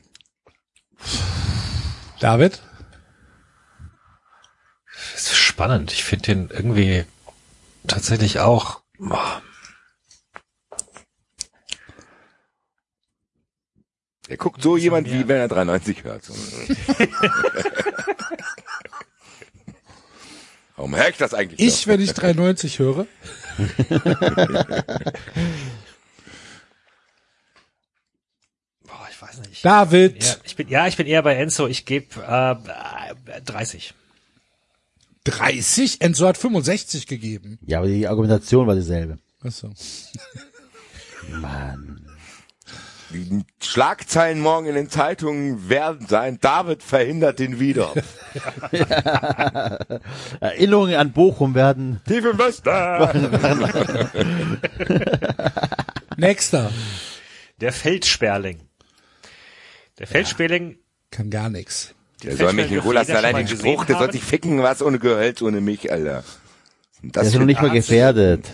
David? Das ist spannend. Ich finde den irgendwie tatsächlich auch. boah, Der guckt so jemand, wie wenn er 93 hört. So. (laughs) Warum höre ich das eigentlich? Ich, noch? wenn ich 390 höre. (laughs) Boah, ich weiß nicht. David. Ja, ich bin, ja, ich bin eher bei Enzo. Ich gebe äh, äh, 30. 30? Enzo hat 65 gegeben. Ja, aber die Argumentation war dieselbe. Achso. Mann. Die Schlagzeilen morgen in den Zeitungen werden sein, David verhindert den wieder. (laughs) Erinnerungen an Bochum werden. Tief im Westen. (laughs) Nächster. Der Feldsperling. Der Feldsperling. Kann gar nix. Der soll mich in Feldsperling Ruhe lassen, dürfte allein den Spruch, der soll sich ficken, was ohne Gehölz, ohne mich, Alter. Und Der das ist noch nicht mal gefährdet.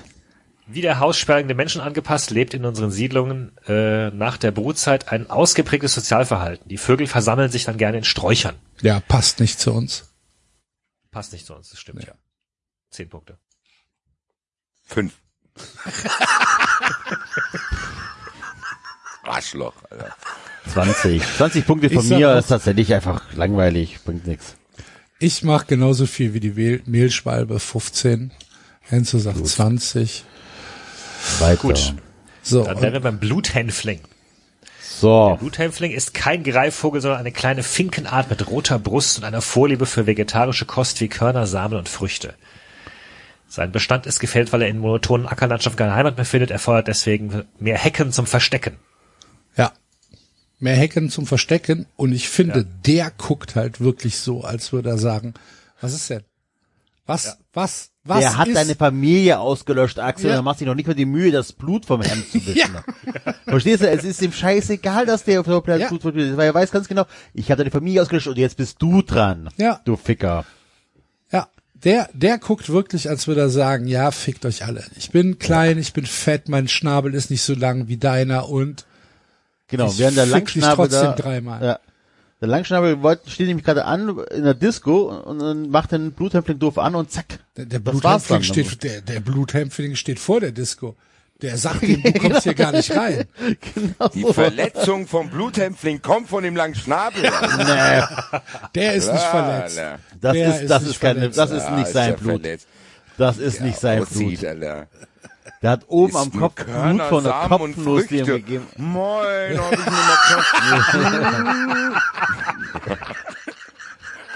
Wie der Haussperling den Menschen angepasst, lebt in unseren Siedlungen äh, nach der Brutzeit ein ausgeprägtes Sozialverhalten. Die Vögel versammeln sich dann gerne in Sträuchern. Ja, passt nicht zu uns. Passt nicht zu uns, das stimmt ja. Zehn Punkte. Fünf. (laughs) Arschloch, Alter. 20. 20 Punkte von mir auch- ist tatsächlich einfach langweilig, bringt nix. Ich mache genauso viel wie die Mehl Mehlschwalbe, 15. Enzo sagt 20. Weiter. Gut. So, Dann wären wir beim Bluthänfling. So. Bluthänfling ist kein Greifvogel, sondern eine kleine Finkenart mit roter Brust und einer Vorliebe für vegetarische Kost wie Körner, Samen und Früchte. Sein Bestand ist gefällt, weil er in monotonen Ackerlandschaften keine Heimat mehr findet. Er fordert deswegen mehr Hecken zum Verstecken. ja. Mehr Hecken zum Verstecken. Und ich finde, der guckt halt wirklich so, als würde er sagen, was ist denn? Was, was, was Der hat ist? deine Familie ausgelöscht, Axel, Ja. und er macht sich noch nicht mal die Mühe, das Blut vom Hemd zu wischen. Verstehst du? Es ist ihm scheißegal, dass der auf der Planet Ja. Blut verliert, weil er weiß ganz genau, ich habe deine Familie ausgelöscht und jetzt bist du dran. Ja. Du Ficker. Ja, der, der guckt wirklich, als würde er sagen, ja, fickt euch alle. Ich bin klein, ich bin fett, mein Schnabel ist nicht so lang wie deiner und Genau, Ich während der fick dich Langschnabel trotzdem da, dreimal. Ja. Der Langschnabel wollte, steht nämlich gerade an in der Disco und dann macht den Bluthämpfling doof an und zack. der, der Bluthämpfling steht, der, der Bluthämpfling steht vor der Disco. Der sagt ihm, du (laughs) kommst hier gar nicht rein. Genau Die. Verletzung vom Bluthämpfling kommt von dem langen Schnabel. (laughs) Der ist nicht verletzt. Das Der ist, das nicht ist keine, verletzt. das ist nicht sein der Blut. verletzt. Das ist nicht sein Blut. Alter. Der hat oben am Kopf Körner, Blut von der Samen Kopfnuss Früchte. gegeben. Moin, (laughs) hab ich mir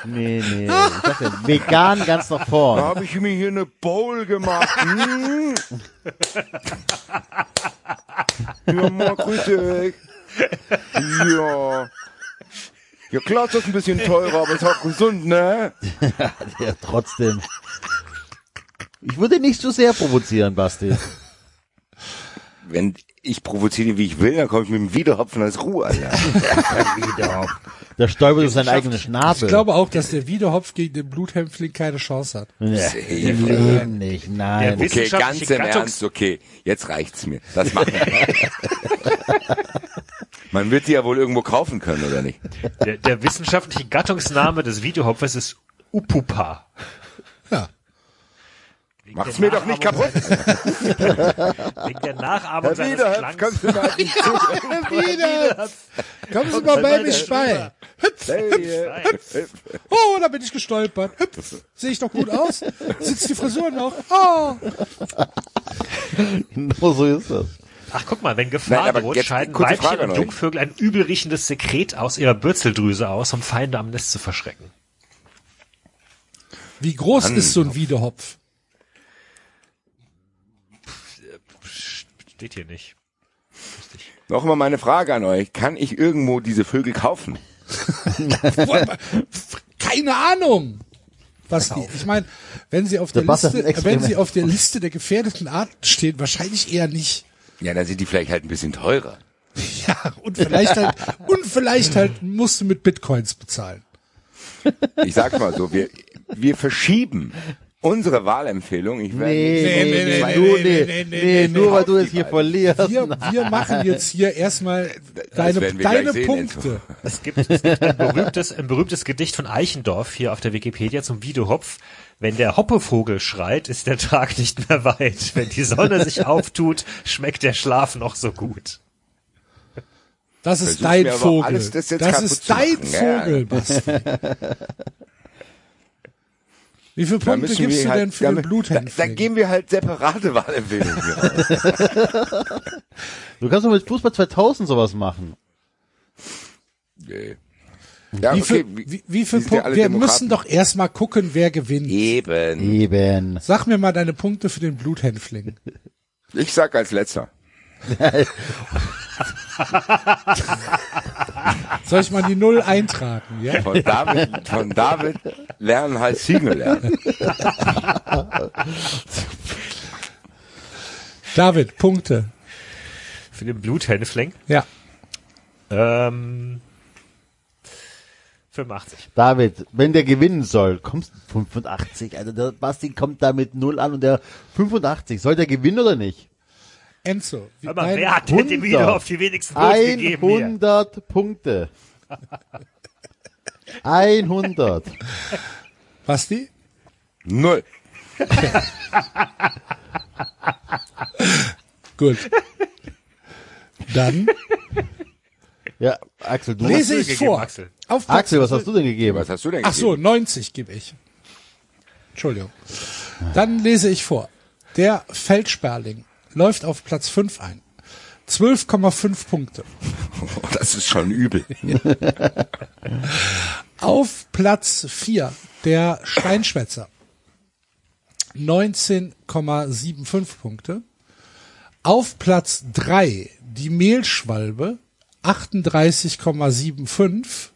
Nee, nee. Ich ja, vegan ganz nach Da vorn. habe ich mir hier eine Bowl gemacht. Mm. ja, mal grüß dich. Ja. Ja klar, ist das ein bisschen teurer, aber ist auch gesund, ne? (laughs) Ja, trotzdem. Ich würde nicht so sehr provozieren, Basti. (laughs) Wenn ich provoziere, wie ich will, dann komme ich mit dem Wiederhopfen als Ruhe, Alter. (laughs) Der stolpert auf seinen eigenen Schnabel. Ich glaube auch, dass der Wiederhopf gegen den Bluthämpfling keine Chance hat. ja, im Leben nicht, nein. Der Okay, Wissenschaftliche ganz im Gattungs- Ernst, okay. Jetzt reicht's mir. Das machen wir. (laughs) Man wird die ja wohl irgendwo kaufen können, oder nicht? Der, der wissenschaftliche Gattungsname des Videohopfers ist Upupa. Mach's mir doch nicht kaputt. Wegen der Nachahmung Herr Klangs. kannst du mal nicht zu. Wieder. Kommen Sie mal bei mich bei. Hüpf. Hey, Oh, da bin ich gestolpert. Hüpf. Sehe ich doch gut aus? Sitzt die Frisur noch? Oh. (laughs) Genau so ist das. Ach, guck mal, wenn Gefahr Nein, droht, scheiden Weibchen und. Jungvögel ein übelriechendes Sekret aus ihrer Bürzeldrüse aus, um Feinde am Nest zu verschrecken. Wie groß ist so ein Wiederhopf? Steht hier nicht. Noch mal meine Frage an euch. Kann ich irgendwo diese Vögel kaufen? (laughs) Keine Ahnung. Was die, ich meine, wenn sie auf der Liste, wenn sie auf der Liste der gefährdeten Arten stehen, wahrscheinlich eher nicht. Ja, dann sind die vielleicht halt ein bisschen teurer. (laughs) Ja, und vielleicht halt, und vielleicht halt musst du mit Bitcoins bezahlen. Ich sag's mal so, wir, wir verschieben unsere Wahlempfehlung. Ich werde Nee, nee, nee, zwei- du, nee, nee, nee, nee, nee, nee, nur weil nee. du es hier verlierst. Wir, wir machen jetzt hier erstmal deine, deine Punkte. Es gibt, es gibt ein, berühmtes, ein berühmtes Gedicht von Eichendorff hier auf der Wikipedia zum Wiedehopf. Wenn der Hoppevogel schreit, ist der Tag nicht mehr weit. Wenn die Sonne sich auftut, schmeckt der Schlaf noch so gut. Das ist Versuch's dein Vogel. alles das jetzt das ist dein. Vogel, Basti. (laughs) Wie viele Da Punkte müssen gibst wir du halt, denn für da, den da, da Bluthändling? geben wir halt separate Wahlempfehlungen raus. Du kannst doch mit Fußball 2000 sowas machen. Nee. Ja, wie okay, viel, wie, wie, viel Punkte? Wir Demokraten. müssen doch erstmal gucken, wer gewinnt. Eben. Eben. Sag mir mal deine Punkte für den Bluthänfling. Ich sag als letzter. (laughs) Soll ich mal die Null eintragen, ja? Von David, von David lernen heißt Single lernen. (laughs) David, Punkte. Für den Bluthänfling. Ja. Ähm, 85. David, wenn der gewinnen soll, kommst du 85. Also der Basti kommt da mit 0 an und der 85. Soll der gewinnen oder nicht? Enzo. Wie, Hör mal, dein- wer hat denn dem 100. Video auf die wenigsten Punkte gegeben hier? 100 Punkte. 100. Basti? Null. Gut. Dann Ja, Axel, du lese hast ich gegeben, vor. Axel? Auf Platz, Axel, was hast du denn gegeben? Was hast du denn ach so, gegeben? 90 gebe ich. Entschuldigung. Dann lese ich vor. Der Feldsperling läuft auf Platz 5 ein. 12,5 Punkte. Oh, (laughs) das ist schon übel. (laughs) Auf Platz 4 der Steinschwätzer. 19,75 Punkte. Auf Platz 3 die Mehlschwalbe. 38,75.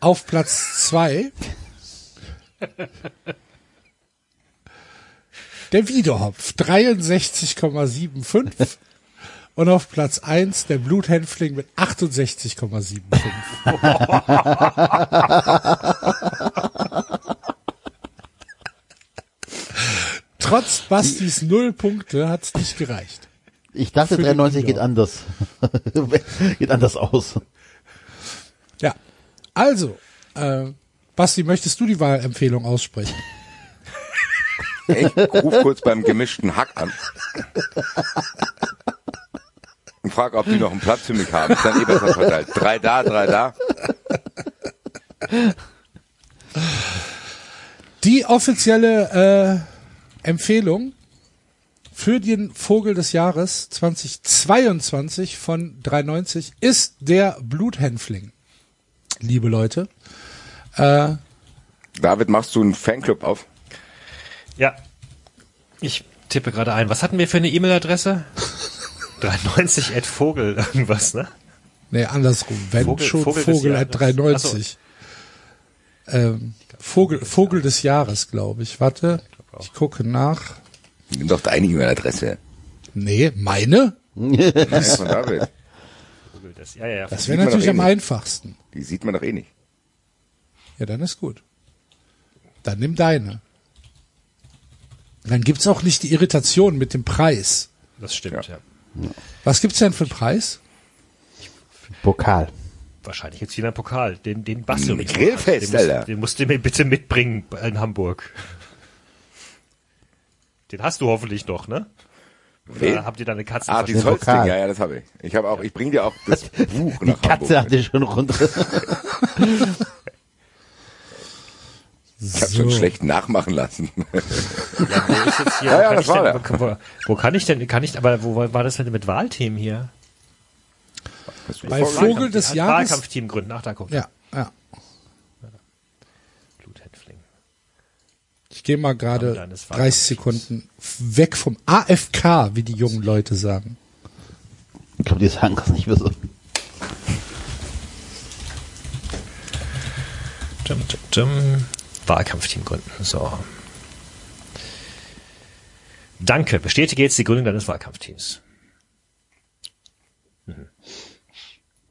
Auf Platz 2 (laughs) der Wiederhopf. 63,75. Und auf Platz 1 der Bluthänfling mit 68,75. (laughs) Trotz Bastis null Punkte hat's nicht gereicht. Ich dachte, Für den 93 geht anders. (laughs) geht anders aus. Ja. Also, äh, Basti, möchtest du die Wahlempfehlung aussprechen? Ich ruf kurz beim gemischten Hack an. Und frage, ob die noch einen Platz für mich haben. Ist dann eh besser verteilt. Drei da, drei da. Die offizielle äh, Empfehlung für den Vogel des Jahres 2022 von 390 ist der Bluthänfling. Liebe Leute. Äh, David, machst du einen Fanclub auf? Ja. Ich tippe gerade ein. Was hatten wir für eine E-Mail-Adresse? (laughs) 93 at Vogel irgendwas, ne? nee, andersrum. Wenn Vogel- schon Vogel Vogel, des at Jahres. 390. Ähm, Vogel, Vogel des Jahres, glaube ich. Warte, ich gucke nach. Nimm doch deine E-Mail-Adresse. Nee, meine? Von David. Des, ja, ja, ja. Das wäre natürlich eh am nicht. einfachsten. Die sieht man doch eh nicht. Ja, dann ist gut. Dann nimm deine. Dann gibt's auch nicht die Irritation mit dem Preis. Das stimmt, ja. Was gibt's denn für einen Preis? Pokal. Wahrscheinlich jetzt wieder ein Pokal. Den, den Basti Ein übrigens Grillfest, den, musst, den musst du mir bitte mitbringen in Hamburg. Den hast du hoffentlich noch, ne? Oder Wen? habt ihr deine Katzen Ah, versteckt? dieses Holzding, Pokal. ja, ja, das habe ich. Ich habe auch, ich bringe dir auch das (laughs) Buch nach Katze Hamburg. hatte schon runter. (laughs) Ich habe schon schlecht nachmachen lassen. (laughs) Ja, wo ist jetzt hier, (laughs) Ja, ja, kann das ich war denn, wo, wo, kann ich denn, kann ich, aber wo war das denn mit Wahlthemen hier? Bei Vogel des Jahres. Wahlkampfteam gründen. Ach, da guck. Ja, ja. Bluthändfling. Ich gehe mal gerade deines 30 Sekunden weg vom AFK, wie die jungen Leute sagen. Ich glaube, die sagen das nicht mehr so. Dum, dum, dum. Wahlkampfteam gründen. So. Danke. Bestätige jetzt die Gründung deines Wahlkampfteams. Mhm.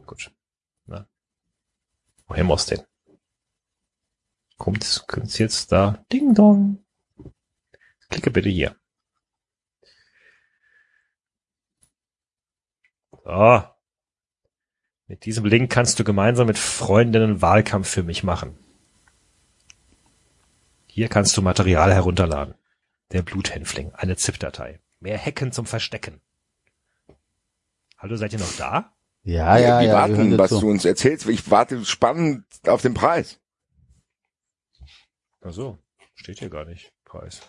Gut. Na. Woher muss denn? kommt, kommt's jetzt da. Ding dong. Klicke bitte hier. So. Mit diesem Link kannst du gemeinsam mit Freundinnen Wahlkampf für mich machen. Hier kannst du Material herunterladen. Der Bluthänfling, eine ZIP-Datei. Mehr Hacken zum Verstecken. Hallo, seid ihr noch da? Ja, ja, wir ja. warten, wir dir was zu. du uns erzählst. Ich warte spannend auf den Preis. Ach so, steht hier gar nicht. Preis.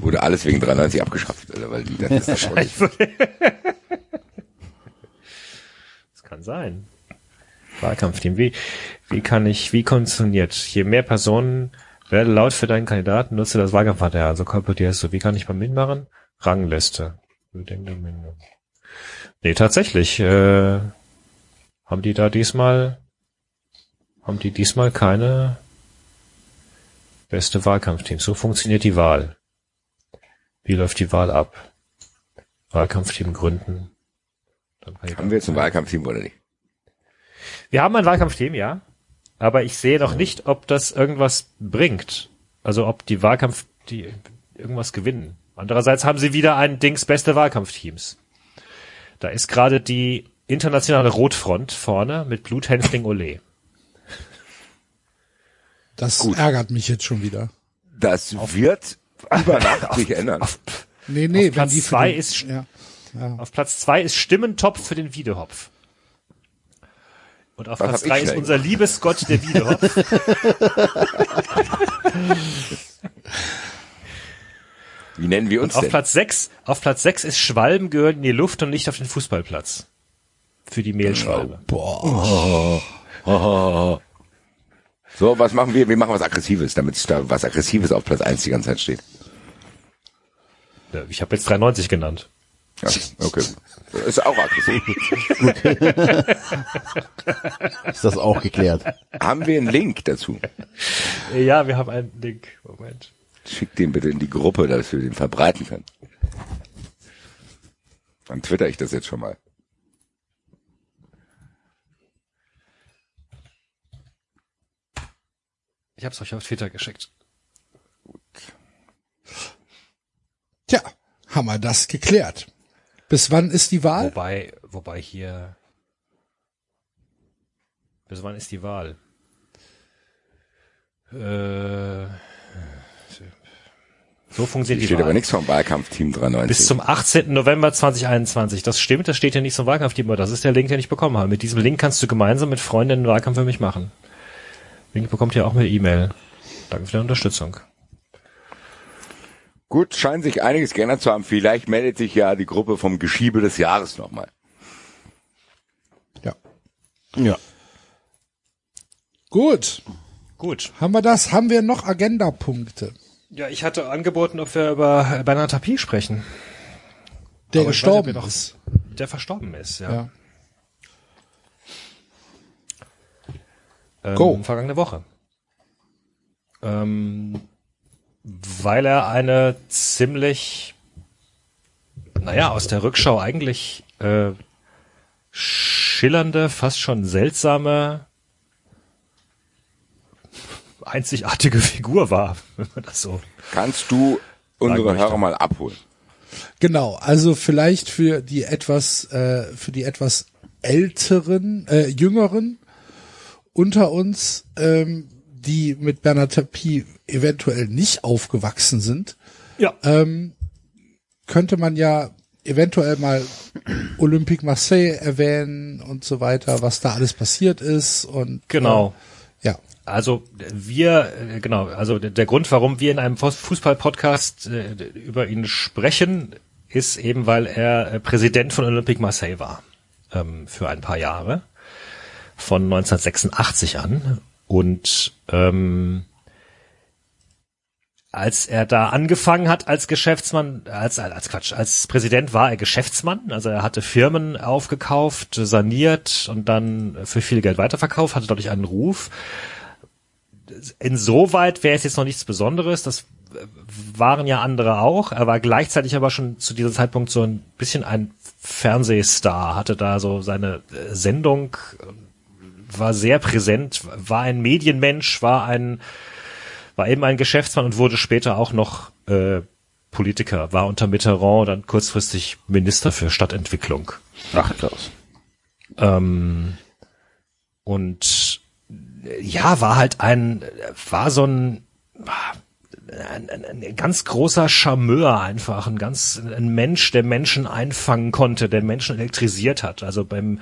Wurde alles wegen 93 abgeschafft, oder? Weil die, das ist (laughs) das (laughs) Das kann sein. Wahlkampfteam. Wie, wie kann ich, wie funktioniert? Je mehr Personen werde laut für deinen Kandidaten, nutze das Wahlkampfmaterial. Also kolportierst du. Wie kann ich beim Mitmachen? Rangliste. Bedenktermine. Nee, tatsächlich, äh, haben die da diesmal, haben die diesmal keine beste Wahlkampfteam. So funktioniert die Wahl. Wie läuft die Wahl ab? Wahlkampfteam gründen. Haben wir jetzt ein Wahlkampfteam oder nicht? Wir haben ein Wahlkampfteam, ja. Aber ich sehe noch nicht, ob das irgendwas bringt. Also ob die Wahlkampf, die irgendwas gewinnen. Andererseits haben sie wieder ein Dings beste Wahlkampfteams. Da ist gerade die internationale Rotfront vorne mit Bluthänfling Ole. Das ärgert mich jetzt schon wieder. Das wird über Nacht sich ändern. Nee, nee, Auf Platz zwei den- ist- ja, ja. Auf Platz zwei ist Stimmentopf für den Wiedehopf. Und auf Platz hab ich drei ist schnell unser Liebesgott der Wiedehopf. Wie nennen wir uns Auf denn? Platz sechs, auf Platz sechs ist Schwalben gehören in die Luft und nicht auf den Fußballplatz. Für die Mehlschwalbe. Boah. So, was machen wir? Wir machen was Aggressives, damit da was Aggressives auf Platz 1 die ganze Zeit steht. Ich habe jetzt 93 genannt. Ja, okay. Ist auch aggressiv. (laughs) Ist das auch geklärt? Haben wir einen Link dazu? Ja, wir haben einen Link. Moment. Schick den bitte in die Gruppe, dass wir den verbreiten können. Dann twitter ich das jetzt schon mal. Ich habe es euch auf Twitter geschickt. Tja, haben wir das geklärt. Bis wann ist die Wahl? Wobei, wobei hier. Bis wann ist die Wahl? Äh, so funktioniert Hier die steht Wahl. aber nichts vom Wahlkampfteam 93. Bis zum 18. November 2021. Das stimmt, das steht ja nicht zum Wahlkampfteam, aber das ist der Link, den ich bekommen habe. Mit diesem Link kannst du gemeinsam mit Freunden einen Wahlkampf für mich machen. Link bekommt ihr auch mit E-Mail. Danke für die Unterstützung. Gut, scheint sich einiges geändert zu haben. Vielleicht meldet sich ja die Gruppe vom Geschiebe des Jahres nochmal. Ja. Ja. Gut. Gut. Haben wir das? Haben wir noch Agendapunkte? Ja, ich hatte angeboten, ob wir über Bernhard Tapie sprechen, Der Aber weiß gestorben noch- ist. der verstorben ist. Ja. Ja. Ähm, Go. Vergangene Woche. Ähm, weil er eine ziemlich, naja, aus der Rückschau eigentlich äh, schillernde, fast schon seltsame, einzigartige Figur war, (laughs) wenn man das so. Kannst du unsere möchte. Hörer mal abholen? Genau, also vielleicht für die etwas, äh, für die etwas älteren, äh, jüngeren unter uns, ähm, die mit Bernard Tapie eventuell nicht aufgewachsen sind, Ja. ähm, könnte man ja eventuell mal Olympique Marseille erwähnen und so weiter, was da alles passiert ist und Genau. äh, ja, Also wir, äh, genau, also der Grund, warum wir in einem Fuß- Fußball-Podcast äh, über ihn sprechen, ist eben, weil er äh, Präsident von Olympique Marseille war ähm, für ein paar Jahre von 1986 an und ähm, als er da angefangen hat als Geschäftsmann, als, als Quatsch, als Präsident war er Geschäftsmann, also er hatte Firmen aufgekauft, saniert und dann für viel Geld weiterverkauft, hatte dadurch einen Ruf. Insoweit wäre es jetzt noch nichts Besonderes, das waren ja andere auch. Er war gleichzeitig aber schon zu diesem Zeitpunkt so ein bisschen ein Fernsehstar, hatte da so seine äh, Sendung, war sehr präsent, war ein Medienmensch, war ein, war eben ein Geschäftsmann und wurde später auch noch äh, Politiker, war unter Mitterrand dann kurzfristig Minister für Stadtentwicklung. Ach, krass. Ähm, und ja, war halt ein, war so ein, ein, ein, ein ganz großer Charmeur einfach, ein ganz, ein Mensch, der Menschen einfangen konnte, der Menschen elektrisiert hat. Also beim,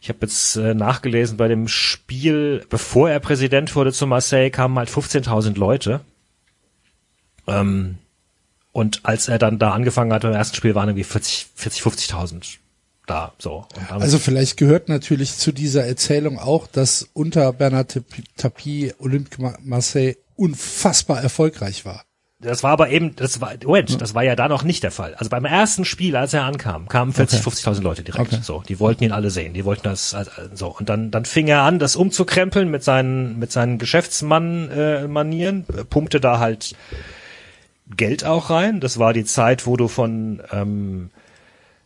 ich habe jetzt äh, nachgelesen, bei dem Spiel, bevor er Präsident wurde zu Marseille, kamen halt 15.000 Leute. Ähm, und als er dann da angefangen hat, beim ersten Spiel waren irgendwie 40, 40 50.000 da, so. Also vielleicht gehört natürlich zu dieser Erzählung auch, dass unter Bernard Tapie Olympique Marseille unfassbar erfolgreich war. Das war aber eben, das war, Moment, das war ja da noch nicht der Fall. Also beim ersten Spiel, als er ankam, kamen 40, 50.000 Leute direkt. Okay. So, die wollten ihn alle sehen, die wollten das, also, so. Und dann, dann fing er an, das umzukrempeln mit seinen, mit seinen Geschäftsmann-Manieren, äh, pumpte da halt Geld auch rein. Das war die Zeit, wo du von ähm,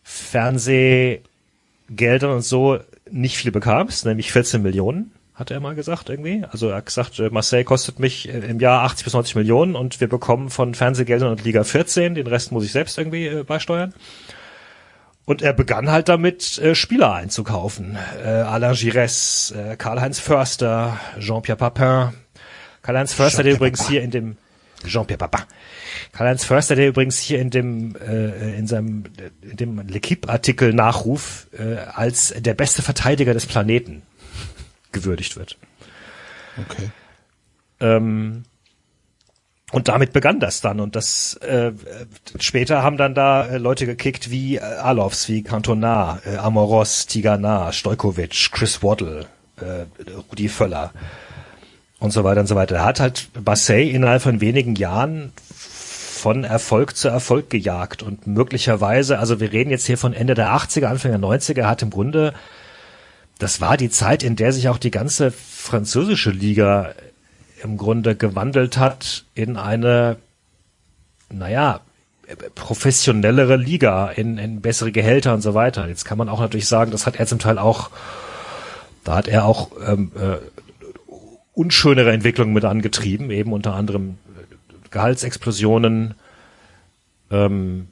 Fernsehgeldern und so nicht viel bekamst, nämlich 14 Millionen, hat er mal gesagt irgendwie. Also er hat gesagt, äh, Marseille kostet mich äh, im Jahr 80 bis 90 Millionen und wir bekommen von Fernsehgeldern und Liga 14, den Rest muss ich selbst irgendwie äh, beisteuern. Und er begann halt damit, äh, Spieler einzukaufen. Äh, Alain Giresse, äh, Karl-Heinz Förster, Jean-Pierre Papin. Karl-Heinz Förster, der übrigens hier in dem Jean-Pierre Papin. Karl-Heinz Förster, der übrigens hier in dem äh, in seinem in dem L'Equipe-Artikel Nachruf äh, als der beste Verteidiger des Planeten gewürdigt wird. Okay. Ähm, und damit begann das dann. Und das äh, später haben dann da äh, Leute gekickt wie äh, Alofs, wie Cantona, äh, Amoros, Tigana, Stojkovic, Chris Waddle, äh, Rudi Völler und so weiter und so weiter. Er hat halt Marseille innerhalb von wenigen Jahren von Erfolg zu Erfolg gejagt und möglicherweise, also wir reden jetzt hier von Ende der 80er, Anfang der 90er, er hat im Grunde, das war die Zeit, in der sich auch die ganze französische Liga im Grunde gewandelt hat in eine, naja, professionellere Liga, in, in bessere Gehälter und so weiter. Jetzt kann man auch natürlich sagen, das hat er zum Teil auch, da hat er auch ähm, äh, unschönere Entwicklungen mit angetrieben, eben unter anderem Gehaltsexplosionen. Ähm,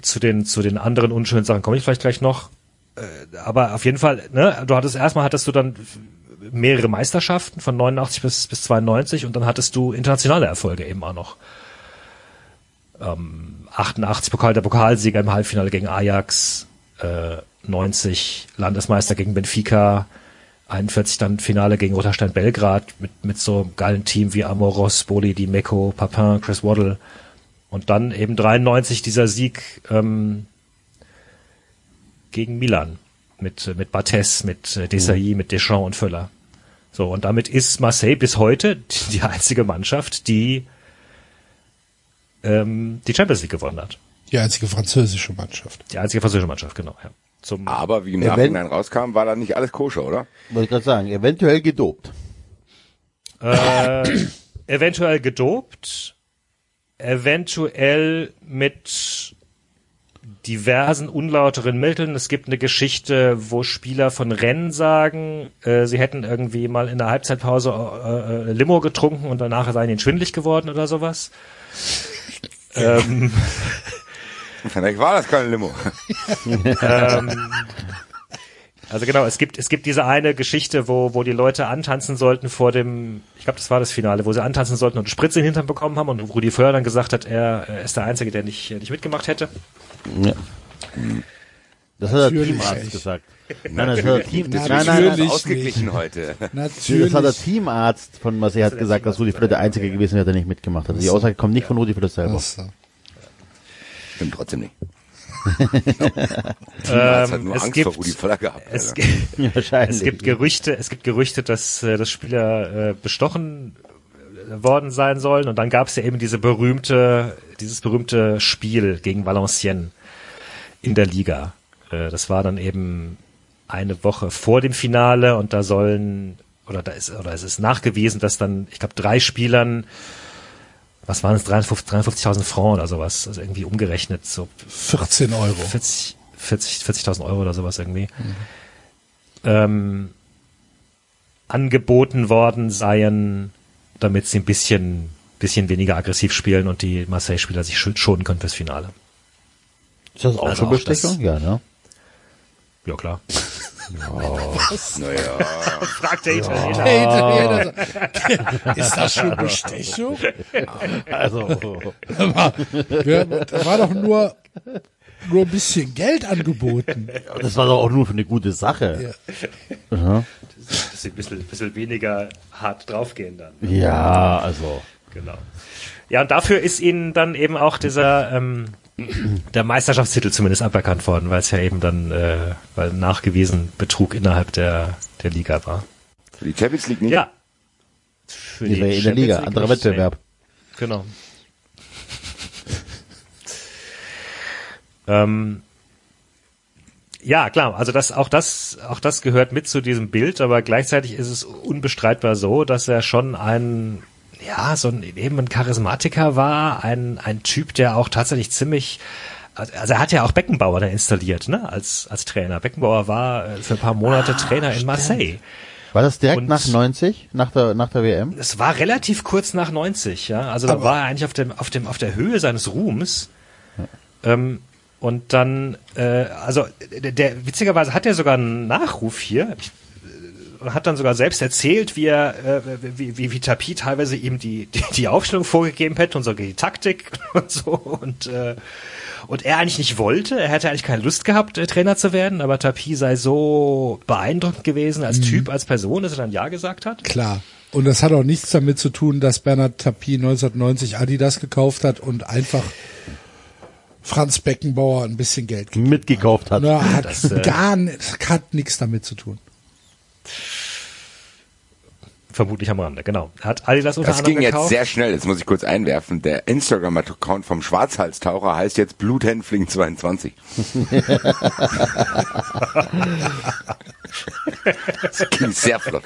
zu den zu den anderen unschönen Sachen komme ich vielleicht gleich noch. Äh, aber auf jeden Fall, ne, du hattest erstmal hattest du dann mehrere Meisterschaften von 89 bis bis 92 und dann hattest du internationale Erfolge eben auch noch. Ähm, 88 Pokal der Pokalsieger im Halbfinale gegen Ajax, äh, 90 Landesmeister gegen Benfica, 41 dann Finale gegen Roterstein Belgrad mit, mit so geilen Team wie Amoros, Boli, Di Mecco, Papin, Chris Waddle. Und dann eben 93 dieser Sieg ähm, gegen Milan mit, mit Barthez, mit äh, Desailly, mit Deschamps und Völler. So, und damit ist Marseille bis heute die einzige Mannschaft, die ähm, die Champions League gewonnen hat. Die einzige französische Mannschaft. Die einzige französische Mannschaft, genau. Ja. Zum, Aber wie im Nachhinein rauskam, war da nicht alles koscher, oder? Wollte ich gerade sagen, eventuell gedopt. äh, (coughs) eventuell gedopt, eventuell mit diversen unlauteren Mitteln. Es gibt eine Geschichte, wo Spieler von Rennen sagen, äh, sie hätten irgendwie mal in der Halbzeitpause äh, äh, Limo getrunken und danach seien ihnen schwindlig geworden oder sowas. ähm, (laughs) Vielleicht war das kein Limo. (laughs) ähm, also genau, es gibt es gibt diese eine Geschichte, wo wo die Leute antanzen sollten vor dem, ich glaube, das war das Finale, wo sie antanzen sollten und Spritze in den Hintern bekommen haben und Rudi Völler dann gesagt hat, er, er ist der Einzige, der nicht nicht mitgemacht hätte. Ja. Das hat der Teamarzt nicht. gesagt. (laughs) Nein, das hat der Team, nein, nein, Natürlich nein, nicht. Ausgeglichen heute. das Natürlich. hat der Teamarzt von Marseille hat gesagt, dass Rudi Völler der Einzige gewesen wäre, der nicht mitgemacht hat. Also die Aussage kommt nicht von Rudi Völler selber. Stimmt trotzdem nicht. (laughs) Ähm, es gibt gehabt. es gibt Gerüchte, es gibt Gerüchte, dass äh, das Spieler äh, bestochen äh, worden sein sollen und dann gab es ja eben diese berühmte dieses berühmte Spiel gegen Valenciennes in der Liga. Äh, das war dann eben eine Woche vor dem Finale und da sollen oder da ist oder es ist nachgewiesen, dass dann ich glaube drei Spielern was waren es 53 53.000 Francs oder sowas, also irgendwie umgerechnet so 14 Euro. 40 40 40.000 Euro oder sowas irgendwie. ähm, angeboten worden seien, damit sie ein bisschen, bisschen weniger aggressiv spielen und die Marseille-Spieler sich sch- schonen können fürs Finale. Ist das auch Also schon auch Bestechung? das- Ja, ne? Ja, klar. (laughs) Naja. (laughs) Fragt der Italiener. Der Italiener (laughs) Ist das schon Bestechung? Also, Wir, da war doch nur, nur ein bisschen Geld angeboten. (laughs) das war doch auch nur für eine gute Sache. Dass sie ein bisschen, bisschen weniger hart draufgehen dann. Ja, also. Genau. Ja, und dafür ist ihnen dann eben auch dieser ähm, der Meisterschaftstitel zumindest aberkannt worden, weil es ja eben dann, äh, weil nachgewiesen Betrug innerhalb der, der Liga war. Für die Champions League nicht? Ja. Für Die in der Liga, League anderer Wettbewerb. Nee. Genau. (laughs) ähm, ja, klar, also das, auch das, auch das gehört mit zu diesem Bild, aber gleichzeitig ist es unbestreitbar so, dass er schon ein, ja, so ein, eben ein Charismatiker war, ein, ein Typ, der auch tatsächlich ziemlich, also er hat ja auch Beckenbauer da installiert, ne, als, als Trainer. Beckenbauer war äh, für ein paar Monate Trainer in Marseille. War das direkt Und- nach 90? Nach der, nach der WM? Es war relativ kurz nach 90, ja. Also da Aber- war er eigentlich auf dem, auf dem, auf der Höhe seines Ruhms. Ähm, und dann, äh, also der, der witzigerweise hat er sogar einen Nachruf hier. Ich, hat dann sogar selbst erzählt, wie er, äh, wie, wie, wie Tapi teilweise ihm die, die, die Aufstellung vorgegeben hätte und sogar die Taktik (laughs) und so und äh, und er eigentlich nicht wollte, er hätte eigentlich keine Lust gehabt, äh, Trainer zu werden, aber Tapi sei so beeindruckend gewesen als Typ, als Person, dass er dann Ja gesagt hat. Klar. Und das hat auch nichts damit zu tun, dass Bernhard Tapie 1990 Adidas gekauft hat und einfach Franz Beckenbauer ein bisschen Geld. Mitgekauft hat. Na, (laughs) hat Das, äh, gar hat nichts damit zu tun. Vermutlich am Rande, genau. Hat Adidas unter Das ging jetzt gekauft. sehr schnell. Jetzt muss ich kurz einwerfen. Der Instagram-Account vom Schwarzhalstaucher heißt jetzt Bluthänfling22. das ging sehr flott.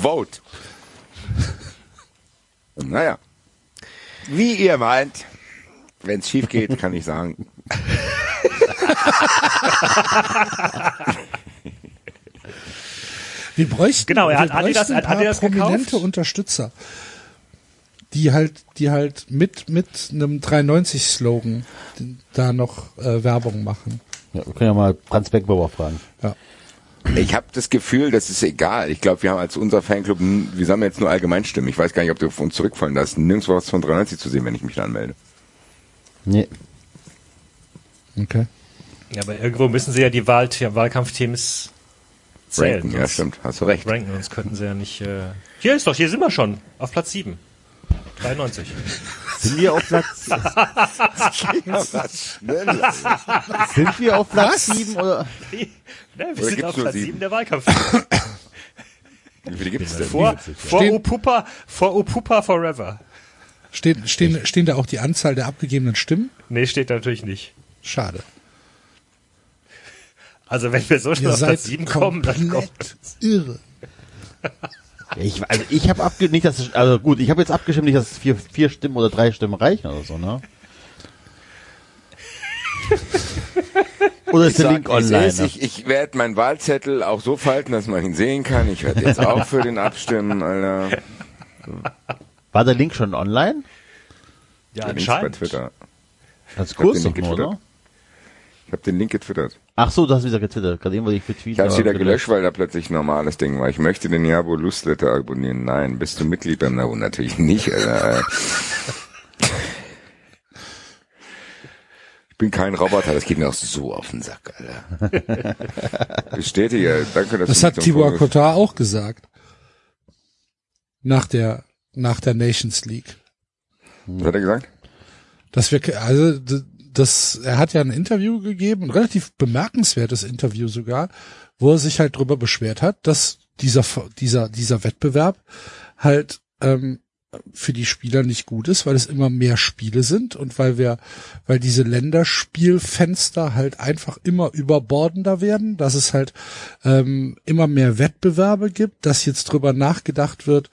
Vote. Naja. Wie ihr meint. Wenn es schief geht, kann ich sagen. (laughs) Wir bräuchten, Genau, er wir hat Adidas- bräuchten ein paar Adidas prominente gekauft. Unterstützer, die halt, die halt mit mit einem 390 Slogan da noch äh, Werbung machen. Ja, wir können ja mal Franz Beckenbauer fragen. Ja. Ich habe das Gefühl, das ist egal. Ich glaube, wir haben als unser Fanclub, wir sammeln jetzt nur Allgemeinstimmen. Ich weiß gar nicht, ob du auf uns zurückfallen lässt. Nirgendwo was von 93 zu sehen, wenn ich mich da anmelde. Nee. Okay. Ja, aber irgendwo müssen sie ja die Wahl Ranken, Wahlkampfteams zählen. ja, sonst stimmt. Hast du recht. Ranken, sonst könnten sie ja nicht. Äh hier ist doch, hier sind wir schon. Auf Platz 7. 93. (laughs) (laughs) Sind wir auf Platz, Was? Schnell. sind wir auf Platz 7 oder? ne, wir Oder sind auf Platz sieben? 7 der Wahlkampf. Wie viele gibt es denn? vor, vor Opupa, vor Opupa Forever. Stehen, stehen, stehen da auch die Anzahl der abgegebenen Stimmen? Nee, steht da natürlich nicht. Schade. Also wenn wir so schnell auf Platz 7 kommen, dann kommt irre. Ich, also ich habe abge nicht, dass es, also gut, ich habe jetzt abgestimmt, nicht, dass es vier, vier Stimmen oder drei Stimmen reichen oder so, ne? oder ist der Sag, Link online? ne? Ich, ich werde meinen Wahlzettel auch so falten, dass man ihn sehen kann. Ich werde jetzt auch für den abstimmen, Alter. War der Link schon online? ja Der ist bei anscheinend. Twitter. Ganz kurz nur, getwittert. oder? Ich habe den Link getwittert. Ach so, du hast wieder getwittert. Gerade eben wollte ich betweeten. Ich habe es wieder gelöscht, weil da plötzlich ein normales Ding war. Ich möchte den Jabo Newsletter abonnieren. Nein, bist du Mitglied beim Nabo? Natürlich nicht, Alter. Ich bin kein Roboter, das geht mir auch so auf den Sack, Alter. Bestätige, danke, dass Das du hat Vorwurf- Cotard auch gesagt. Nach der, nach der Nations League. Was hat er gesagt? Dass wir, also, das, er hat ja ein Interview gegeben, ein relativ bemerkenswertes Interview sogar, wo er sich halt drüber beschwert hat, dass dieser, dieser, dieser Wettbewerb halt, ähm, für die Spieler nicht gut ist, weil es immer mehr Spiele sind und weil wir, weil diese Länderspielfenster halt einfach immer überbordender werden, dass es halt ähm, immer mehr Wettbewerbe gibt, dass jetzt drüber nachgedacht wird,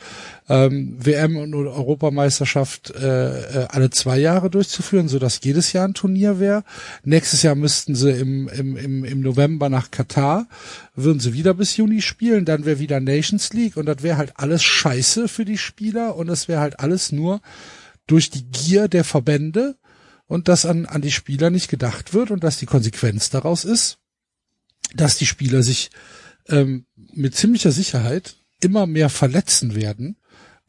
ähm, WM und Europameisterschaft äh, äh, alle zwei Jahre durchzuführen, so dass jedes Jahr ein Turnier wäre. Nächstes Jahr müssten sie im, im, im, im November nach Katar, würden sie wieder bis Juni spielen, dann wäre wieder Nations League und das wäre halt alles scheiße für die Spieler und es wäre halt alles nur durch die Gier der Verbände und dass an, an die Spieler nicht gedacht wird und dass die Konsequenz daraus ist, dass die Spieler sich ähm, mit ziemlicher Sicherheit immer mehr verletzen werden,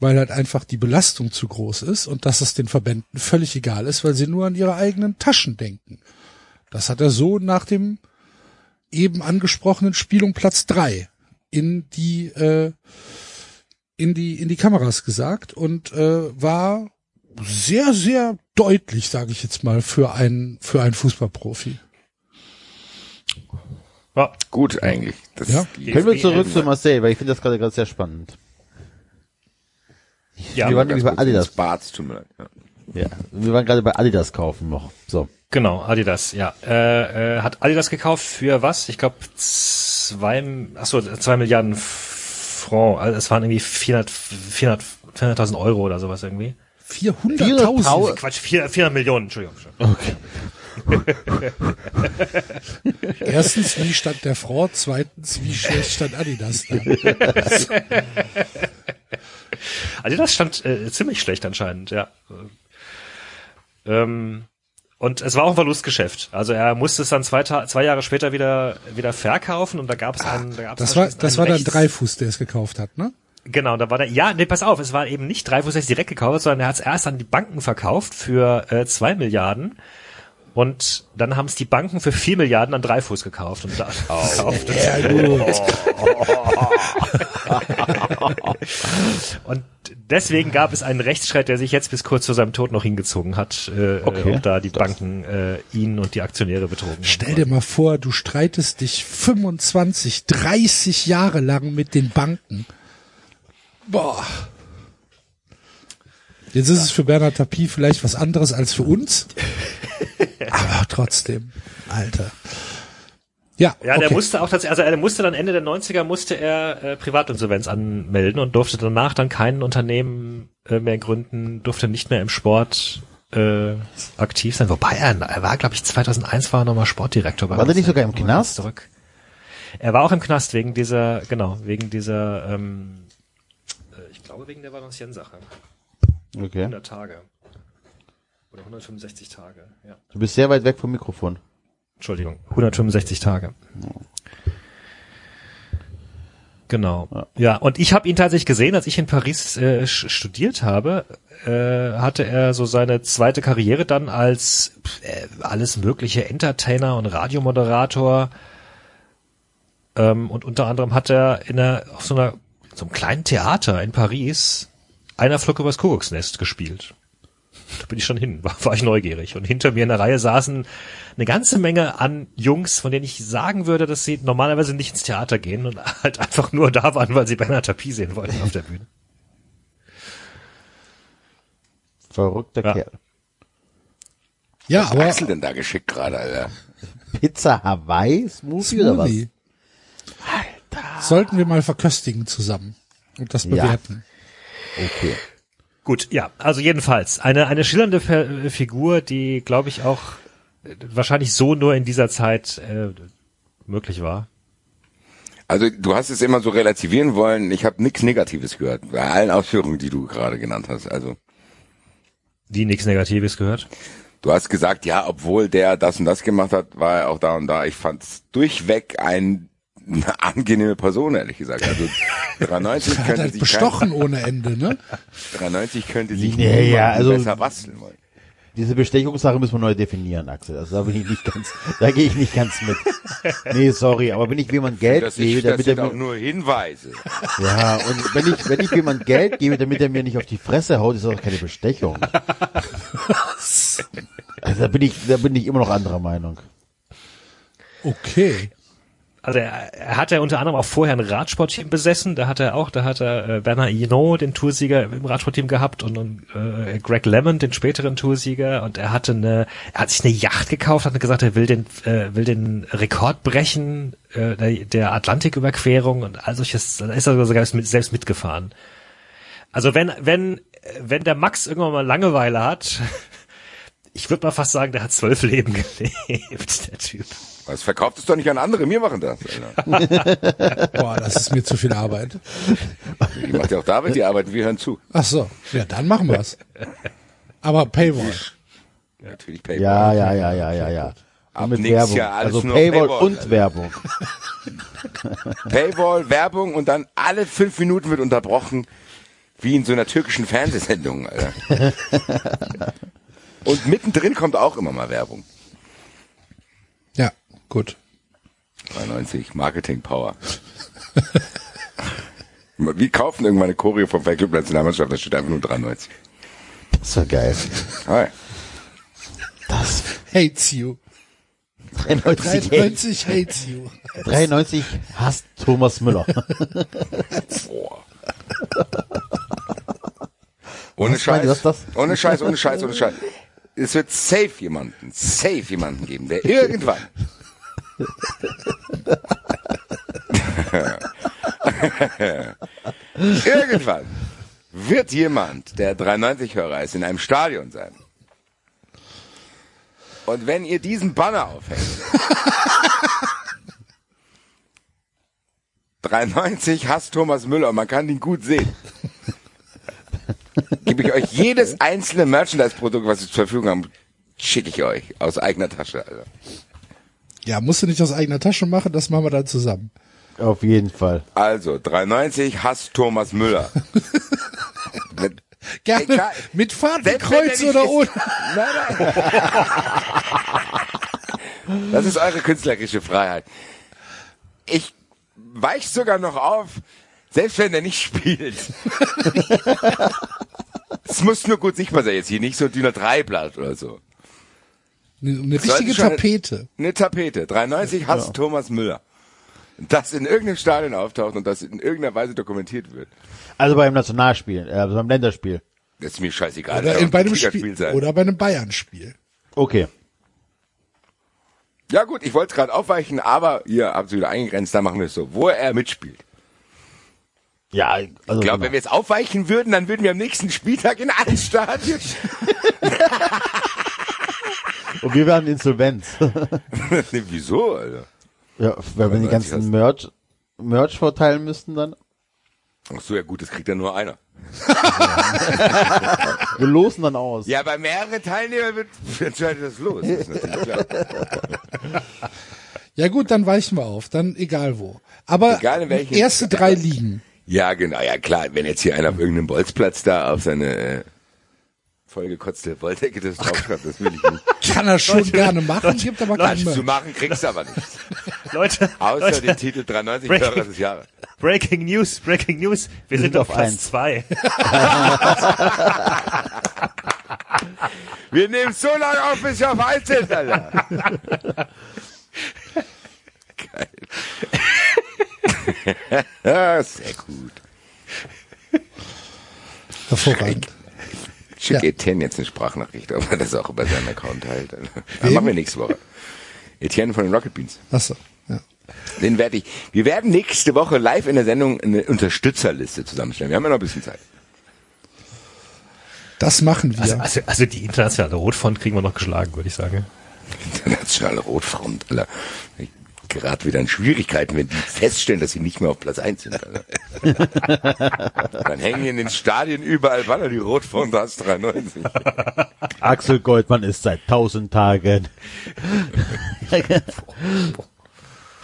weil halt einfach die Belastung zu groß ist und dass es den Verbänden völlig egal ist, weil sie nur an ihre eigenen Taschen denken. Das hat er so nach dem eben angesprochenen Spiel um Platz drei in die äh, in die in die Kameras gesagt und äh, war sehr sehr deutlich, sage ich jetzt mal, für einen für einen Fußballprofi. Ja, Gut eigentlich. Das Ja. Können wir zurück zu Marseille, weil ich finde das gerade gerade sehr spannend. Ja wir waren nämlich bei Adidas. Barts, tut mir leid. Ja. Ja, wir waren gerade bei Adidas kaufen noch. So. genau, Adidas, ja. Äh, äh, hat Adidas gekauft für was? Ich glaube zwei, ach so, zwei Milliarden Franc. Also es waren irgendwie 400, 400, 400.000 Euro oder sowas irgendwie. 400.000. Quatsch, 400, 400 Millionen, Entschuldigung. Entschuldigung. (laughs) Erstens, wie stand der Frau? Zweitens, wie schlecht stand Adidas da? (laughs) (laughs) Adidas stand äh, ziemlich schlecht anscheinend, ja. Ähm, und es war auch ein Verlustgeschäft. Also er musste es dann zwei, Ta zwei Jahre später wieder wieder verkaufen und da gab es einen. Da gab's Das war, das einen war dann Dreifuß, der es gekauft hat, ne? Genau, da war der, ja, nee, pass auf, es war eben nicht Dreifuß, der es direkt gekauft, sondern er hat es erst an die Banken verkauft für äh, zwei Milliarden. Und dann haben es die Banken für vier Milliarden an Dreifuß gekauft und da gekauft. Ja, gut. (laughs) (laughs) (laughs) Und deswegen gab es einen Rechtsstreit, der sich jetzt bis kurz vor seinem Tod noch hingezogen hat, äh, Okay. ob da die Banken äh, ihn und die Aktionäre betrogen haben. Stell dir mal vor, du streitest dich 25, 30 Jahre lang mit den Banken. Boah. Jetzt ist es für Bernhard Tapie vielleicht was anderes als für uns. (laughs) Aber trotzdem, Alter. Ja, Ja, der okay. musste auch tatsächlich, also er musste dann Ende der 90er musste er äh, Privatinsolvenz anmelden und durfte danach dann kein Unternehmen äh, mehr gründen, durfte nicht mehr im Sport äh, aktiv sein. Wobei er, er war, glaube ich, 2001 war er nochmal Sportdirektor. bei War der uns. nicht sogar im Knast? Zurück. Er war auch im Knast wegen dieser, genau, wegen dieser, ähm, äh, ich glaube wegen der Valenciennes-Sache. Okay. 100 Tage. Oder 165 Tage, ja. Du bist sehr weit weg vom Mikrofon. Entschuldigung, 165 Tage. Genau. Ja, und ich habe ihn tatsächlich gesehen, als ich in Paris äh, studiert habe, äh, hatte er so seine zweite Karriere dann als äh, alles mögliche Entertainer und Radiomoderator. Ähm, und unter anderem hat er in einer, auf so einer, so einem kleinen Theater in Paris einer Flug übers Kuckucksnest gespielt. Da bin ich schon hin, (laughs) war, war ich neugierig. Und hinter mir in der Reihe saßen eine ganze Menge an Jungs, von denen ich sagen würde, dass sie normalerweise nicht ins Theater gehen und (laughs) halt einfach nur da waren, weil sie Bernhard Tapie sehen wollten auf der Bühne. Verrückter Ja. Kerl. ja, Was aber hast du denn da geschickt gerade, Alter? Pizza Hawaii Smoothie, oder was? Smoothie. Sollten wir mal verköstigen zusammen und das Ja. bewerten. Okay. Gut, ja, also jedenfalls eine eine schillernde Fe- Figur, die glaube ich auch äh, wahrscheinlich so nur in dieser Zeit äh, möglich war. Also du hast es immer so relativieren wollen. Ich habe nichts Negatives gehört bei allen Ausführungen, die du gerade genannt hast. Also Die nichts Negatives gehört. du hast gesagt, ja, obwohl der das und das gemacht hat, war er auch da und da. Ich fand's durchweg ein, eine angenehme Person, ehrlich gesagt. Also 93 (laughs) Hat könnte halt sich bestochen ohne Ende, ne? (laughs) Kein, 93 könnte sich Nee, niemand ja, also- besser basteln wollen. Diese Bestechungssache müssen wir neu definieren, Axel. Also da bin ich nicht ganz, da gehe ich nicht ganz mit. Nee, sorry, aber wenn ich jemand Geld Das, gebe, ist, das damit sind er auch mir, nur Hinweise. ja, und wenn ich, wenn ich jemand Geld gebe, damit er mir nicht auf die Fresse haut, ist das auch keine Bestechung. Also da bin ich, da bin ich immer noch anderer Meinung. Okay. Also er, er hat ja unter anderem auch vorher ein Radsportteam besessen. Da hat er auch, da hat er äh, Bernard Hinault, den Toursieger im Radsportteam gehabt und, und äh, Greg Lemon, den späteren Toursieger. Und er hatte eine, er hat sich eine Yacht gekauft, hat gesagt, er will den, äh, will den Rekord brechen äh, der, der Atlantiküberquerung und all solches. Da ist er sogar selbst mitgefahren. Also wenn, wenn, wenn der Max irgendwann mal Langeweile hat, (laughs) ich würde mal fast sagen, der hat zwölf Leben (laughs) gelebt, der Typ. Was verkauft es doch nicht an andere, wir machen das. Alter. (laughs) Boah, das ist mir zu viel Arbeit. Die macht ja auch David die Arbeit, wir hören zu. Ach so, ja, dann machen wir's. Aber Paywall. Natürlich Paywall. Ja, ja, ja, ja, ja, ja. Ab mit nächstes Werbung. Jahr alles also nur Paywall Paywall, und. Werbung. (laughs) Paywall, Werbung und dann alle fünf Minuten wird unterbrochen, wie in so einer türkischen Fernsehsendung. Alter. (laughs) Und mittendrin kommt auch immer mal Werbung. Gut. 93, Marketing Power. (laughs) Wir kaufen irgendwann eine Choreo vom Fanclub Nationalmannschaft, da steht einfach nur 93. Das war geil. Hi. Das Hates you. 93, 93 hates you. 93 hasst Thomas Müller. Boah. Ohne Was Scheiß, was ist das? ohne Scheiß, ohne Scheiß, ohne Scheiß. Es wird safe jemanden, safe jemanden geben, der irgendwann (laughs) irgendwann wird jemand, der 93-Hörer ist, in einem Stadion sein. Und wenn ihr diesen Banner aufhängt, (laughs) 93 hasst Thomas Müller, man kann ihn gut sehen. Gebe ich euch jedes einzelne Merchandise-Produkt, was ich zur Verfügung habe, schicke ich euch aus eigener Tasche. Alter. Ja, musst du nicht aus eigener Tasche machen, das machen wir dann zusammen. Auf jeden Fall. Also, 93 hasst Thomas Müller. (laughs) Mit- Gerne Egal. mit Fadenkreuz oder ist- ohne. Nein, nein. (laughs) Das ist eure künstlerische Freiheit. Ich weich sogar noch auf, selbst wenn er nicht spielt. (laughs) Es muss nur gut sichtbar sein jetzt hier, nicht so ein dünner Dreiblatt oder so. Eine, eine richtige Tapete. Eine Tapete. 93 hasst Thomas Müller. Das in irgendeinem Stadion auftaucht und das in irgendeiner Weise dokumentiert wird. Also beim Nationalspiel, äh, also beim Länderspiel. Das ist mir scheißegal. Oder in, bei einem ein Spiel. Sein. Oder bei einem Bayern-Spiel. Okay. Ja gut, ich wollte es gerade aufweichen, aber ihr habt es wieder eingegrenzt, da machen wir es so. Wo er mitspielt. Ja, also Ich glaube, wenn wir jetzt aufweichen würden, dann würden wir am nächsten Spieltag in allen Stadien. (laughs) (laughs) und wir werden Insolvenz. (laughs) nee, wieso, Alter? ja, weil wir die 93 ganzen Merch, Merch verteilen müssten dann. Ach so, ja gut, das kriegt ja nur einer. (laughs) Wir losen dann aus. Ja, bei mehreren Teilnehmern wird entscheidet das los. Das ist natürlich klar. (laughs) Ja gut, dann weichen wir auf. Dann egal wo. Aber Egal in welchen- erste drei liegen. Ja, genau, ja klar, wenn jetzt hier einer auf irgendeinem Bolzplatz da auf seine äh, vollgekotzte Wolldecke das draufschreibt, das will ich nicht. (laughs) Kann er schon gerne machen, gibt aber keinen Zu Merch. machen kriegst du aber nicht. (laughs) Leute, Außer Leute den Titel 93 Breaking- Hörer des Jahres. Breaking News, Breaking News. Wir sind, sind auf auf Platz eins. zwei. (laughs) Wir nehmen so lange auf, bis wir auf eins sind, Alter. Geil. sehr gut. Hervorragend. Schick Ja. Etienne jetzt eine Sprachnachricht, ob er das auch über seinen Account teilt. (laughs) Dann Wem? machen wir nächste Woche. Etienne von den Rocket Beans. Achso, ja. Den werde ich. Wir werden nächste Woche live in der Sendung eine Unterstützerliste zusammenstellen. Wir haben ja noch ein bisschen Zeit. Das machen wir. Also, also, also die internationale Rotfront kriegen wir noch geschlagen, würde ich sagen. (laughs) Internationale Rotfront, Alter. Gerade wieder in Schwierigkeiten, wenn die feststellen, dass sie nicht mehr auf Platz 1 sind. (laughs) Dann hängen in den Stadien überall Banner, die Rotfront hast 93. Axel Goldmann ist seit tausend Tagen.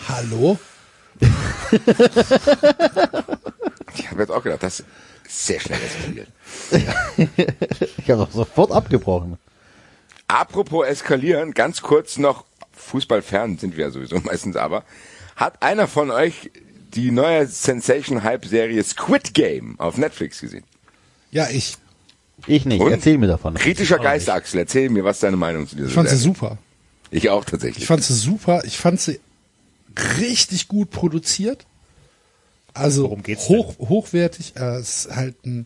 Hallo? Ich habe jetzt auch gedacht, das ist sehr schnell eskaliert. Ich habe auch sofort abgebrochen. Apropos eskalieren, ganz kurz noch, Fußballfern sind wir ja sowieso (laughs) meistens aber, hat einer von euch die neue Sensation-Hype-Serie Squid Game auf Netflix gesehen? Ja, ich. Ich nicht. Und? Erzähl mir davon. Kritischer Geist, Axel, erzähl mir, was ist deine Meinung zu dieser Ich fand sie Serie? super. Ich auch tatsächlich. Ich fand sie super. Ich fand sie richtig gut produziert. Also Worum geht's hoch, hochwertig. Äh, es ist halt ein,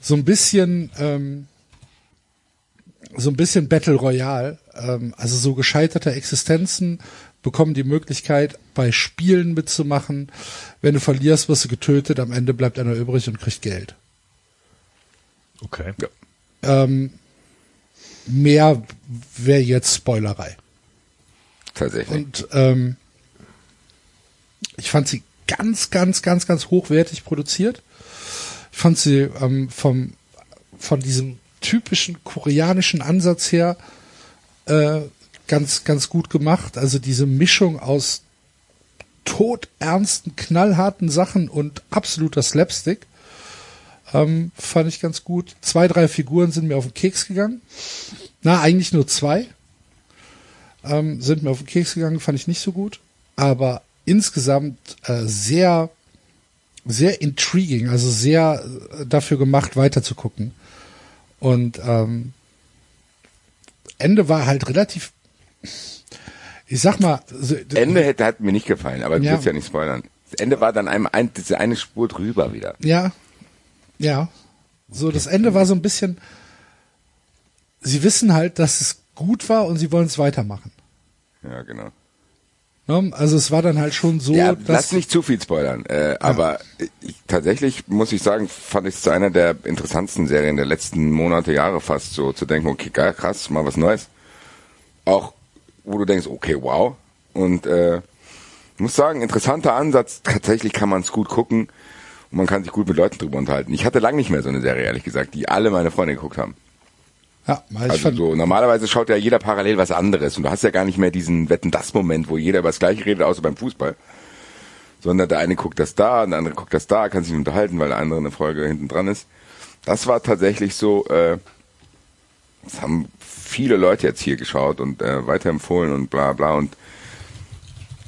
so ein bisschen ähm, so ein bisschen Battle Royale. Ähm, also so gescheiterte Existenzen bekommen die Möglichkeit, bei Spielen mitzumachen. Wenn du verlierst, wirst du getötet. Am Ende bleibt einer übrig und kriegt Geld. Okay. Ja, Ähm, mehr wäre jetzt Spoilerei. tatsächlich. Und ähm, ich fand sie ganz, ganz, ganz, ganz hochwertig produziert. Ich fand sie ähm, vom von diesem typischen koreanischen Ansatz her äh, ganz, ganz gut gemacht. Also diese Mischung aus todernsten, knallharten Sachen und absoluter Slapstick ähm, fand ich ganz gut. Zwei, drei Figuren sind mir auf den Keks gegangen. Na, eigentlich nur zwei ähm, sind mir auf den Keks gegangen, fand ich nicht so gut. Aber insgesamt äh, sehr, sehr intriguing, also sehr äh, dafür gemacht, weiter zu gucken. Und ähm, Ende war halt relativ, ich sag mal, so, Ende hätte, hat mir nicht gefallen, aber ich Ja. will ja nicht spoilern. Das Ende war dann einem ein, diese eine Spur drüber wieder. Ja, ja. So, das Ende war so ein bisschen, sie wissen halt, dass es gut war und sie wollen es weitermachen. Ja, genau. Ne? Also es war dann halt schon so, ja, lass nicht zu viel spoilern. Äh, Aber ich, tatsächlich muss ich sagen, fand ich es zu einer der interessantesten Serien der letzten Monate, Jahre fast so zu denken, okay, geil, krass, mal was Neues. Auch wo du denkst, okay, wow. Und äh, ich muss sagen, interessanter Ansatz. Tatsächlich kann man es gut gucken und man kann sich gut mit Leuten drüber unterhalten. Ich hatte lange nicht mehr so eine Serie, ehrlich gesagt, die alle meine Freunde geguckt haben. Ja, ich Also fand, so, normalerweise schaut ja jeder parallel was anderes und du hast ja gar nicht mehr diesen Wetten-das-Moment, wo jeder über das Gleiche redet, außer beim Fußball. Sondern der eine guckt das da, der andere guckt das da, kann sich nicht unterhalten, weil der andere eine Folge hinten dran ist. Das war tatsächlich so, äh, das haben viele Leute jetzt hier geschaut und äh, weiterempfohlen und bla bla und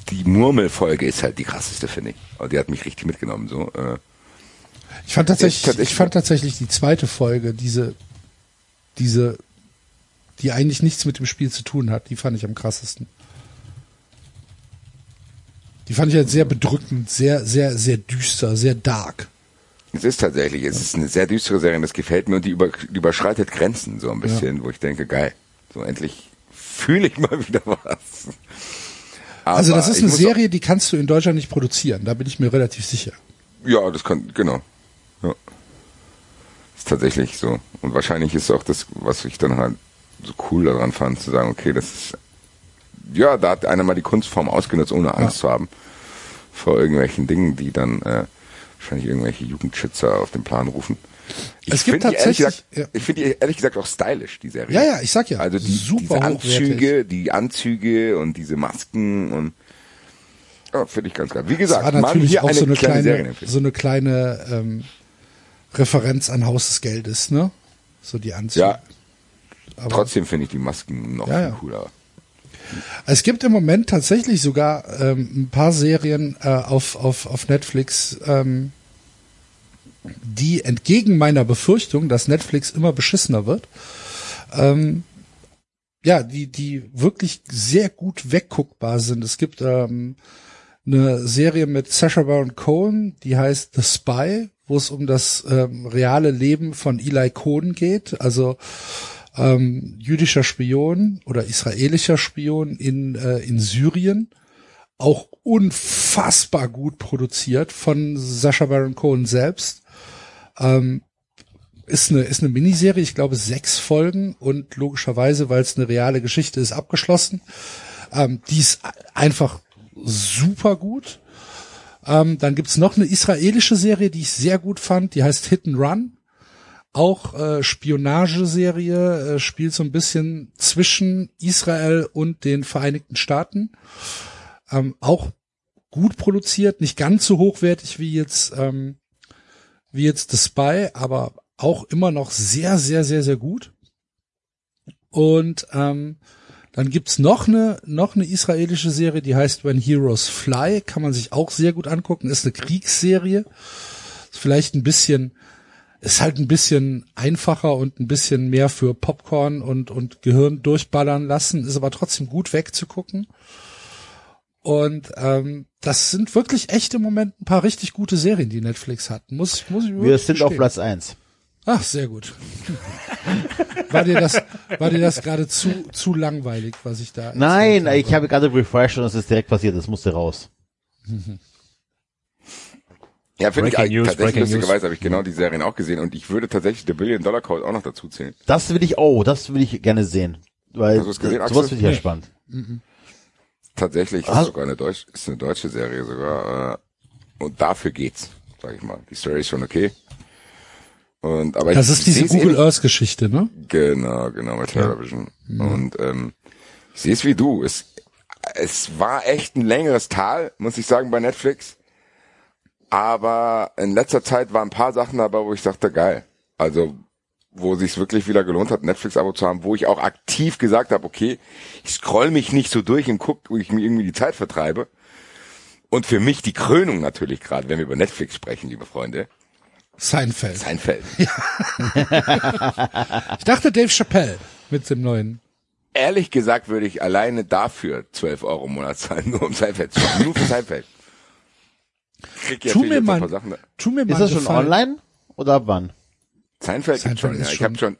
die Murmelfolge ist halt die krasseste, finde ich. Und die hat mich richtig mitgenommen, so. Äh, ich fand tatsächlich- ich fand tatsächlich die zweite Folge, diese, diese, die eigentlich nichts mit dem Spiel zu tun hat, die fand ich am krassesten. Die fand ich halt sehr bedrückend, sehr, sehr, sehr düster, sehr dark. Es ist tatsächlich, es ist eine sehr düstere Serie, das gefällt mir und die, über, die überschreitet Grenzen so ein bisschen, wo ich denke, geil, so endlich fühle ich mal (laughs) wieder was. Aber Also das ist eine Serie, die kannst du in Deutschland nicht produzieren, da bin ich mir relativ sicher. Ja, das kann, genau. Ja. Ist tatsächlich so. Und wahrscheinlich ist auch das, was ich dann halt so cool daran fand, zu sagen, okay, das ist, ja, da hat einer mal die Kunstform ausgenutzt, ohne Angst zu haben vor irgendwelchen Dingen, die dann äh, wahrscheinlich irgendwelche Jugendschützer auf den Plan rufen. Ich Es gibt tatsächlich- gesagt, ja. ich finde die ehrlich gesagt auch stylisch, die Serie. Ja, ja, ich sag ja, Also die, super diese. Anzüge, die Anzüge und diese Masken und ja, finde ich ganz geil. Wie Das gesagt, war mal natürlich auch eine so eine kleine, kleine, so eine kleine ähm, Referenz an Haus des Geldes, ne? So die Anzüge. Ja, Aber trotzdem finde ich die Masken noch Ja, ja. cooler. Es gibt im Moment tatsächlich sogar ähm, ein paar Serien äh, auf, auf, auf Netflix, ähm, die entgegen meiner Befürchtung, dass Netflix immer beschissener wird, ähm, ja, die, die wirklich sehr gut wegguckbar sind. Es gibt ähm, eine Serie mit Sacha Baron Cohen, die heißt The Spy, wo es um das ähm, reale Leben von Eli Cohen geht, also ähm, jüdischer Spion oder israelischer Spion in, äh, in Syrien. Auch unfassbar gut produziert von Sacha Baron Cohen selbst. Ähm, ist eine, ist eine Miniserie, ich glaube sechs Folgen und logischerweise, weil es eine reale Geschichte ist, abgeschlossen. Ähm, die ist einfach super gut. Ähm, dann gibt's noch eine israelische Serie, die ich sehr gut fand, die heißt Hit and Run. Auch äh, Spionageserie, äh, spielt so ein bisschen zwischen Israel und den Vereinigten Staaten. Ähm, auch gut produziert, nicht ganz so hochwertig wie jetzt ähm, wie jetzt The Spy, aber auch immer noch sehr, sehr, sehr, sehr gut. Und ähm, dann gibt's noch eine noch eine israelische Serie, die heißt When Heroes Fly, kann man sich auch sehr gut angucken. Ist eine Kriegsserie, ist vielleicht ein bisschen ist halt ein bisschen einfacher und ein bisschen mehr für Popcorn und und Gehirn durchballern lassen, ist aber trotzdem gut wegzugucken. Und ähm, das sind wirklich echt im Moment ein paar richtig gute Serien, die Netflix hat. Muss, muss ich Wir sind auf gestehen. Platz eins. Ach, sehr gut. War dir das, war dir das gerade zu, zu langweilig, was ich da Nein, erzählt ich habe gerade refreshed und es ist direkt passiert, das musste raus. (laughs) Ja, finde ich News, tatsächlich lustigerweise habe ich genau die Serien auch gesehen und ich würde tatsächlich der Billion Dollar Code auch noch dazu zählen. Das will ich, oh, das will ich gerne sehen. Weil Hast du es gesehen, sowas Axel? finde ich ja Nee. spannend. Tatsächlich ist sogar eine deutsche, ist eine deutsche Serie sogar. Äh, und dafür geht's, sag ich mal. Die Story ist schon okay. Und aber Das ich ist diese Google Earth Geschichte, ne? Genau, genau, bei Television. Und ähm, ich sehe es wie du. Es, es war echt ein längeres Tal, muss ich sagen, bei Netflix. Aber in letzter Zeit waren ein paar Sachen dabei, wo ich dachte, geil. Also, wo sich's wirklich wieder gelohnt hat, Netflix-Abo zu haben, wo ich auch aktiv gesagt habe, okay, ich scroll mich nicht so durch und guck, wo ich mir irgendwie die Zeit vertreibe. Und für mich die Krönung natürlich gerade, wenn wir über Netflix sprechen, liebe Freunde, Seinfeld. Seinfeld. (laughs) Ich dachte Dave Chappelle mit dem neuen. Ehrlich gesagt würde ich alleine dafür 12 Euro im Monat zahlen, nur um Seinfeld zu schauen. Nur für Seinfeld. Krieg ja Tu mir mal, ein paar Sachen. tu mir mal Ist das schon Gefallen. online? Oder wann? Seinfeld, Seinfeld schon, ist ja. Ich schon- habe schon,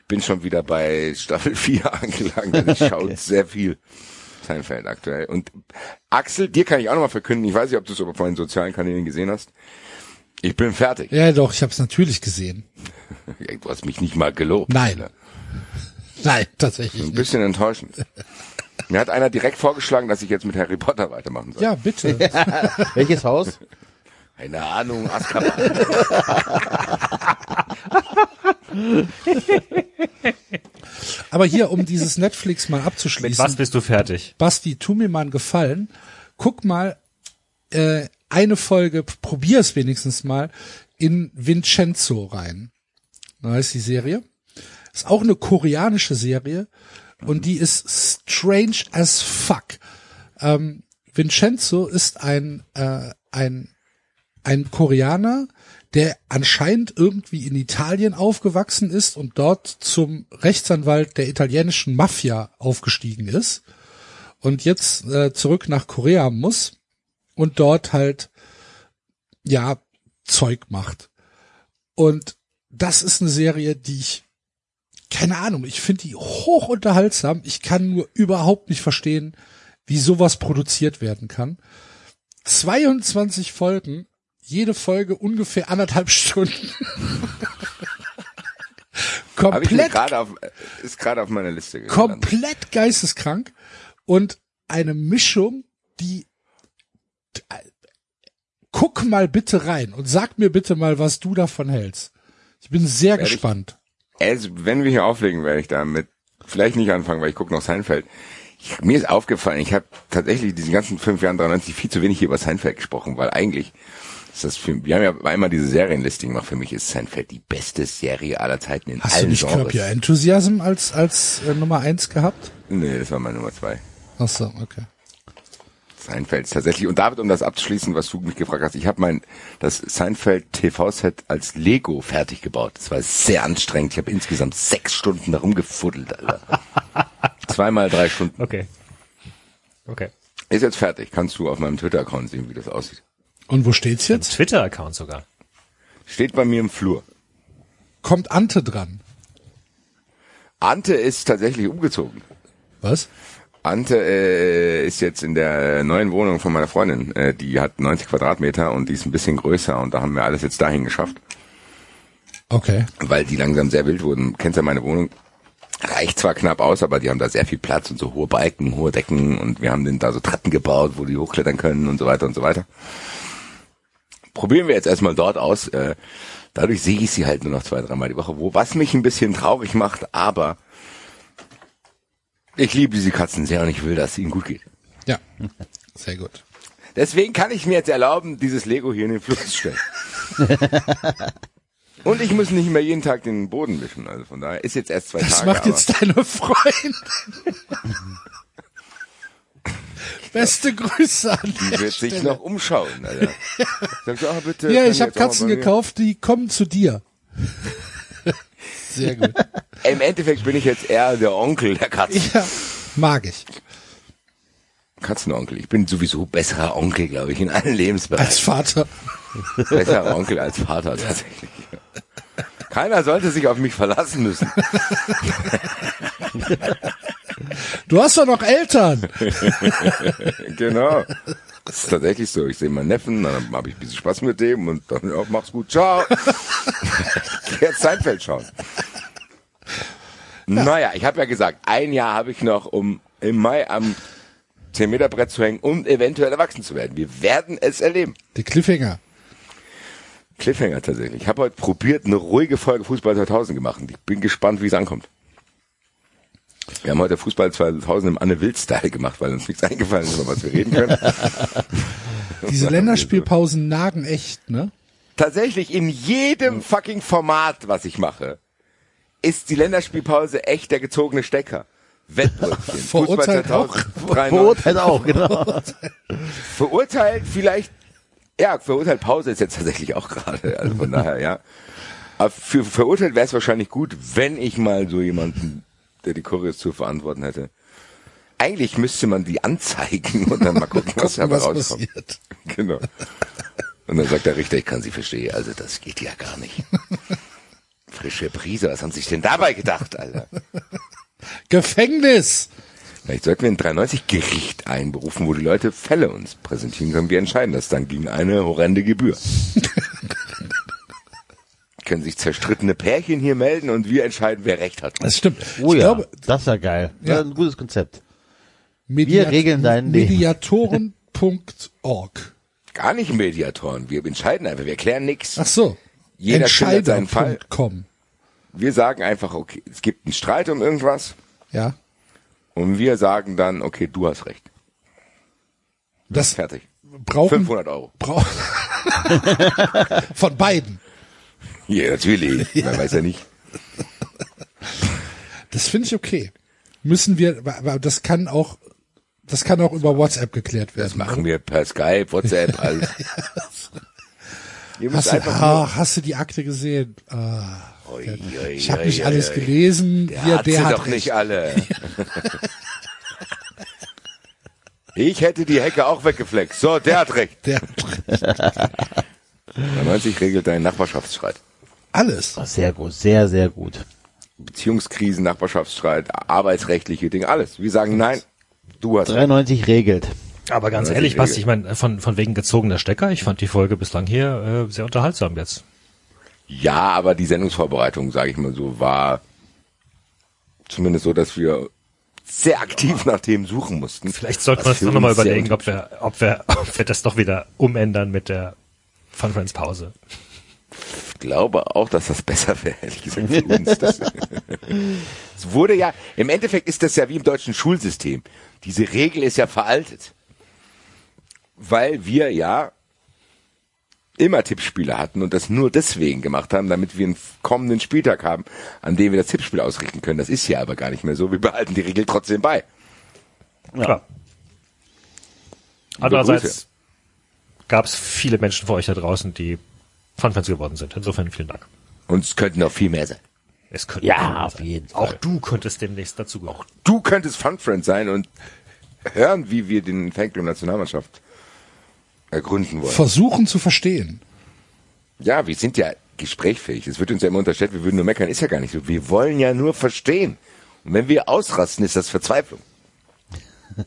ich bin schon wieder bei Staffel (laughs) 4 angelangt. Also ich (laughs) schaue sehr viel Seinfeld aktuell. Und Axel, dir kann ich auch nochmal verkünden, ich weiß nicht, ob du es aber vorhin in sozialen Kanälen gesehen hast. Ich bin fertig. Ja, doch, ich habe es natürlich gesehen. (laughs) Du hast mich nicht mal gelobt. Nein. Nein, tatsächlich Ein nicht. bisschen enttäuschend. Mir hat einer direkt vorgeschlagen, dass ich jetzt mit Harry Potter weitermachen soll. Ja, bitte. (laughs) Welches Haus? Keine Ahnung, Azkaban. (laughs) Aber hier, um dieses Netflix mal Mit abzuschließen. was bist du fertig? Basti, tu mir mal einen Gefallen. Guck mal äh, eine Folge, probier es wenigstens mal, in Vincenzo rein. Da heißt die Serie. Ist auch eine koreanische Serie und die ist strange as fuck. Ähm, Vincenzo ist ein, äh, ein, ein Koreaner, der anscheinend irgendwie in Italien aufgewachsen ist und dort zum Rechtsanwalt der italienischen Mafia aufgestiegen ist und jetzt äh, zurück nach Korea muss und dort halt ja Zeug macht. Und das ist eine Serie, die ich keine Ahnung, ich finde die hoch unterhaltsam. Ich kann nur überhaupt nicht verstehen, wie sowas produziert werden kann. 22 Folgen, jede Folge ungefähr anderthalb (laughs) Stunden. Komplett gerade auf, ist gerade auf meiner Liste gelandet. komplett geisteskrank und eine Mischung, die guck mal bitte rein und sag mir bitte mal, was du davon hältst. Ich bin sehr ich- gespannt. Also, wenn wir hier auflegen, werde ich damit vielleicht nicht anfangen, weil ich gucke noch Seinfeld. Ich, mir ist aufgefallen, ich habe tatsächlich diesen ganzen fünf Jahren 93 viel zu wenig hier über Seinfeld gesprochen, weil eigentlich ist das für, wir haben ja einmal diese Serienlisting gemacht. Für mich ist Seinfeld die beste Serie aller Zeiten in Hast du allen nicht Curb Genres. Your Enthusiasm als als äh, Nummer eins gehabt? Nee, das war meine Nummer zwei. Ach so, okay. Seinfeld tatsächlich. Und David, um das abzuschließen, was du mich gefragt hast, ich habe mein das Seinfeld TV-Set als Lego fertig gebaut. Das war sehr anstrengend. Ich habe insgesamt sechs Stunden da rumgefuddelt, Alter. (laughs) Zweimal drei Stunden. Okay. Okay. Ist jetzt fertig. Kannst du auf meinem Twitter-Account sehen, wie das aussieht. Und wo steht's jetzt? Twitter-Account sogar. Steht bei mir im Flur. Kommt Ante dran? Ante ist tatsächlich umgezogen. Was? Ante äh, ist jetzt in der neuen Wohnung von meiner Freundin. Äh, die hat 90 Quadratmeter und die ist ein bisschen größer und da haben wir alles jetzt dahin geschafft, Okay. weil die langsam sehr wild wurden. Kennst ja meine Wohnung? Reicht zwar knapp aus, aber die haben da sehr viel Platz und so hohe Balken, hohe Decken und wir haben denen da so Treppen gebaut, wo die hochklettern können und so weiter und so weiter. Probieren wir jetzt erstmal dort aus. Äh, dadurch sehe ich sie halt nur noch zwei, dreimal die Woche, wo was mich ein bisschen traurig macht, aber ich liebe diese Katzen sehr und ich will, dass es ihnen gut geht. Ja. Sehr gut. Deswegen kann ich mir jetzt erlauben, dieses Lego hier in den Fluss zu stellen. (laughs) Und ich muss nicht mehr jeden Tag den Boden wischen. Also von daher ist jetzt erst zwei Das Tage. macht aber jetzt deine Freundin. (laughs) Beste Grüße an die wird sich Stelle. noch umschauen. Alter. (laughs) Sagt sie, ah, bitte. Ja, ich habe Katzen gekauft, die kommen zu dir. Sehr gut. (laughs) Im Endeffekt bin ich jetzt eher der Onkel der Katzen. Ja, mag ich. Katzenonkel. Ich bin sowieso besserer Onkel, glaube ich, in allen Lebensbereichen. Als Vater. Besserer Onkel als Vater tatsächlich. Keiner sollte sich auf mich verlassen müssen. Du hast doch noch Eltern. (laughs) genau. Das ist tatsächlich so. Ich sehe meinen Neffen, dann habe ich ein bisschen Spaß mit dem und dann, ja, mach's gut, ciao. Ich jetzt Seinfeld schauen. Naja, ich habe ja gesagt, ein Jahr habe ich noch, um im Mai am 10 Meter Brett zu hängen und eventuell erwachsen zu werden. Wir werden es erleben. Die Cliffhanger. Cliffhanger tatsächlich. Ich habe heute probiert, eine ruhige Folge Fußball 2000 gemacht. Ich bin gespannt, wie es ankommt. Wir haben heute Fußball 2000 im Anne Wild-Style gemacht, weil uns nichts eingefallen ist, über was wir reden können. (laughs) (laughs) Diese Länderspielpausen nagen echt, ne? Tatsächlich in jedem fucking Format, was ich mache, ist die Länderspielpause echt der gezogene Stecker. Wettbrötchen. (laughs) Verurteilt auch. 93. Verurteilt auch, genau. (laughs) Verurteilt vielleicht, ja, verurteilt Pause ist jetzt tatsächlich auch gerade, also von daher, ja. Aber für verurteilt wäre es wahrscheinlich gut, wenn ich mal so jemanden, der die Choreos zu verantworten hätte. Eigentlich müsste man die anzeigen und dann mal (laughs) gucken, was Gucken, dabei was rauskommt. passiert. Genau. Und dann sagt der Richter, ich kann Sie verstehen, also das geht ja gar nicht. (laughs) Frische Prise, was haben Sie sich denn dabei gedacht, Alter? Gefängnis. Vielleicht sollten wir ein 93-Gericht einberufen, wo die Leute Fälle uns präsentieren können. Wir entscheiden das dann gegen eine horrende Gebühr. (laughs) können sich zerstrittene Pärchen hier melden und wir entscheiden, wer Recht hat. Das stimmt. Oh ich ja, glaube, das ist ja geil. Ja. Ja. ein gutes Konzept. Mediat regeln dein Leben. Mediatoren.org. Gar nicht Mediatoren. Wir entscheiden einfach. Wir klären nichts. Ach so. Jeder schildert seinen Fall. Entscheider.com. Wir sagen einfach, okay, es gibt einen Streit um irgendwas Ja. und wir sagen dann, okay, du hast recht. Das Fertig. brauchen 500 Euro. brauchen (laughs) von beiden. Ja, natürlich. (laughs) Man weiß ja nicht. Das finde ich okay. Müssen wir, aber das kann auch, das kann auch über WhatsApp geklärt werden. Das machen wir per Skype, WhatsApp, (laughs) alles. Hast du, ah, hast du die Akte gesehen? Ah, Ui, ui, ich habe nicht ui, alles ui. gelesen. Der Hier, hat der sie hat doch recht. nicht alle. (laughs) ich hätte die Hecke auch weggeflext. So, der hat recht. Der hat 90 regelt deinen Nachbarschaftsstreit. alles. Sehr gut, sehr, sehr gut. Beziehungskrisen, Nachbarschaftsstreit, arbeitsrechtliche Dinge, alles. Wir sagen nein, du hast recht. 93 regelt. Aber ganz ehrlich, Basti, ich meine, von, von wegen gezogener Stecker, ich fand die Folge bislang hier äh, sehr unterhaltsam jetzt. Ja, aber die Sendungsvorbereitung, sage ich mal so, war zumindest so, dass wir sehr aktiv nach Themen suchen mussten. Vielleicht sollten wir uns noch für mal uns sehr überlegen, ob wir, ob wir, ob wir das doch wieder umändern mit der Fun Friends Pause. Ich glaube auch, dass das besser wäre, ehrlich gesagt, für uns. Das, (laughs) es wurde ja, im Endeffekt ist das ja wie im deutschen Schulsystem. Diese Regel ist ja veraltet. Weil wir ja immer Tippspiele hatten und das nur deswegen gemacht haben, damit wir einen kommenden Spieltag haben, an dem wir das Tippspiel ausrichten können. Das ist ja aber gar nicht mehr so. Wir behalten die Regel trotzdem bei. Klar. Andererseits gab es viele Menschen vor euch da draußen, die Fun Friends geworden sind. Insofern vielen Dank. Und es könnten noch viel mehr sein. Es könnte Ja, auf sein. jeden Auch Fall. du könntest demnächst dazu gehören. Du könntest Fun Friend sein und hören, wie wir den Fanclub Nationalmannschaft ergründen wollen. Versuchen zu verstehen. Ja, wir sind ja gesprächfähig. Es wird uns ja immer unterstellt, wir würden nur meckern. Ist ja gar nicht so. Wir wollen ja nur verstehen. Und wenn wir ausrasten, ist das Verzweiflung. (laughs)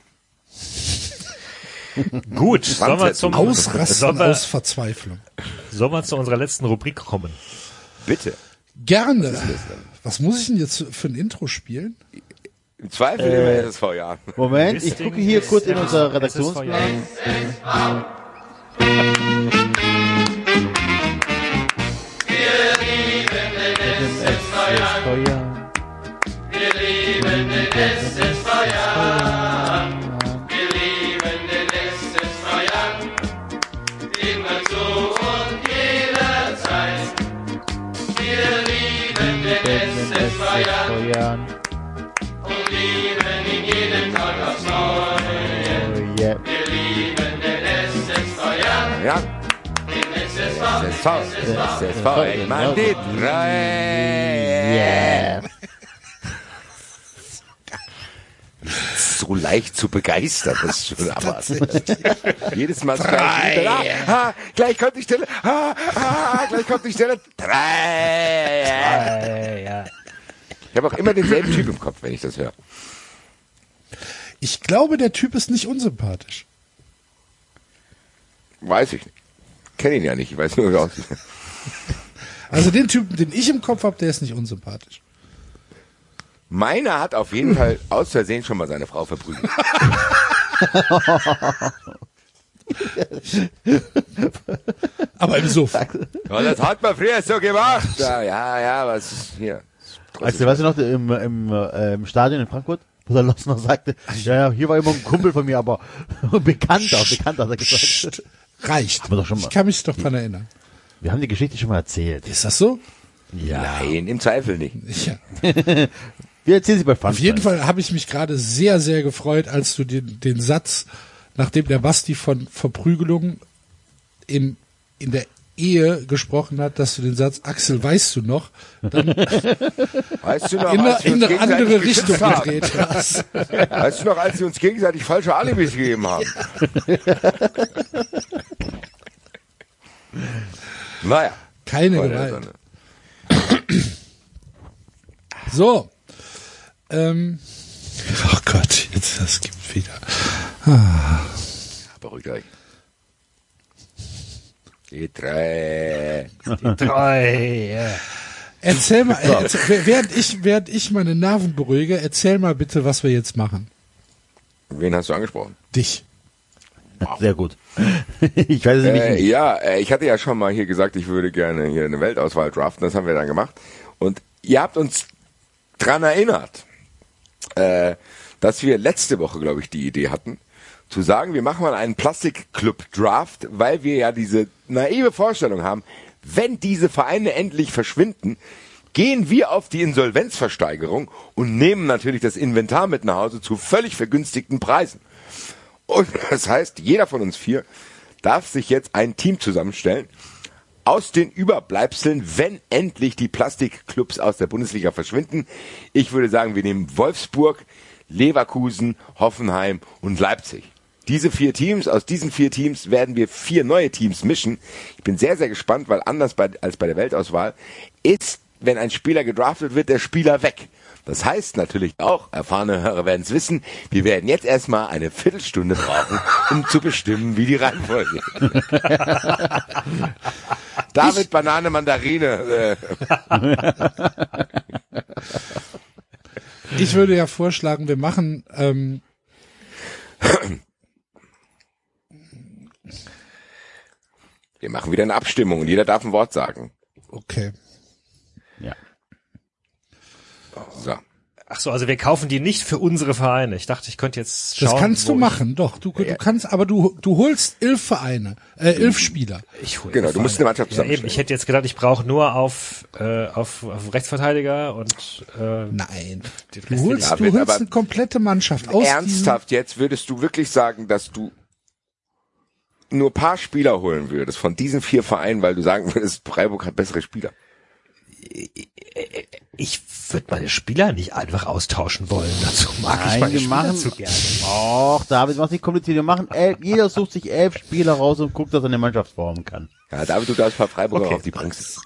Gut, sollen wir zum Ausrasten sollen wir, aus Verzweiflung. sollen wir zu unserer letzten Rubrik kommen? Bitte. Gerne. Was muss ich denn jetzt für ein Intro spielen? Im Zweifel immer SSV, ja. Moment, ich gucke hier kurz in unser SSV, Redaktionsplan. Yeah. Ich meine die drei. Yeah. so leicht zu begeistern. Das ist schon abartig. Jedes Mal das gleiche. Ah, ah, gleich kommt die Stelle. Ah, ah, gleich kommt die Stelle. Drei. Ja. Ich habe auch immer denselben Typ im Kopf, wenn ich das höre. Ich glaube, der Typ ist nicht unsympathisch. Weiß ich nicht. Kenne ihn ja nicht. Ich weiß nur, wie er aussieht. (laughs) Also den Typen, den ich im Kopf habe, der ist nicht unsympathisch. Meiner hat auf jeden Fall aus Versehen schon mal seine Frau verprügelt. (laughs) Aber im Suff. Ja, das hat man früher so gemacht. Ja, ja, ja was ist hier? Weißt du, weißt du noch, im, im, äh, im Stadion in Frankfurt, wo der Loss noch sagte, ja, ja, hier war immer ein Kumpel von mir, aber (laughs) bekannter, bekannter, hat er gesagt. Reicht. Haben wir doch schon mal. Ich kann mich doch dran erinnern. Wir haben die Geschichte schon mal erzählt. Ist das so? Ja. Nein, im Zweifel nicht. Ja. (laughs) Wir erzählen sie bei Fun Auf jeden Fall habe ich mich gerade sehr, sehr gefreut, als du den, den Satz, nachdem der Basti von Verprügelung im, in der Ehe gesprochen hat, dass du den Satz, Axel, weißt du noch, dann (laughs) Weißt du noch, in, eine, als in eine andere Richtung haben? gedreht hast. (laughs) Weißt du noch, als wir uns gegenseitig falsche Alibis gegeben haben? (laughs) naja. Keine Gewalt. (clears throat) So. Ähm, oh Gott, jetzt, das gibt wieder. Beruhigt euch. Die drei. Drei. ja. Erzähl mal, äh, erzähl, während ich, während ich meine Nerven beruhige, erzähl mal bitte, was wir jetzt machen. Wen hast du angesprochen? Dich. Sehr gut. (laughs) ich weiß es nämlich Äh, nicht. ja, äh, ich hatte ja schon mal hier gesagt, ich würde gerne hier eine Weltauswahl draften. Das haben wir dann gemacht. Und ihr habt uns dran erinnert, äh, dass wir letzte Woche, glaube ich, die Idee hatten, zu sagen, wir machen mal einen Plastikclub-Draft, weil wir ja diese naive Vorstellung haben, wenn diese Vereine endlich verschwinden, gehen wir auf die Insolvenzversteigerung und nehmen natürlich das Inventar mit nach Hause zu völlig vergünstigten Preisen. Und (laughs) das heißt, jeder von uns vier darf sich jetzt ein Team zusammenstellen aus den Überbleibseln, wenn endlich die Plastikclubs aus der Bundesliga verschwinden. Ich würde sagen, wir nehmen Wolfsburg, Leverkusen, Hoffenheim und Leipzig. Diese vier Teams, aus diesen vier Teams werden wir vier neue Teams mischen. Ich bin sehr, sehr gespannt, weil anders bei, als bei der Weltauswahl ist, wenn ein Spieler gedraftet wird, der Spieler weg. Das heißt natürlich auch, erfahrene Hörer werden es wissen, wir werden jetzt erstmal eine Viertelstunde brauchen, um zu bestimmen, wie die Reihenfolge ist. (laughs) David, Banane, Mandarine. Äh, (laughs) Ich würde ja vorschlagen, wir machen, ähm, (clears throat) wir machen wieder eine Abstimmung und jeder darf ein Wort sagen. okay. Ja. So. Ach so, also wir kaufen die nicht für unsere Vereine. Ich dachte, ich könnte jetzt schauen. Das kannst du machen, doch. Du, du kannst, aber du, du holst elf Vereine, äh, elf Spieler. Ich, hol Genau, du musst eine Mannschaft ja, eben. zusammenstellen. Ich hätte jetzt gedacht, ich brauche nur auf, äh, auf, auf Rechtsverteidiger und äh, Nein. Du holst, Ja, du holst eine komplette Mannschaft aus. Ernsthaft jetzt, würdest du wirklich sagen, dass du nur paar Spieler holen würdest von diesen vier Vereinen, weil du sagen würdest, Freiburg hat bessere Spieler? ich würde meine Spieler nicht einfach austauschen wollen. Dazu mag ich Nein, meine wir Spieler machen- zu gerne. Och, David, mach nicht kompliziert. Wir machen elf, jeder sucht sich elf Spieler raus und guckt, dass er eine Mannschaft formen kann. Ja, David, du darfst ein paar Freiburger Okay. auf die Bank setzen.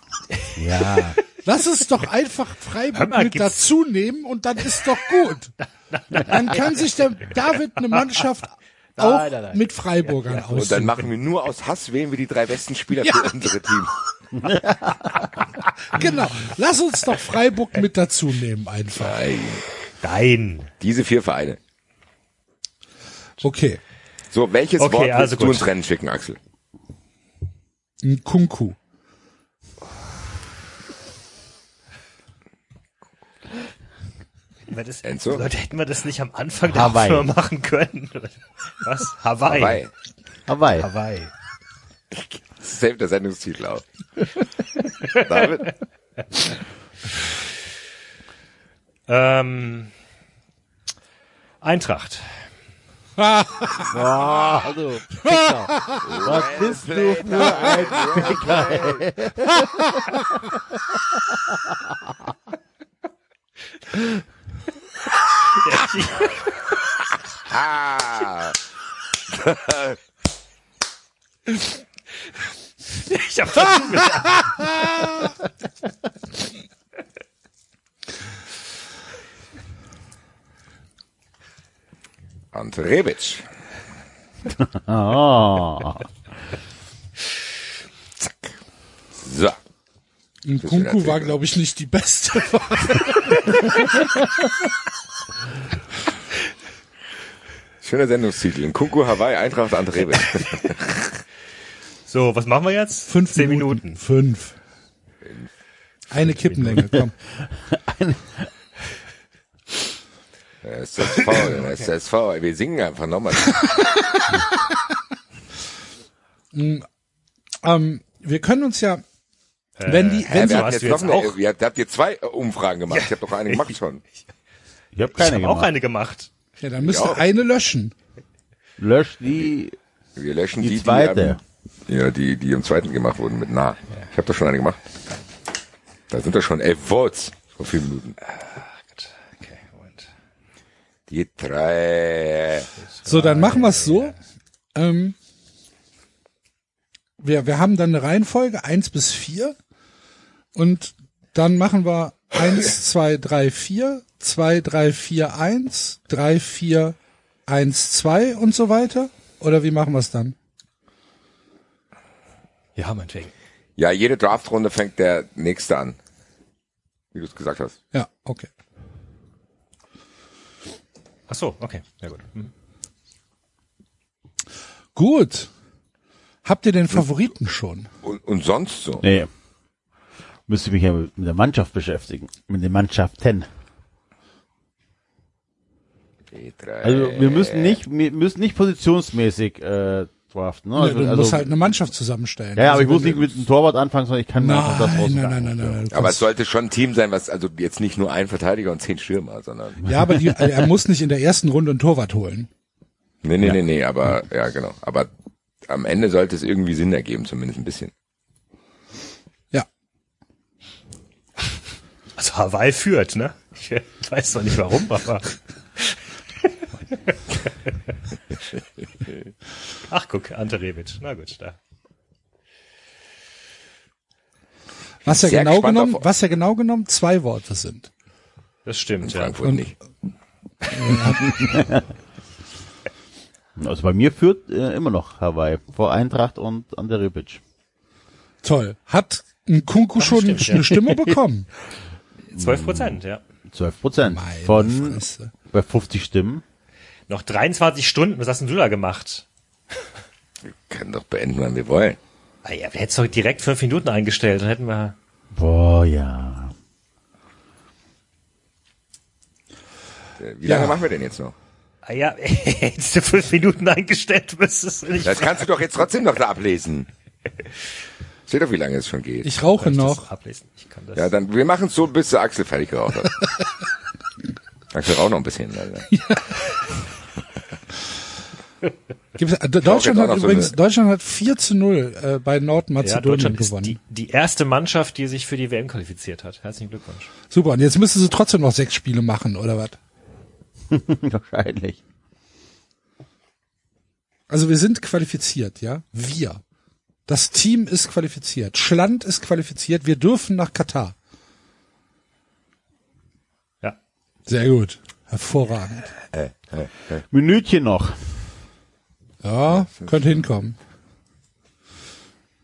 Ja. Lass es doch einfach Freiburg mal, mit dazu nehmen und dann ist doch gut. (laughs) Dann kann sich der David eine Mannschaft auch Nein, nein, nein. mit Freiburgern aussuchen. Und dann machen wir nur aus Hass wählen wir die drei besten Spieler Ja. für unsere Team. (laughs) Genau. Lass uns doch Freiburg mit dazu nehmen einfach. Nein. Nein. Diese vier Vereine. Okay. So, welches Okay, Wort also willst du gut. uns Rennen schicken, Axel? Ein Kunku. Hätten wir das, Enzo? Leute, hätten wir das nicht am Anfang der Hawaii. Aufnahme machen können? Was? Hawaii. Hawaii. Hawaii. Hawaii. Safe der Sendungstitel auf. (laughs) David? Ähm, Eintracht. Oh, du Ficker. Was bist du für ein Ficker? (laughs) (laughs) Ich hab gedacht. Ante Rebic. Oh. So. Das Kunku war, glaube ich, nicht die beste. (laughs) Schöner Sendungstitel. In Kunku Hawaii Eintracht Ante Rebic. (laughs) So, was machen wir jetzt? Fünf Zehn Minuten. Fünf. Eine Kippenlänge, komm. SSV, (laughs) SSV. Wir singen einfach nochmal. Ähm, wir können uns ja, wenn die, wenn wir sie, hast jetzt du noch jetzt eine, auch- ihr habt, habt ihr zwei äh, Umfragen gemacht. Ich habe doch eine gemacht schon. (laughs) Ich habe Ich keine habe auch gemacht. eine gemacht. ja, dann müsst Ja. ihr eine löschen. Lösch die, Wir löschen die, die, zweite. die, am- ja, die, die im zweiten gemacht wurden mit nah. Ich habe doch schon eine gemacht. Da sind doch schon elf Votes vor vier Minuten. Okay, Moment. Die drei. So, dann machen wir es so. Ähm, wir, wir haben dann eine Reihenfolge, eins bis vier. Und dann machen wir eins, zwei, drei, vier, zwei, drei, vier, eins, drei, vier, eins, zwei und so weiter. Oder wie machen wir es dann? Ja, meinetwegen. Ja, jede Draftrunde fängt der nächste an. Wie du es gesagt hast. Ja, okay. Ach so, okay, ja gut. Hm. Gut. Habt ihr den Favoriten schon? Und, und sonst so. Nee. Müsste mich ja mit der Mannschaft beschäftigen. Mit den Mannschaften. Also wir müssen nicht, wir müssen nicht positionsmäßig äh, draften. Ne? Ja, Also, du also, musst halt eine Mannschaft zusammenstellen. ja, ja, aber Also ich muss nicht mit dem Torwart anfangen, sondern ich kann mir einfach das Nein, aussuchen. nein, nein, nein, nein, nein. aber es sollte schon ein Team sein, was also jetzt nicht nur ein Verteidiger und zehn Stürmer, sondern. Ja, aber die, er muss nicht in der ersten Runde einen Torwart holen. Nee, nee, nee, nee, aber ja, genau. Aber am Ende sollte es irgendwie Sinn ergeben, zumindest ein bisschen. Also Hawaii führt, ne? Ich weiß noch nicht warum, aber. Ach, guck, Ante Rebic. Na gut, da. Was ja genau genommen, was ja genau genommen zwei Worte sind. Das stimmt, ja. Frankfurt Und- nicht. Also bei mir führt äh, immer noch Hawaii vor Eintracht und Ante Rebic. Toll. Hat ein Kunku schon stimmt, eine ja. Stimme bekommen? (laughs) 12 Prozent, ja. 12 Prozent von Fresse. bei 50 Stimmen. Noch 23 Stunden, was hast denn du da gemacht? Können doch beenden, wann wir wollen. Ah ja, wir hätten doch direkt fünf Minuten eingestellt, dann hätten wir. Boah, ja. Wie lange Ja. machen wir denn jetzt noch? Ah ja, (laughs) hättest du fünf Minuten eingestellt, müsstest du nicht. Das kannst du doch jetzt trotzdem noch da ablesen. (laughs) Seht doch, wie lange es schon geht. Ich rauche Kann ich das noch. ablesen? Ich kann das. ja, dann, wir machen es so, bis der Axel fertig geraucht hat. (laughs) Axel raucht noch ein bisschen. Alter. (laughs) Gibt's, äh, Deutschland auch hat noch so übrigens, eine- Deutschland hat 4 zu 0 äh, bei ja, Nordmazedonien Deutschland ist gewonnen. die, die erste Mannschaft, die sich für die WM qualifiziert hat. Herzlichen Glückwunsch. Super. Und jetzt müssen sie trotzdem noch sechs Spiele machen, oder was? (laughs) Wahrscheinlich. Also wir sind qualifiziert, ja? Wir. Das Team ist qualifiziert. Schland ist qualifiziert. Wir dürfen nach Katar. Ja. Sehr gut. Hervorragend. Minütchen noch. Ja, könnte hinkommen.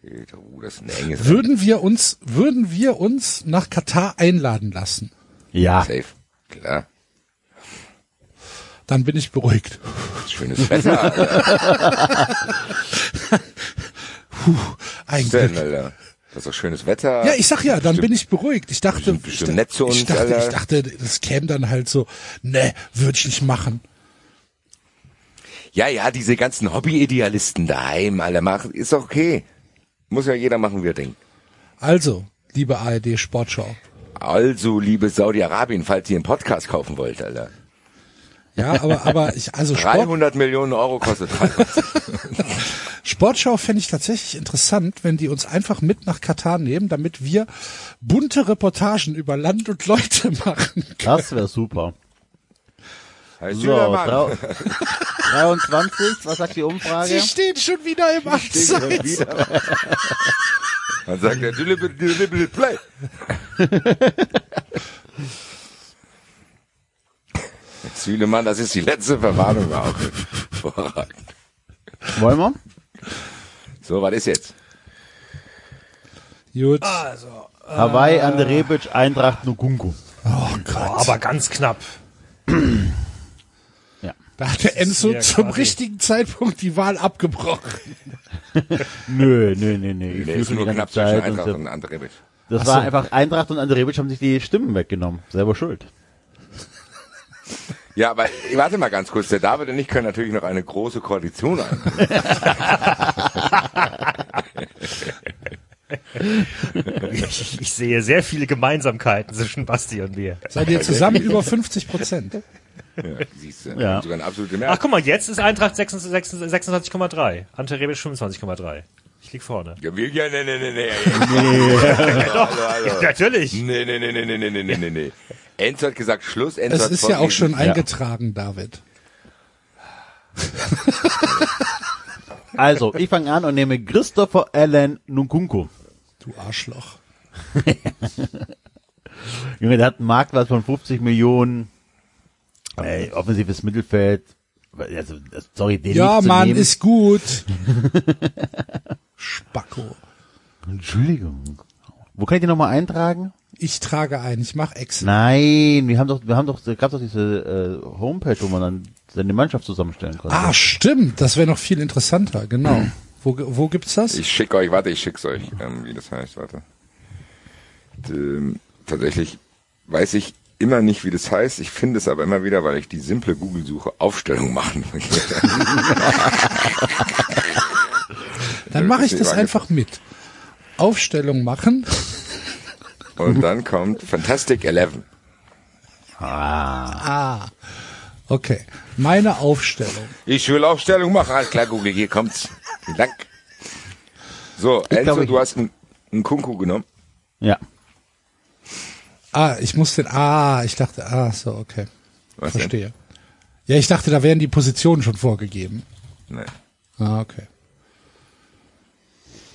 Oh. Würden wir uns, würden wir uns nach Katar einladen lassen, Ja. Safe. Klar. dann bin ich beruhigt. Schönes Wetter. (laughs) (laughs) Alter. Ein Denn, Glück. Alter. Das ist doch schönes Wetter. Ja, ich sag ja, dann bin ich beruhigt. Ich dachte, Bestimmt- bestimmt ich, nett zu uns, ich dachte, Alter. ich dachte, das käme dann halt so, ne, würde ich nicht machen. Ja, ja, diese ganzen Hobby-Idealisten daheim, Alter, machen, ist doch okay. Muss ja jeder machen, wie er denkt. Also, liebe ARD Sportschau. Also, liebe Saudi-Arabien, falls ihr einen Podcast kaufen wollt, Alter. Ja, aber, aber ich, also Sport, 300 Millionen Euro kostet. (laughs) Sportschau fände ich tatsächlich interessant, wenn die uns einfach mit nach Katar nehmen, damit wir bunte Reportagen über Land und Leute (laughs) machen. Das wäre super. Herr So, Süleman. drau- 23, was sagt die Umfrage? Sie stehen schon wieder im Abseits. Dann sagt er, deliberate, deliberate play. (laughs) Süleman, das ist die letzte Verwarnung auch. Hervorragend. Wollen wir? So, was ist jetzt? Gut. Hawaii, Ande Rebic, Eintracht, Nukunku. Oh Oh, Gott. aber ganz knapp. (clears throat) Da hat der Enzo Ja, zum quasi. richtigen Zeitpunkt die Wahl abgebrochen. (laughs) Nö, nö, nö, nö. Ich fühle ist nur knapp zwischen Zeit. Eintracht Und und Andre Rebic. das Ach war so. einfach, Eintracht und Ande Rebic haben sich die Stimmen weggenommen. Selber schuld. (laughs) Ja, aber warte mal ganz kurz. Der David und ich können natürlich noch eine große Koalition ein. Ich, ich, sehe sehr viele Gemeinsamkeiten zwischen Basti und mir. Seid ihr zusammen über 50 Prozent? Ja, siehst du. Ja. Sogar eine absolute Mehrheit. Ach guck mal, jetzt ist Eintracht 26,3. Ante Rebic 25,3. Ich lieg vorne. Ja, wir, ja, nee, nee, nee, nee. (laughs) nee. Doch, hallo, hallo. Ja, natürlich. Nee, nee, nee, nee, nee, nee, nee, nee. Enzo hat gesagt Schluss. Enzo Es hat ist ja auch schon eingetragen, David. (laughs) Also, ich fange an und nehme Christopher Allen Nkunku. Du Arschloch. (laughs) Junge, der hat einen Marktwert von 50 Millionen. Ey, offensives Mittelfeld. Also, sorry, den Ja, nicht zu Mann, nehmen. ist gut. (laughs) Spacko. Entschuldigung. Wo kann ich den nochmal eintragen? Ich trage ein, ich mach Excel. Nein, wir haben doch, wir haben doch, gab doch diese äh, Homepage, wo man dann seine Mannschaft zusammenstellen konnte. Ah, stimmt. Das wäre noch viel interessanter. Genau. (clears throat) Wo, wo gibt's das? Ich schicke euch, warte, ich schick's euch, ähm, wie das heißt, warte. Ähm, tatsächlich weiß ich immer nicht, wie das heißt. Ich finde es aber immer wieder, weil ich die simple Google-Suche Aufstellung machen. (laughs) Dann mache ich das einfach mit. Aufstellung machen. Und dann kommt Fantastic Eleven. Ah. Okay. Meine Aufstellung. Ich will Aufstellung machen. Alles klar, Google, hier kommt's. Vielen Dank. So, Ich Enzo, glaube, ich- du hast einen, einen Kunku genommen. Ja. Ah, ich muss den. Ah, ich dachte. Ah, so, okay. Was denn? Verstehe. Ja, ich dachte, da wären die Positionen schon vorgegeben. Nee. Ah, okay.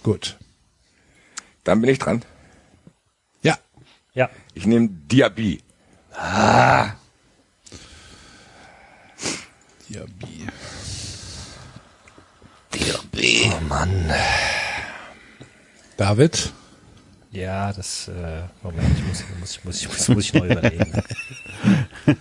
Gut. Dann bin ich dran. Ich nehme Diaby. Diaby. Oh Mann. David. Ja, das, äh, Moment, ich muss, muss, ich muss, ich muss, muss ich neu überlegen. (laughs)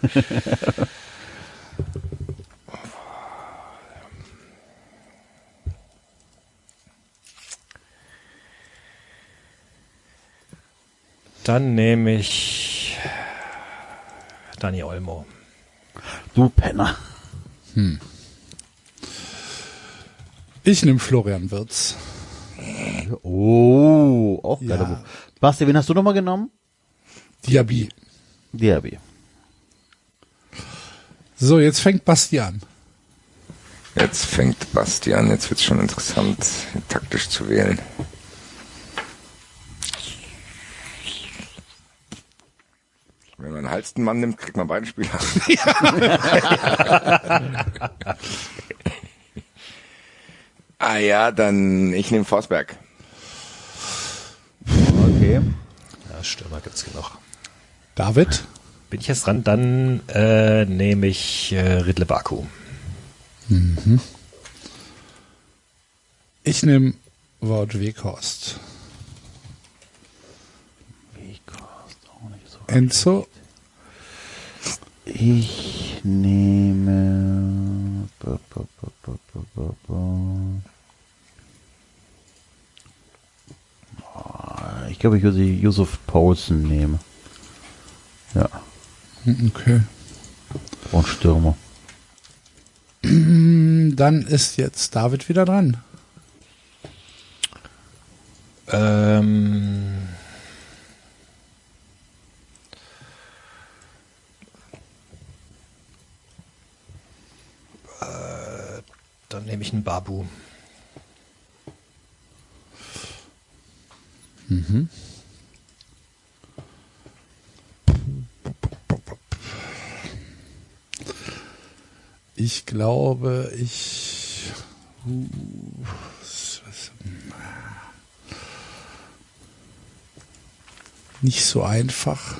Dann nehme ich Dani Olmo. Du Penner. Ich nehme Florian Wirz. Oh, auch geiler Ja. Basti, wen hast du nochmal genommen? Diaby. Diaby. So, jetzt fängt Basti an. Jetzt fängt Bastian, jetzt wird's schon interessant, taktisch zu wählen. Wenn man einen Halstenmann nimmt, kriegt man beide Spieler. (laughs) (laughs) ah ja, dann ich nehme Forsberg. Okay. Ja, Stürmer gibt's genug. David. Bin ich jetzt dran? Dann äh, nehme ich äh, Ridle Baku. Ich nehme Wout Weghorst. Enzo. Ich nehme. Ba, ba, ba, ba, ba, ba, ba. Ah, Ich glaube, ich würde Yusuf Paulsen nehmen. Ja, Okay. und Stürmer. (clears throat) Dann ist jetzt David wieder dran. Ähm, äh, dann nehme ich einen Babu. Ich glaube, ich. Uh, Nicht so einfach.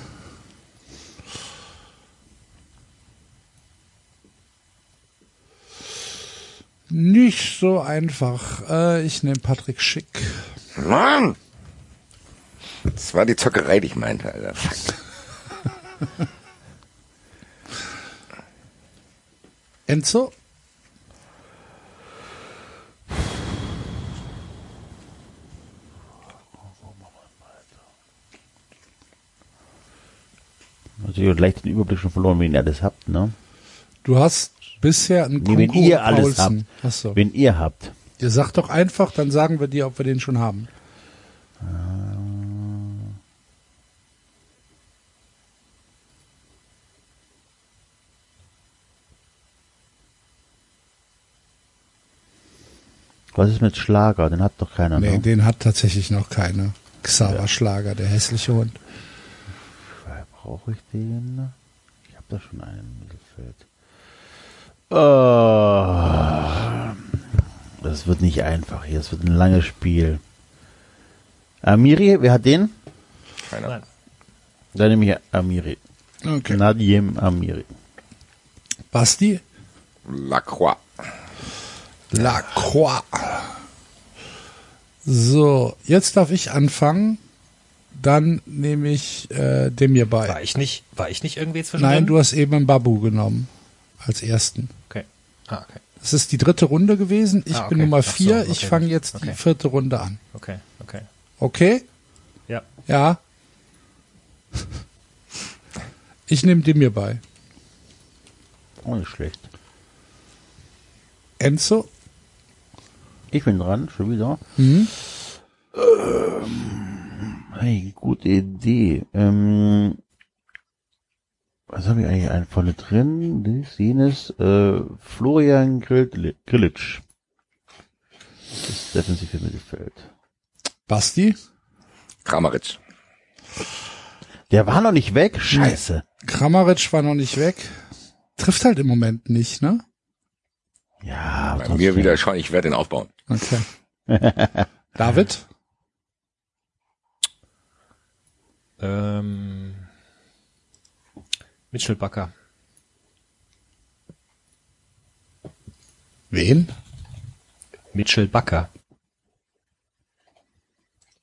Nicht so einfach. Äh, ich nehme Patrick Schick. Mann! Das war die Zockerei, die ich meinte, Alter. Fuck. (laughs) Enzo? Also ihr leicht den Überblick schon verloren, wen ihr alles habt, ne? Du hast bisher einen Nee, wenn ihr alles Paulsen. habt. Achso. Wen ihr habt. Ihr sagt doch einfach, dann sagen wir dir, ob wir den schon haben. Was ist mit Schlager? Den hat doch keiner, Nee, ne? den hat tatsächlich noch keine. Xaver Schlager, der hässliche Hund. Brauche ich den? Ich habe da schon einen im Mittelfeld. Oh, das wird nicht einfach hier. Es wird ein langes Spiel. Amiri, wer hat den? Keiner. Nein. Dann nehme ich Amiri. Okay. Nadim Amiri. Basti? Lacroix. Lacroix. So, jetzt darf ich anfangen. Dann nehme ich äh, dem hier bei. War ich nicht, war ich nicht irgendwie zwischendrin? Nein, du hast eben einen Babu genommen. Als ersten. Ah, okay. Das ist die dritte Runde gewesen. Ich Ah, bin okay. Nummer Ach so, vier. okay, ich fange jetzt die vierte Runde an. Okay, okay. Okay? Ja. Ja. (laughs) Ich nehme dem hier bei. Auch nicht schlecht. Enzo? Ich bin dran, schon wieder. Mhm. Ähm, hey, gute Idee. Ähm, was habe ich eigentlich ein vorne drin? Das, jenes, äh, Florian Grill- Grillitsch. Das defensive Mittelfeld. Basti? Kramaric. Der war noch nicht weg? Scheiße. Kramaric war noch nicht weg. Trifft halt im Moment nicht, ne? Ja, Bei mir wieder schon, ich werde ihn aufbauen. Okay. (laughs) David? Ähm, Mitchell Bakker. Wen? Mitchell Bakker.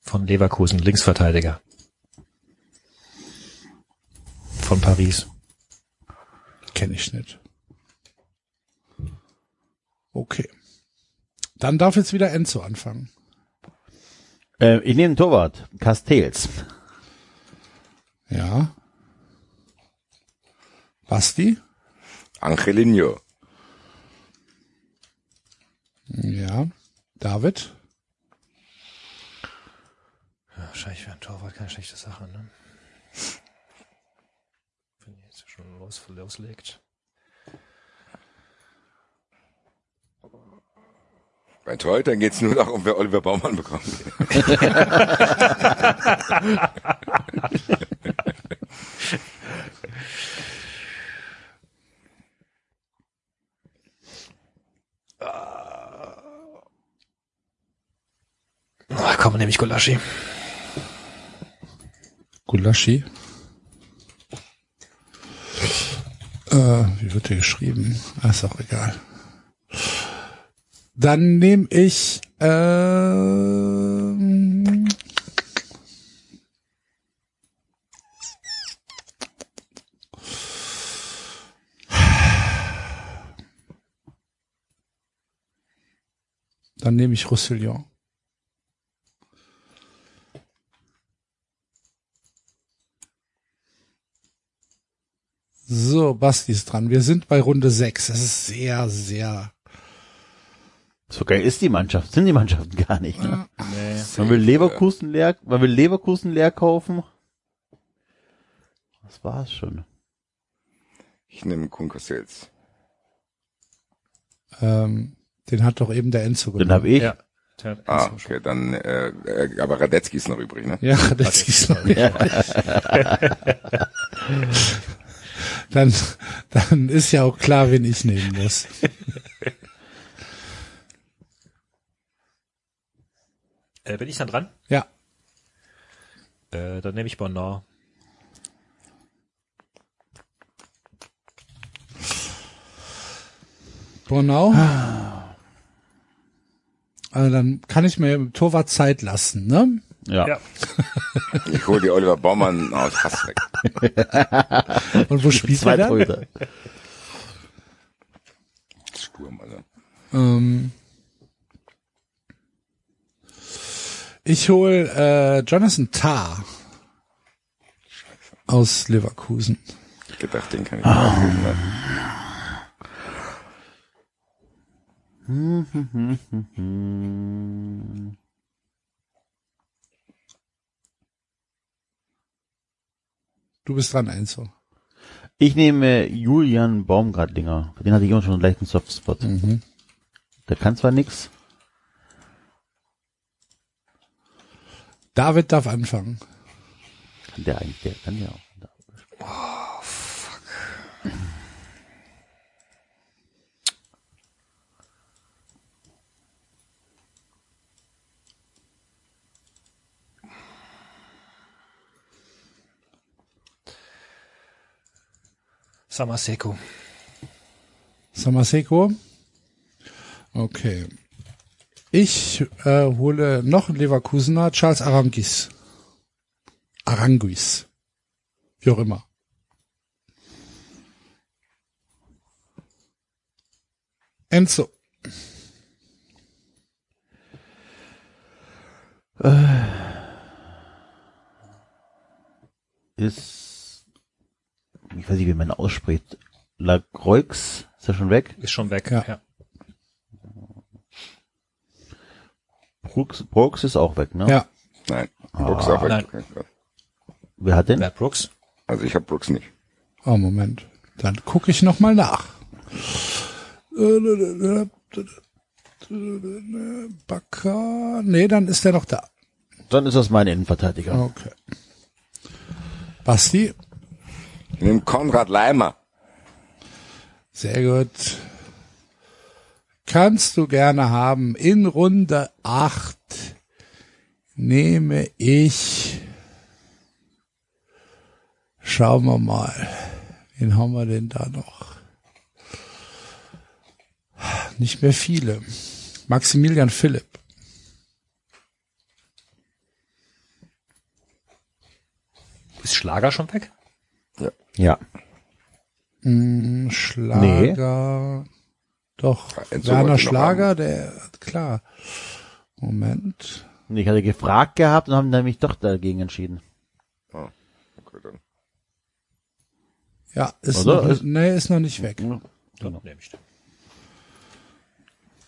Von Leverkusen, Linksverteidiger. Von Paris. Kenne ich nicht. Okay. Dann darf jetzt wieder Enzo anfangen. Äh, ich nehme Torwart. Castells. Ja. Basti? Angelino. Ja. David? Ja, wahrscheinlich wäre ein Torwart keine schlechte Sache, ne? Wenn ihr jetzt schon los, loslegt. Bei Torhütern geht's nur darum, wer Oliver Baumann bekommt. (laughs) (laughs) Ah, komm, nehme ich Gulaschi. Gulaschi? Äh, wie wird der geschrieben? Ah, ist auch egal. Dann nehme ich ähm, Dann nehme ich Roussillon. So, Basti ist dran. Wir sind bei Runde 6. Das ist sehr, sehr. So geil ist die Mannschaft. Sind die Mannschaften (laughs) gar nicht, ne? Nee. Man will Leverkusen leer, man will Leverkusen leer kaufen. Das war's schon. Ich nehme Kuhn Castells. Ähm, den hat doch eben der Enzo genommen. habe ich. Ja. Ah, okay, dann, äh, äh, aber Radetzky ist noch übrig, ne? Ja, das ist noch (laughs) dann, dann ist ja auch klar, wen ich nehmen muss. Äh, bin ich dann dran? Ja, Äh, dann nehme ich Bonnard. Bornau. Also dann kann ich mir Torwart Zeit lassen, ne? Ja. Ja. (laughs) Ich hole die Oliver Baumann aus Hass weg. (laughs) Und wo spielt er dann? Torhüter. Sturm, also. Ähm, ich hol äh, Jonathan Tah aus Leverkusen. Gedacht, den kann ich auch holen, (laughs) Du bist dran, Enzo. Ich nehme Julian Baumgartlinger. Den hatte ich immer schon einen leichten Softspot. Mhm. Der kann zwar nix. David darf anfangen. Kann der eigentlich, der kann ja auch. Samaseko. Samaseko. Okay. Ich äh, hole noch einen Leverkusener, Charles Arangis. Aranguis. Wie auch immer. Enzo. Ist, ich weiß nicht, wie man ausspricht. Lacroix, ist er schon weg? Ist schon weg. Ja. ja. Brooks, Brooks ist auch weg, ne? Ja. Nein. Brooks auch weg. nein. Wer hat den? Matt Brooks. Also ich habe Brooks nicht. Oh, Moment. Dann gucke ich noch mal nach. Bakker. Nee, dann ist der noch da. Dann ist das mein Innenverteidiger. Okay. Basti. Ich nehme Konrad Leimer. Sehr gut. Kannst du gerne haben. In Runde 8 nehme ich. Schauen wir mal. Wen haben wir denn da noch? Nicht mehr viele. Maximilian Philipp. Ist Schlager schon weg? Ja. Hm, Schlager. Doch. Ja, Enzo wollte Werner Schlager, der, klar. Moment. Ich hatte gefragt gehabt und haben dann mich doch dagegen entschieden. Oh, okay, dann. Ja, ist Oder? noch, Ist- nee, ist noch nicht weg. Ich den.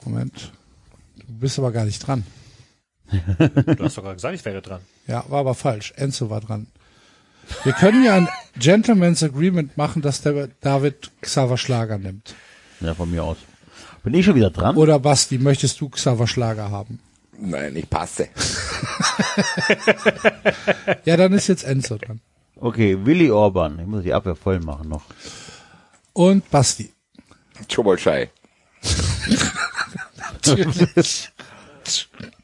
Moment. Du bist aber gar nicht dran. Du hast doch gerade gesagt, ich wäre dran. Ja, war aber falsch. Enzo war dran. Wir können ja ein Gentleman's Agreement machen, dass der David Xaver Schlager nimmt. Ja, von mir aus. Bin ich schon wieder dran? Oder Basti, möchtest du Xaver Schlager haben? Nein, ich passe. (laughs) Ja, dann ist jetzt Enzo dran. Okay, Willi Orban. Ich muss die Abwehr voll machen noch. Und Basti. Chobolschei. (laughs) (laughs)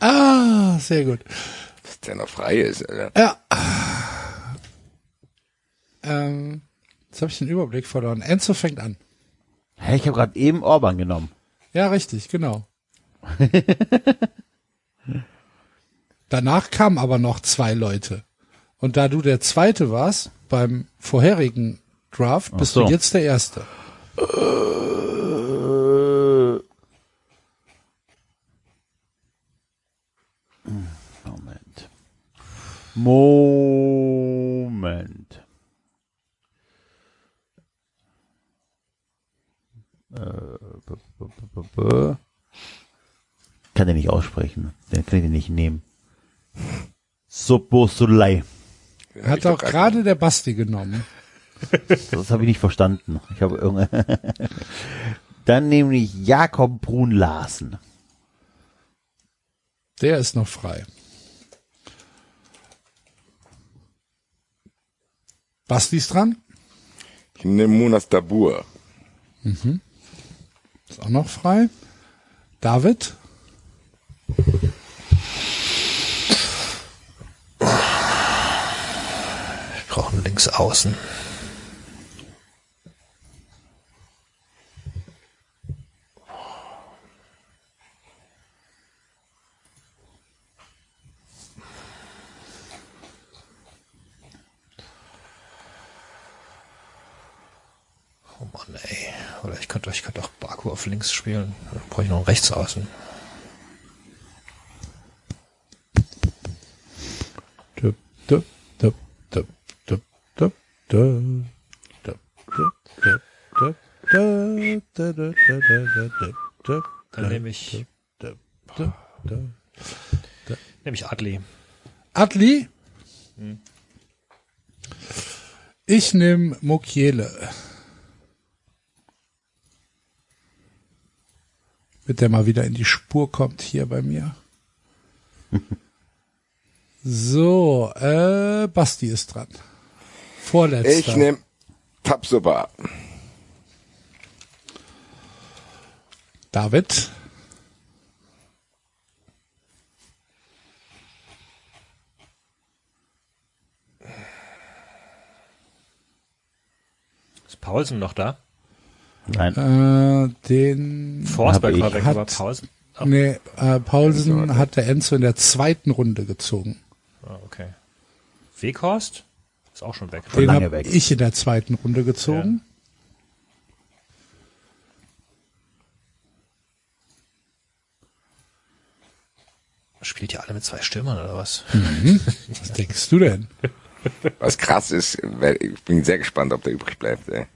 Ah, sehr gut. Dass der noch frei ist, Alter. Ja. Ähm, jetzt habe ich den Überblick verloren. Enzo fängt an. Hä, ich habe gerade eben Orban genommen. Ja, richtig, genau. (laughs) Danach kamen aber noch zwei Leute. Und da du der Zweite warst beim vorherigen Draft, bist so. du jetzt der Erste. Moment. Moment. Äh, b- b- b- b- Kann den nicht aussprechen. Den kann ich den nicht nehmen. Ich Hat doch auch gerade der Basti genommen. Das habe ich nicht verstanden. Ich habe irgend (laughs) Dann nämlich Jakob Brun Larsen. Der ist noch frei. Basti ist dran. Ich nehme Munas Dabur. Ist auch noch frei. David. Wir brauchen links außen. könnte ich könnte auch Baku auf links spielen. Dann brauche ich noch einen Rechtsaußen. Dann nehme ich. Nehme ich Adli. Adli? Ich nehme Mokiele. Mit der mal wieder in die Spur kommt hier bei mir. (laughs) So, äh, Basti ist dran. Vorletzter. Ich nehme Tapsoba. David. Ist Paulsen noch da? Nein. Äh, den Forsberg ich. war weg, Hat- aber Paulsen. Oh, Nee, äh, Paulsen hat der Enzo in der zweiten Runde gezogen. ah, okay. Weghorst? Ist auch schon weg. Den lange habe weg. ich in der zweiten Runde gezogen. Spielt ihr alle mit zwei Stürmern oder was? Was (laughs) denkst du denn? Was krass ist, ich bin sehr gespannt, ob der übrig bleibt. Ey.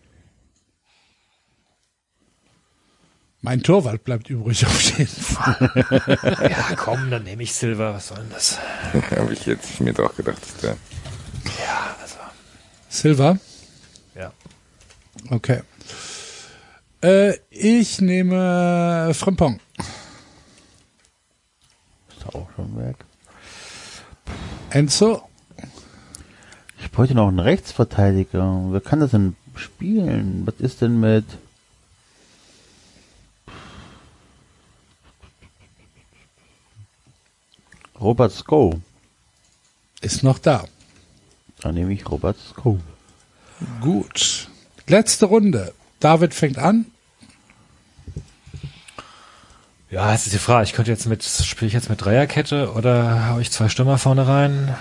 Mein Torwart bleibt übrig auf jeden Fall. (laughs) ja, komm, dann nehme ich Silver. Was soll denn das? (laughs) Habe ich jetzt mir doch gedacht. Dass der, Ja, also. Silver? Ja. Okay. Äh, ich nehme Frimpong. Ist auch schon weg. Enzo? Ich bräuchte noch einen Rechtsverteidiger. Wer kann das denn spielen? Was ist denn mit Robert Sko? Ist noch da. Dann nehme ich Robert Sko. Gut. Letzte Runde. David fängt an. Ja, jetzt ist die Frage. Ich könnte jetzt mit, spiele ich jetzt mit Dreierkette oder habe ich zwei Stürmer vorne rein?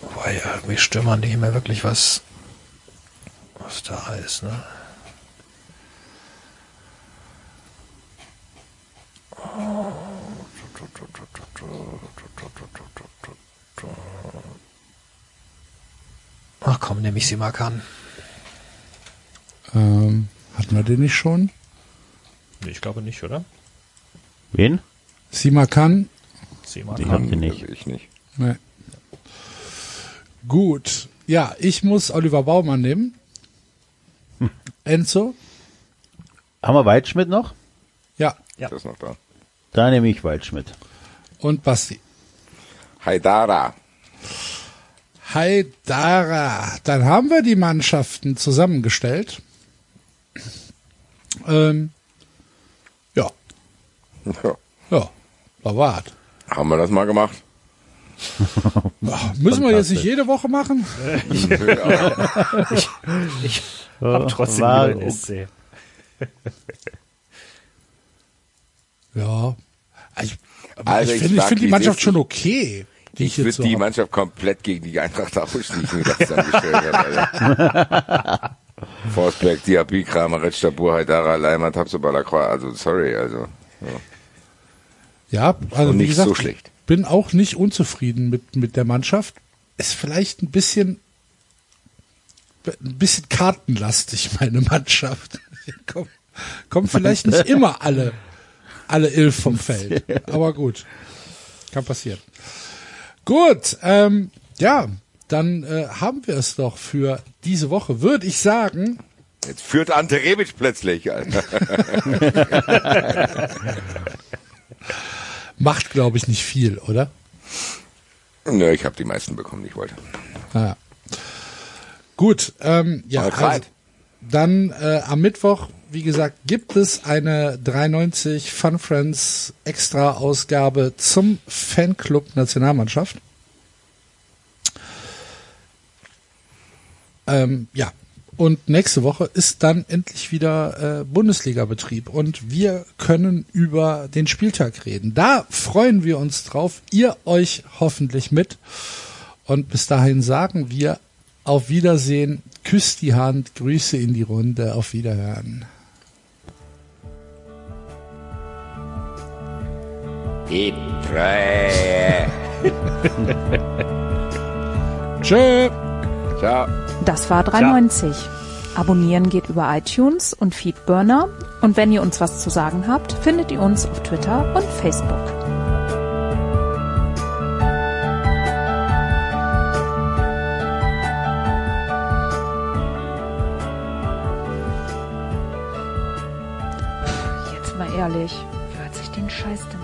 Wobei ja, irgendwie Stürmer nicht mehr wirklich was, was da ist, ne? Ach komm, nehme ich sie mal an. Ähm, hatten wir den nicht schon? Nee, ich glaube nicht, oder? Wen? Simakan? Simak. Ich hab den nicht. Ich nicht. Nee. Gut. Ja, ich muss Oliver Baumann nehmen. Enzo? Haben wir Waldschmidt noch? Ja. Ja. Das ist noch da. Da nehme ich Waldschmidt. Und Basti. Haidara. Haidara. Dann haben wir die Mannschaften zusammengestellt. Ähm, ja, Ja. ja, da war's. Haben wir das mal gemacht? Ach, Müssen wir jetzt nicht jede Woche machen? (laughs) Ich hab trotzdem war lieber den okay. Ja. Ich, aber Also ich ich finde ich sag, find die Mannschaft schon okay. Die Ich würde so die hab. Mannschaft komplett gegen die Eintracht tauschen, die ich mir da zusammengestellt habe. Alter. (laughs) Forsberg, Diaby, Kramaric, Stabur, Haidara, Leimer, Tapso, Balacroix. Also, sorry, also. Ja, also Und wie nicht gesagt, so schlecht. bin auch nicht unzufrieden mit, mit der Mannschaft. Ist vielleicht ein bisschen, ein bisschen kartenlastig, (laughs) meine Mannschaft. Kommen, kommen vielleicht nicht (laughs) immer alle, alle Ilf vom (laughs) Feld. Aber gut. Kann passieren. Gut, ähm, ja, dann äh, haben wir es doch für diese Woche, würde ich sagen. Jetzt führt Ante Rebic plötzlich, Alter. (laughs) Macht, glaube ich, nicht viel, oder? Nö, ich habe die meisten bekommen, die ich wollte. Naja. Gut, ähm, ja, also, dann äh, am Mittwoch, wie gesagt, gibt es eine 93 Fun Friends Extra Ausgabe zum Fanclub Nationalmannschaft. Ähm, ja. Und nächste Woche ist dann endlich wieder äh, Bundesliga-Betrieb und wir können über den Spieltag reden. Da freuen wir uns drauf. Ihr euch hoffentlich mit. Und bis dahin sagen wir auf Wiedersehen, küsst die Hand, Grüße in die Runde, auf Wiederhören. Die Treue. (laughs) Tschö. Ciao. Das war 93. Ciao. Abonnieren geht über iTunes und Feedburner. Und wenn ihr uns was zu sagen habt, findet ihr uns auf Twitter und Facebook. Jetzt mal ehrlich, wer hat sich den Scheiß denn